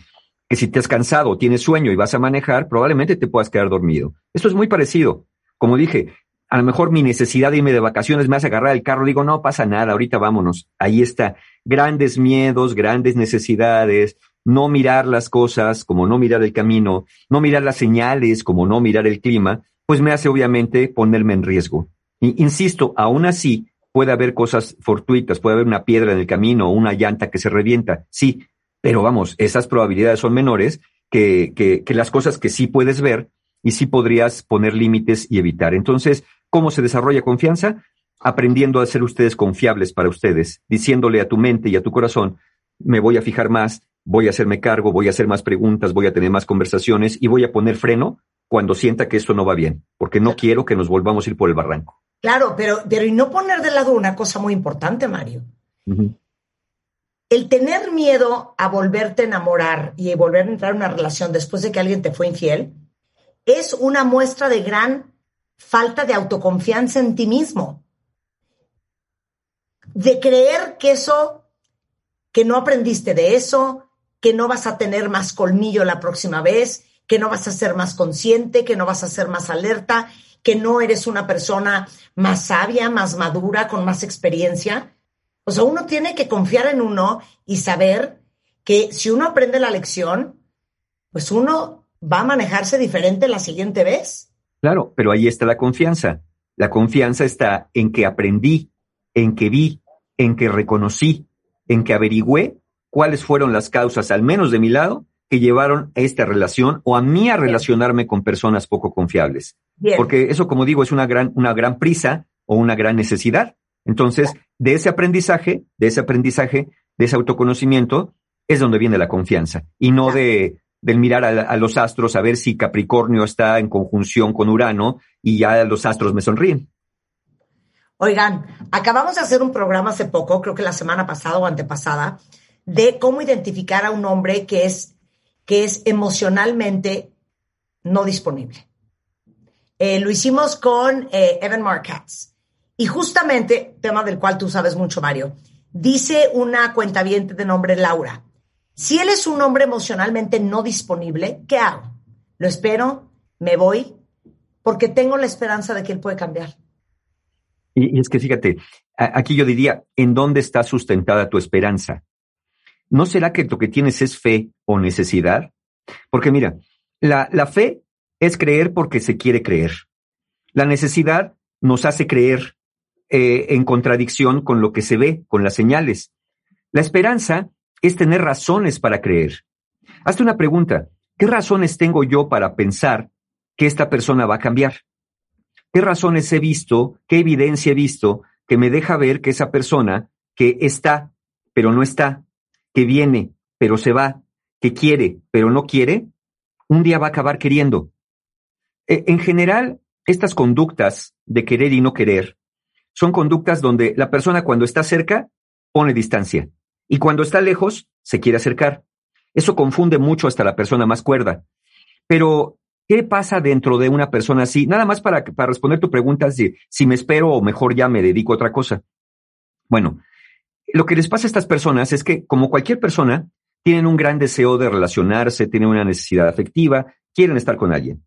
Speaker 7: que si te has cansado tienes sueño y vas a manejar, probablemente te puedas quedar dormido. Esto es muy parecido. Como dije, a lo mejor mi necesidad de irme de vacaciones me hace agarrar el carro, digo, no pasa nada, ahorita vámonos. Ahí está. Grandes miedos, grandes necesidades, no mirar las cosas como no mirar el camino, no mirar las señales como no mirar el clima, pues me hace obviamente ponerme en riesgo. Y, insisto, aún así puede haber cosas fortuitas, puede haber una piedra en el camino o una llanta que se revienta, sí, pero vamos, esas probabilidades son menores que, que, que las cosas que sí puedes ver y sí podrías poner límites y evitar. Entonces, ¿cómo se desarrolla confianza? Aprendiendo a ser ustedes confiables para ustedes, diciéndole a tu mente y a tu corazón, me voy a fijar más, voy a hacerme cargo, voy a hacer más preguntas, voy a tener más conversaciones y voy a poner freno cuando sienta que esto no va bien, porque no quiero que nos volvamos a ir por el barranco.
Speaker 2: Claro, pero, pero y no poner de lado una cosa muy importante, Mario. El tener miedo a volverte a enamorar y volver a entrar en una relación después de que alguien te fue infiel es una muestra de gran falta de autoconfianza en ti mismo. De creer que eso, que no aprendiste de eso, que no vas a tener más colmillo la próxima vez, que no vas a ser más consciente, que no vas a ser más alerta, que no eres una persona más sabia, más madura, con más experiencia. O sea, uno tiene que confiar en uno y saber que si uno aprende la lección, pues uno va a manejarse diferente la siguiente vez.
Speaker 7: Claro, pero ahí está la confianza. La confianza está en que aprendí, en que vi, en que reconocí, en que averigüé cuáles fueron las causas, al menos de mi lado, que llevaron a esta relación o a mí a relacionarme con personas poco confiables.
Speaker 2: Bien.
Speaker 7: Porque eso, como digo, es una gran, una gran prisa o una gran necesidad. Entonces, de ese aprendizaje, de ese aprendizaje, de ese autoconocimiento, es donde viene la confianza. Y no de, del mirar a, a los astros a ver si Capricornio está en conjunción con Urano y ya los astros me sonríen.
Speaker 2: Oigan, acabamos de hacer un programa hace poco, creo que la semana pasada o antepasada, de cómo identificar a un hombre que es, que es emocionalmente no disponible. Eh, lo hicimos con eh, Evan Marcatz. Y justamente, tema del cual tú sabes mucho, Mario, dice una cuentaviente de nombre Laura, si él es un hombre emocionalmente no disponible, ¿qué hago? ¿Lo espero? ¿Me voy? Porque tengo la esperanza de que él puede cambiar.
Speaker 7: Y, es que fíjate, aquí yo diría, ¿en dónde está sustentada tu esperanza? ¿No será que lo que tienes es fe o necesidad? Porque mira, la, la fe es creer porque se quiere creer. La necesidad nos hace creer eh, en contradicción con lo que se ve, con las señales. La esperanza es tener razones para creer. Hazte una pregunta, ¿qué razones tengo yo para pensar que esta persona va a cambiar? ¿Qué razones he visto, qué evidencia he visto que me deja ver que esa persona que está, pero no está, que viene, pero se va, que quiere, pero no quiere, un día va a acabar queriendo. E, en general, estas conductas de querer y no querer son conductas donde la persona cuando está cerca pone distancia y cuando está lejos se quiere acercar. Eso confunde mucho hasta la persona más cuerda. Pero, ¿qué pasa dentro de una persona así? Nada más para, para responder tu pregunta, si, si me espero o mejor ya me dedico a otra cosa. Bueno, lo que les pasa a estas personas es que, como cualquier persona, tienen un gran deseo de relacionarse, tienen una necesidad afectiva, quieren estar con alguien.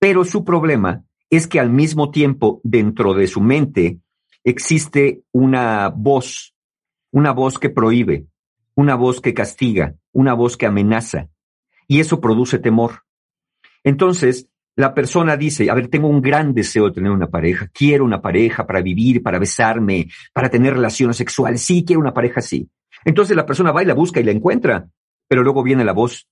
Speaker 7: Pero su problema es que al mismo tiempo, dentro de su mente, existe una voz, una voz que prohíbe, una voz que castiga, una voz que amenaza. Y eso produce temor. Entonces, la persona dice, a ver, tengo un gran deseo de tener una pareja, quiero una pareja para vivir, para besarme, para tener relaciones sexuales, sí, quiero una pareja así. Entonces la persona va y la busca y la encuentra, pero luego viene la voz,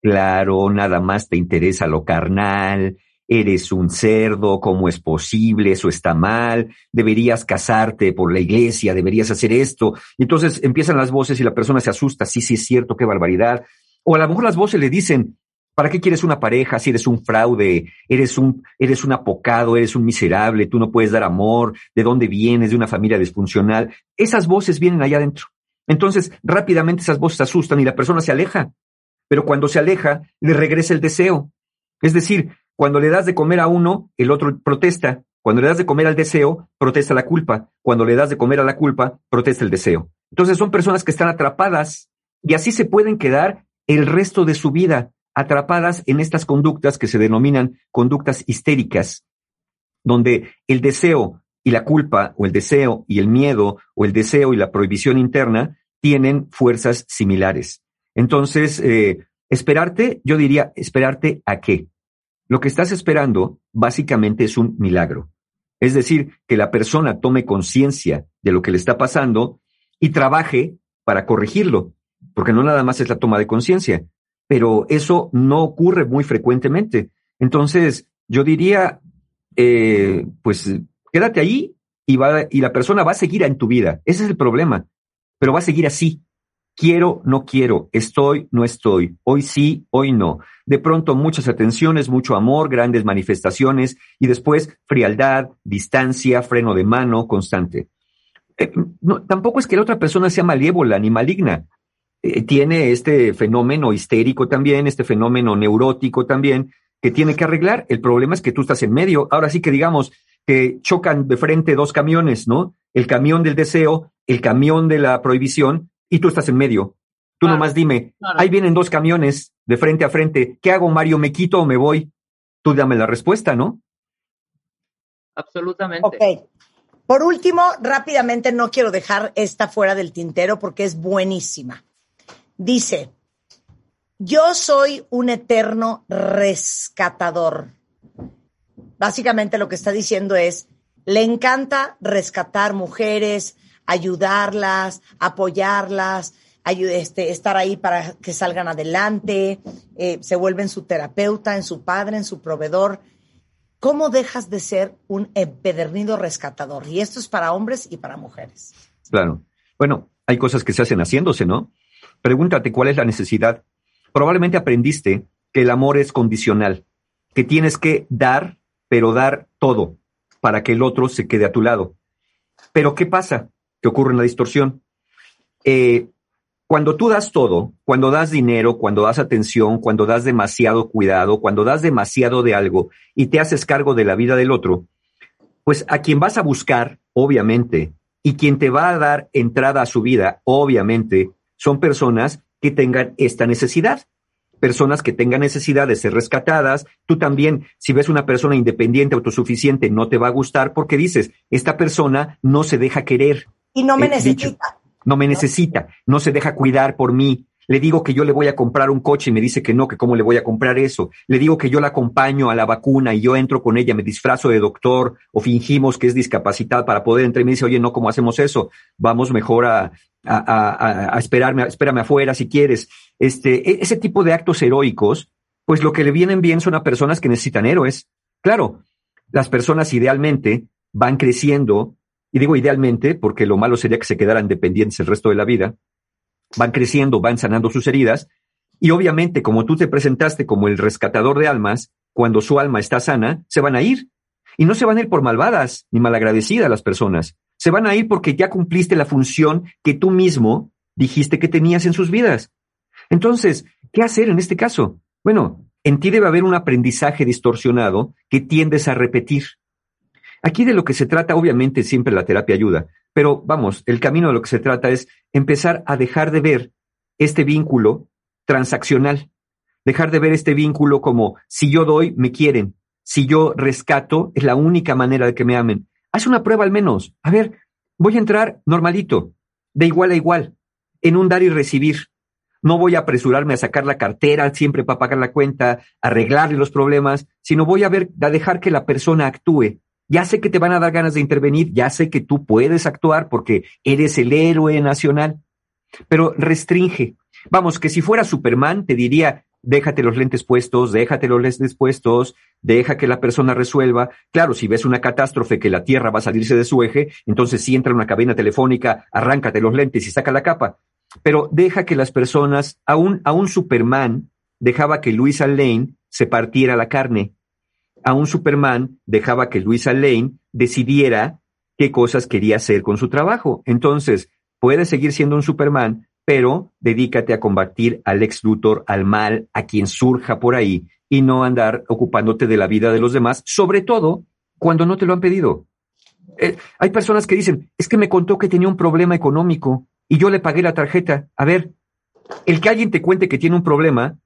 Speaker 7: claro, nada más te interesa lo carnal, eres un cerdo, ¿cómo es posible? Eso está mal, deberías casarte por la iglesia, deberías hacer esto. Entonces empiezan las voces y la persona se asusta, sí, sí es cierto, qué barbaridad. O a lo mejor las voces le dicen, ¿para qué quieres una pareja si eres un fraude, eres un, eres un apocado, eres un miserable, tú no puedes dar amor, de dónde vienes, de una familia disfuncional? Esas voces vienen allá adentro. Entonces, rápidamente esas voces asustan y la persona se aleja. Pero cuando se aleja, le regresa el deseo. Es decir, cuando le das de comer a uno, el otro protesta. Cuando le das de comer al deseo, protesta la culpa. Cuando le das de comer a la culpa, protesta el deseo. Entonces son personas que están atrapadas y así se pueden quedar el resto de su vida atrapadas en estas conductas que se denominan conductas histéricas, donde el deseo y la culpa o el deseo y el miedo o el deseo y la prohibición interna tienen fuerzas similares. Entonces, eh, esperarte, yo diría, esperarte a qué? Lo que estás esperando básicamente es un milagro. Es decir, que la persona tome conciencia de lo que le está pasando y trabaje para corregirlo, porque no nada más es la toma de conciencia, pero eso no ocurre muy frecuentemente. Entonces, yo diría, eh, pues quédate ahí y, va, y la persona va a seguir en tu vida. Ese es el problema, pero va a seguir así. Quiero, no quiero, estoy, no estoy, hoy sí, hoy no. De pronto muchas atenciones, mucho amor, grandes manifestaciones y después frialdad, distancia, freno de mano constante. Eh, tampoco es que la otra persona sea malévola ni maligna. Eh, tiene este fenómeno histérico también, este fenómeno neurótico también, que tiene que arreglar. El problema es que tú estás en medio. Ahora sí que digamos que chocan de frente dos camiones, ¿no? El camión del deseo, el camión de la prohibición, y tú estás en medio. Tú nomás dime, ahí vienen dos camiones de frente a frente. ¿Qué hago, Mario? ¿Me quito o me voy? Tú dame la respuesta, ¿no?
Speaker 4: Absolutamente.
Speaker 2: Ok. Por último, rápidamente, no quiero dejar esta fuera del tintero porque es buenísima. Dice, yo soy un eterno rescatador. Básicamente lo que está diciendo es, le encanta rescatar mujeres, ayudarlas, apoyarlas, este, estar ahí para que salgan adelante, eh, se vuelven su terapeuta, en su padre, en su proveedor. ¿Cómo dejas de ser un empedernido rescatador? Y esto es para hombres y para mujeres.
Speaker 7: Claro. Bueno, hay cosas que se hacen haciéndose, ¿no? Pregúntate cuál es la necesidad. Probablemente aprendiste que el amor es condicional, que tienes que dar, pero dar todo para que el otro se quede a tu lado. Pero ¿qué pasa? Que ocurre una distorsión. Eh, cuando tú das todo, cuando das dinero, cuando das atención, cuando das demasiado cuidado, cuando das demasiado de algo y te haces cargo de la vida del otro, pues a quien vas a buscar, obviamente, y quien te va a dar entrada a su vida, obviamente, son personas que tengan esta necesidad. Personas que tengan necesidad de ser rescatadas. Tú también, si ves una persona independiente, autosuficiente, no te va a gustar porque dices, esta persona no se deja querer.
Speaker 2: Y no me necesita
Speaker 7: no me necesita, no se deja cuidar por mí. Le digo que yo le voy a comprar un coche y me dice que no, que cómo le voy a comprar eso. Le digo que yo la acompaño a la vacuna y yo entro con ella, me disfrazo de doctor o fingimos que es discapacitada para poder entrar y me dice, oye, no, ¿cómo hacemos eso? Vamos mejor a, a, a, esperarme, espérame afuera si quieres. Este, e, ese tipo de actos heroicos, pues lo que le vienen bien son a personas que necesitan héroes. Claro, las personas idealmente van creciendo y digo idealmente porque lo malo sería que se quedaran dependientes el resto de la vida, van creciendo, van sanando sus heridas. Y obviamente, como tú te presentaste como el rescatador de almas, cuando su alma está sana, se van a ir. Y no se van a ir por malvadas ni malagradecidas las personas. Se van a ir porque ya cumpliste la función que tú mismo dijiste que tenías en sus vidas. Entonces, ¿qué hacer en este caso? Bueno, en ti debe haber un aprendizaje distorsionado que tiendes a repetir. Aquí de lo que se trata, obviamente siempre la terapia ayuda, pero vamos, el camino de lo que se trata es empezar a dejar de ver este vínculo transaccional, dejar de ver este vínculo como si yo doy, me quieren, si yo rescato, es la única manera de que me amen. Haz una prueba al menos. A ver, voy a entrar normalito, de igual a igual, en un dar y recibir. No voy a apresurarme a sacar la cartera siempre para pagar la cuenta, arreglarle los problemas, sino voy a ver, a dejar que la persona actúe. Ya sé que te van a dar ganas de intervenir, ya sé que tú puedes actuar porque eres el héroe nacional, pero restringe. Vamos, que si fuera Superman, te diría, déjate los lentes puestos, déjate los lentes puestos, deja que la persona resuelva. Claro, si ves una catástrofe que la Tierra va a salirse de su eje, entonces si entra en una cabina telefónica, arráncate los lentes y saca la capa. Pero deja que las personas, aún, un Superman dejaba que Luisa Lane se partiera la carne. A un Superman dejaba que Luisa Lane decidiera qué cosas quería hacer con su trabajo. Entonces, puedes seguir siendo un Superman, pero dedícate a combatir al ex Luthor, al mal, a quien surja por ahí, y no andar ocupándote de la vida de los demás, sobre todo cuando no te lo han pedido. Eh, hay personas que dicen, es que me contó que tenía un problema económico y yo le pagué la tarjeta. A ver, el que alguien te cuente que tiene un problema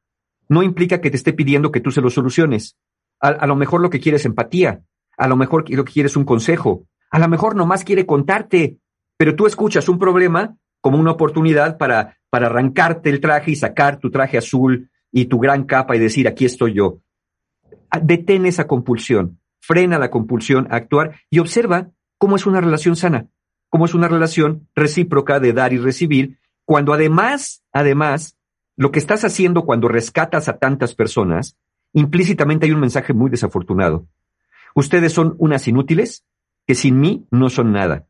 Speaker 7: no implica que te esté pidiendo que tú se lo soluciones. A, lo mejor lo que quieres es empatía, a lo mejor lo que quieres es un consejo, a lo mejor nomás quiere contarte, pero tú escuchas un problema como una oportunidad para, para arrancarte el traje y sacar tu traje azul y tu gran capa y decir, aquí estoy yo. Detén esa compulsión, frena la compulsión a actuar y observa cómo es una relación sana cómo es una relación recíproca de dar y recibir, cuando además, además, lo que estás haciendo cuando rescatas a tantas personas, implícitamente hay un mensaje muy desafortunado. Ustedes son unas inútiles que sin mí no son nada.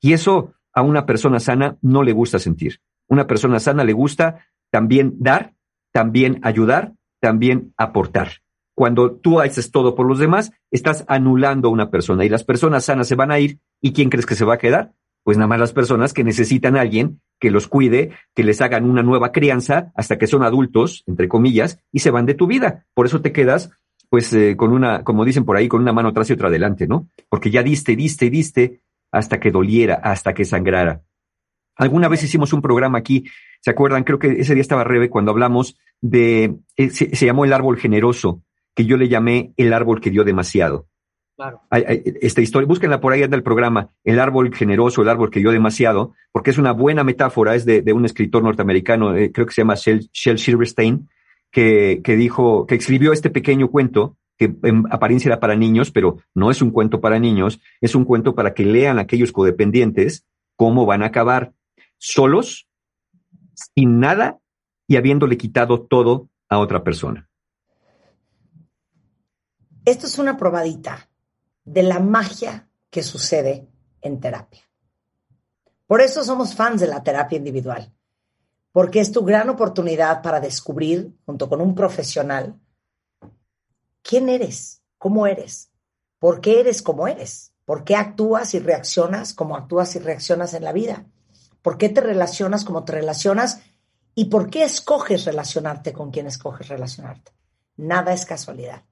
Speaker 7: Y eso a una persona sana no le gusta sentir. Una persona sana le gusta también dar, también ayudar, también aportar. Cuando tú haces todo por los demás, estás anulando a una persona y las personas sanas se van a ir. ¿Y quién crees que se va a quedar? Pues nada más las personas que necesitan a alguien que los cuide, que les hagan una nueva crianza hasta que son adultos, entre comillas, y se van de tu vida. Por eso te quedas, pues, eh, con una, como dicen por ahí, con una mano atrás y otra adelante, ¿no? Porque ya diste, diste, diste, hasta que doliera, hasta que sangrara. Alguna vez hicimos un programa aquí, ¿se acuerdan? Creo que ese día estaba Rebe cuando hablamos de, eh, se llamó el árbol generoso, que yo le llamé el árbol que dio demasiado.
Speaker 4: Claro.
Speaker 7: esta historia, búsquenla por ahí el programa, El árbol generoso, el árbol que dio demasiado, porque es una buena metáfora, es de, un escritor norteamericano, eh, creo que se llama Shel, Silverstein, que, que, dijo, que escribió este pequeño cuento, que en apariencia era para niños, pero no es un cuento para niños, es un cuento para que lean aquellos codependientes cómo van a acabar solos, sin nada y habiéndole quitado todo a otra persona.
Speaker 2: Esto es una probadita de la magia que sucede en terapia. Por eso somos fans de la terapia individual, porque es tu gran oportunidad para descubrir, junto con un profesional, quién eres, cómo eres, por qué eres como eres, por qué actúas y reaccionas como actúas y reaccionas en la vida, por qué te relacionas como te relacionas y por qué escoges relacionarte con quien escoges relacionarte. Nada es casualidad.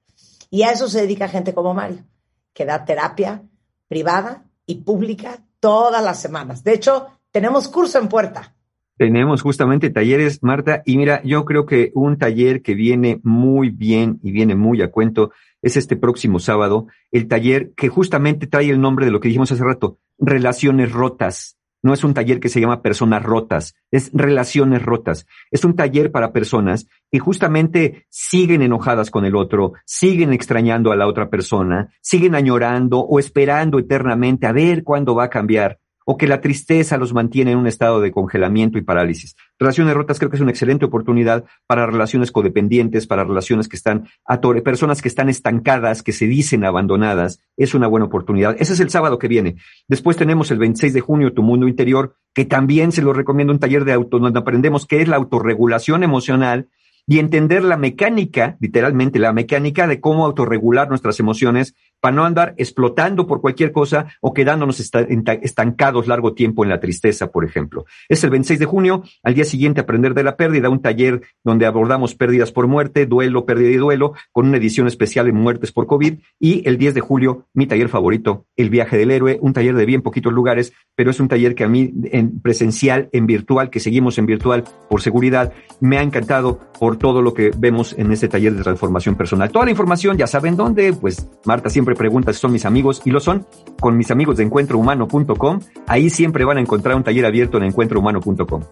Speaker 2: Y a eso se dedica gente como Mario que da terapia privada y pública todas las semanas. De hecho, tenemos curso en puerta.
Speaker 7: Tenemos justamente talleres, Marta, y mira, yo creo que un taller que viene muy bien y viene muy a cuento es este próximo sábado, el taller que justamente trae el nombre de lo que dijimos hace rato, relaciones rotas. No es un taller que se llama personas rotas, es relaciones rotas. Es un taller para personas que justamente siguen enojadas con el otro, siguen extrañando a la otra persona, siguen añorando o esperando eternamente a ver cuándo va a cambiar. O que la tristeza los mantiene en un estado de congelamiento y parálisis. Relaciones rotas creo que es una excelente oportunidad para relaciones codependientes, para relaciones que están atore, personas que están estancadas, que se dicen abandonadas. Es una buena oportunidad. Ese es el sábado que viene. Después tenemos el 26 de junio Tu Mundo Interior, que también se lo recomiendo un taller de auto donde aprendemos qué es la autorregulación emocional y entender la mecánica, literalmente la mecánica de cómo autorregular nuestras emociones para no andar explotando por cualquier cosa o quedándonos estancados largo tiempo en la tristeza, por ejemplo. Es el 26 de junio, al día siguiente aprender de la pérdida, un taller donde abordamos pérdidas por muerte, duelo, pérdida y duelo, con una edición especial en muertes por COVID y el 10 de julio, mi taller favorito, el viaje del héroe, un taller de bien poquitos lugares, pero es un taller que a mí en presencial, en virtual, que seguimos en virtual por seguridad, me ha encantado por todo lo que vemos en este taller de transformación personal. Toda la información ya saben dónde, pues Marta siempre preguntas son mis amigos y lo son con mis amigos de encuentrohumano.com. Ahí siempre van a encontrar un taller abierto en encuentrohumano.com.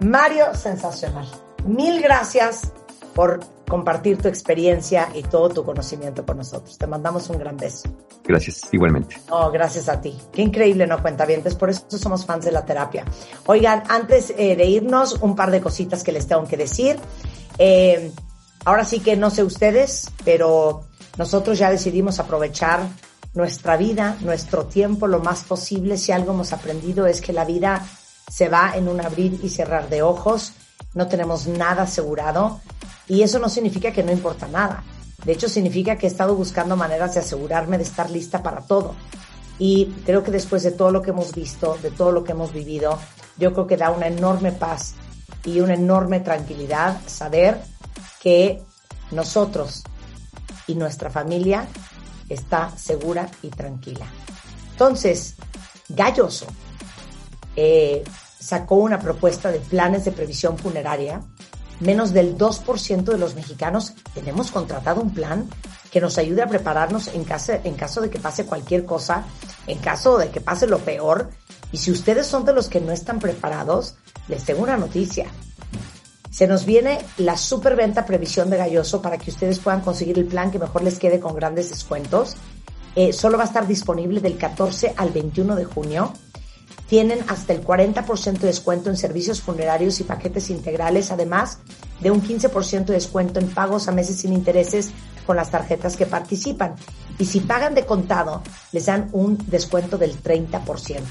Speaker 2: Mario, sensacional. Mil gracias por compartir tu experiencia y todo tu conocimiento con nosotros. Te mandamos un gran beso.
Speaker 7: Gracias, igualmente.
Speaker 2: No, gracias a ti. Qué increíble, ¿no, cuenta bien. Por eso somos fans de la terapia. Oigan, antes eh, de irnos, un par de cositas que les tengo que decir. Eh, ahora sí que no sé ustedes, pero nosotros ya decidimos aprovechar nuestra vida, nuestro tiempo lo más posible. Si algo hemos aprendido es que la vida se va en un abrir y cerrar de ojos, no tenemos nada asegurado y eso no significa que no importa nada. De hecho, significa que he estado buscando maneras de asegurarme de estar lista para todo. Y creo que después de todo lo que hemos visto, de todo lo que hemos vivido, yo creo que da una enorme paz y una enorme tranquilidad saber que nosotros y nuestra familia está segura y tranquila. Entonces, Galloso eh, sacó una propuesta de planes de previsión funeraria. Menos del 2% de los mexicanos tenemos contratado un plan que nos ayude a prepararnos en caso, en caso de que pase cualquier cosa, en caso de que pase lo peor. Y si ustedes son de los que no están preparados, les tengo una noticia se nos viene la superventa previsión de Galloso para que ustedes puedan conseguir el plan que mejor les quede con grandes descuentos. Eh, solo va a estar disponible del 14 al 21 de junio. Tienen hasta el 40% de descuento en servicios funerarios y paquetes integrales, además de un 15% de descuento en pagos a meses sin intereses con las tarjetas que participan. Y si pagan de contado, les dan un descuento del 30%.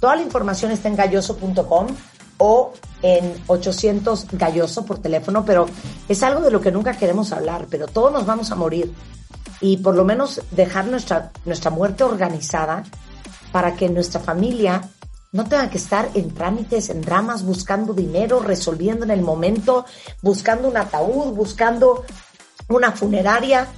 Speaker 2: Toda la información está en galloso.com o en 800 galloso por teléfono, pero es algo de lo que nunca queremos hablar, pero todos nos vamos a morir y por lo menos dejar nuestra, nuestra muerte organizada para que nuestra familia no tenga que estar en trámites, en dramas, buscando dinero, resolviendo en el momento, buscando un ataúd, buscando una funeraria.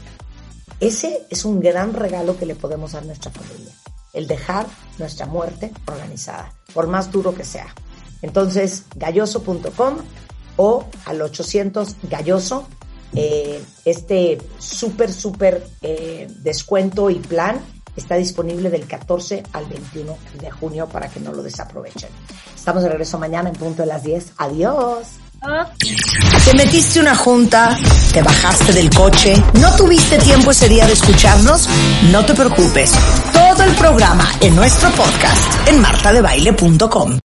Speaker 2: Ese es un gran regalo que le podemos dar a nuestra familia, el dejar nuestra muerte organizada, por más duro que sea. Entonces, galloso.com o al 800 galloso, eh, este súper, súper eh, descuento y plan está disponible del 14 al 21 de junio para que no lo desaprovechen. Estamos de regreso mañana en punto de las 10. Adiós. Te metiste una junta, te bajaste del coche, no tuviste tiempo ese día de escucharnos, no te preocupes. Todo el programa en nuestro podcast en martadebaile.com.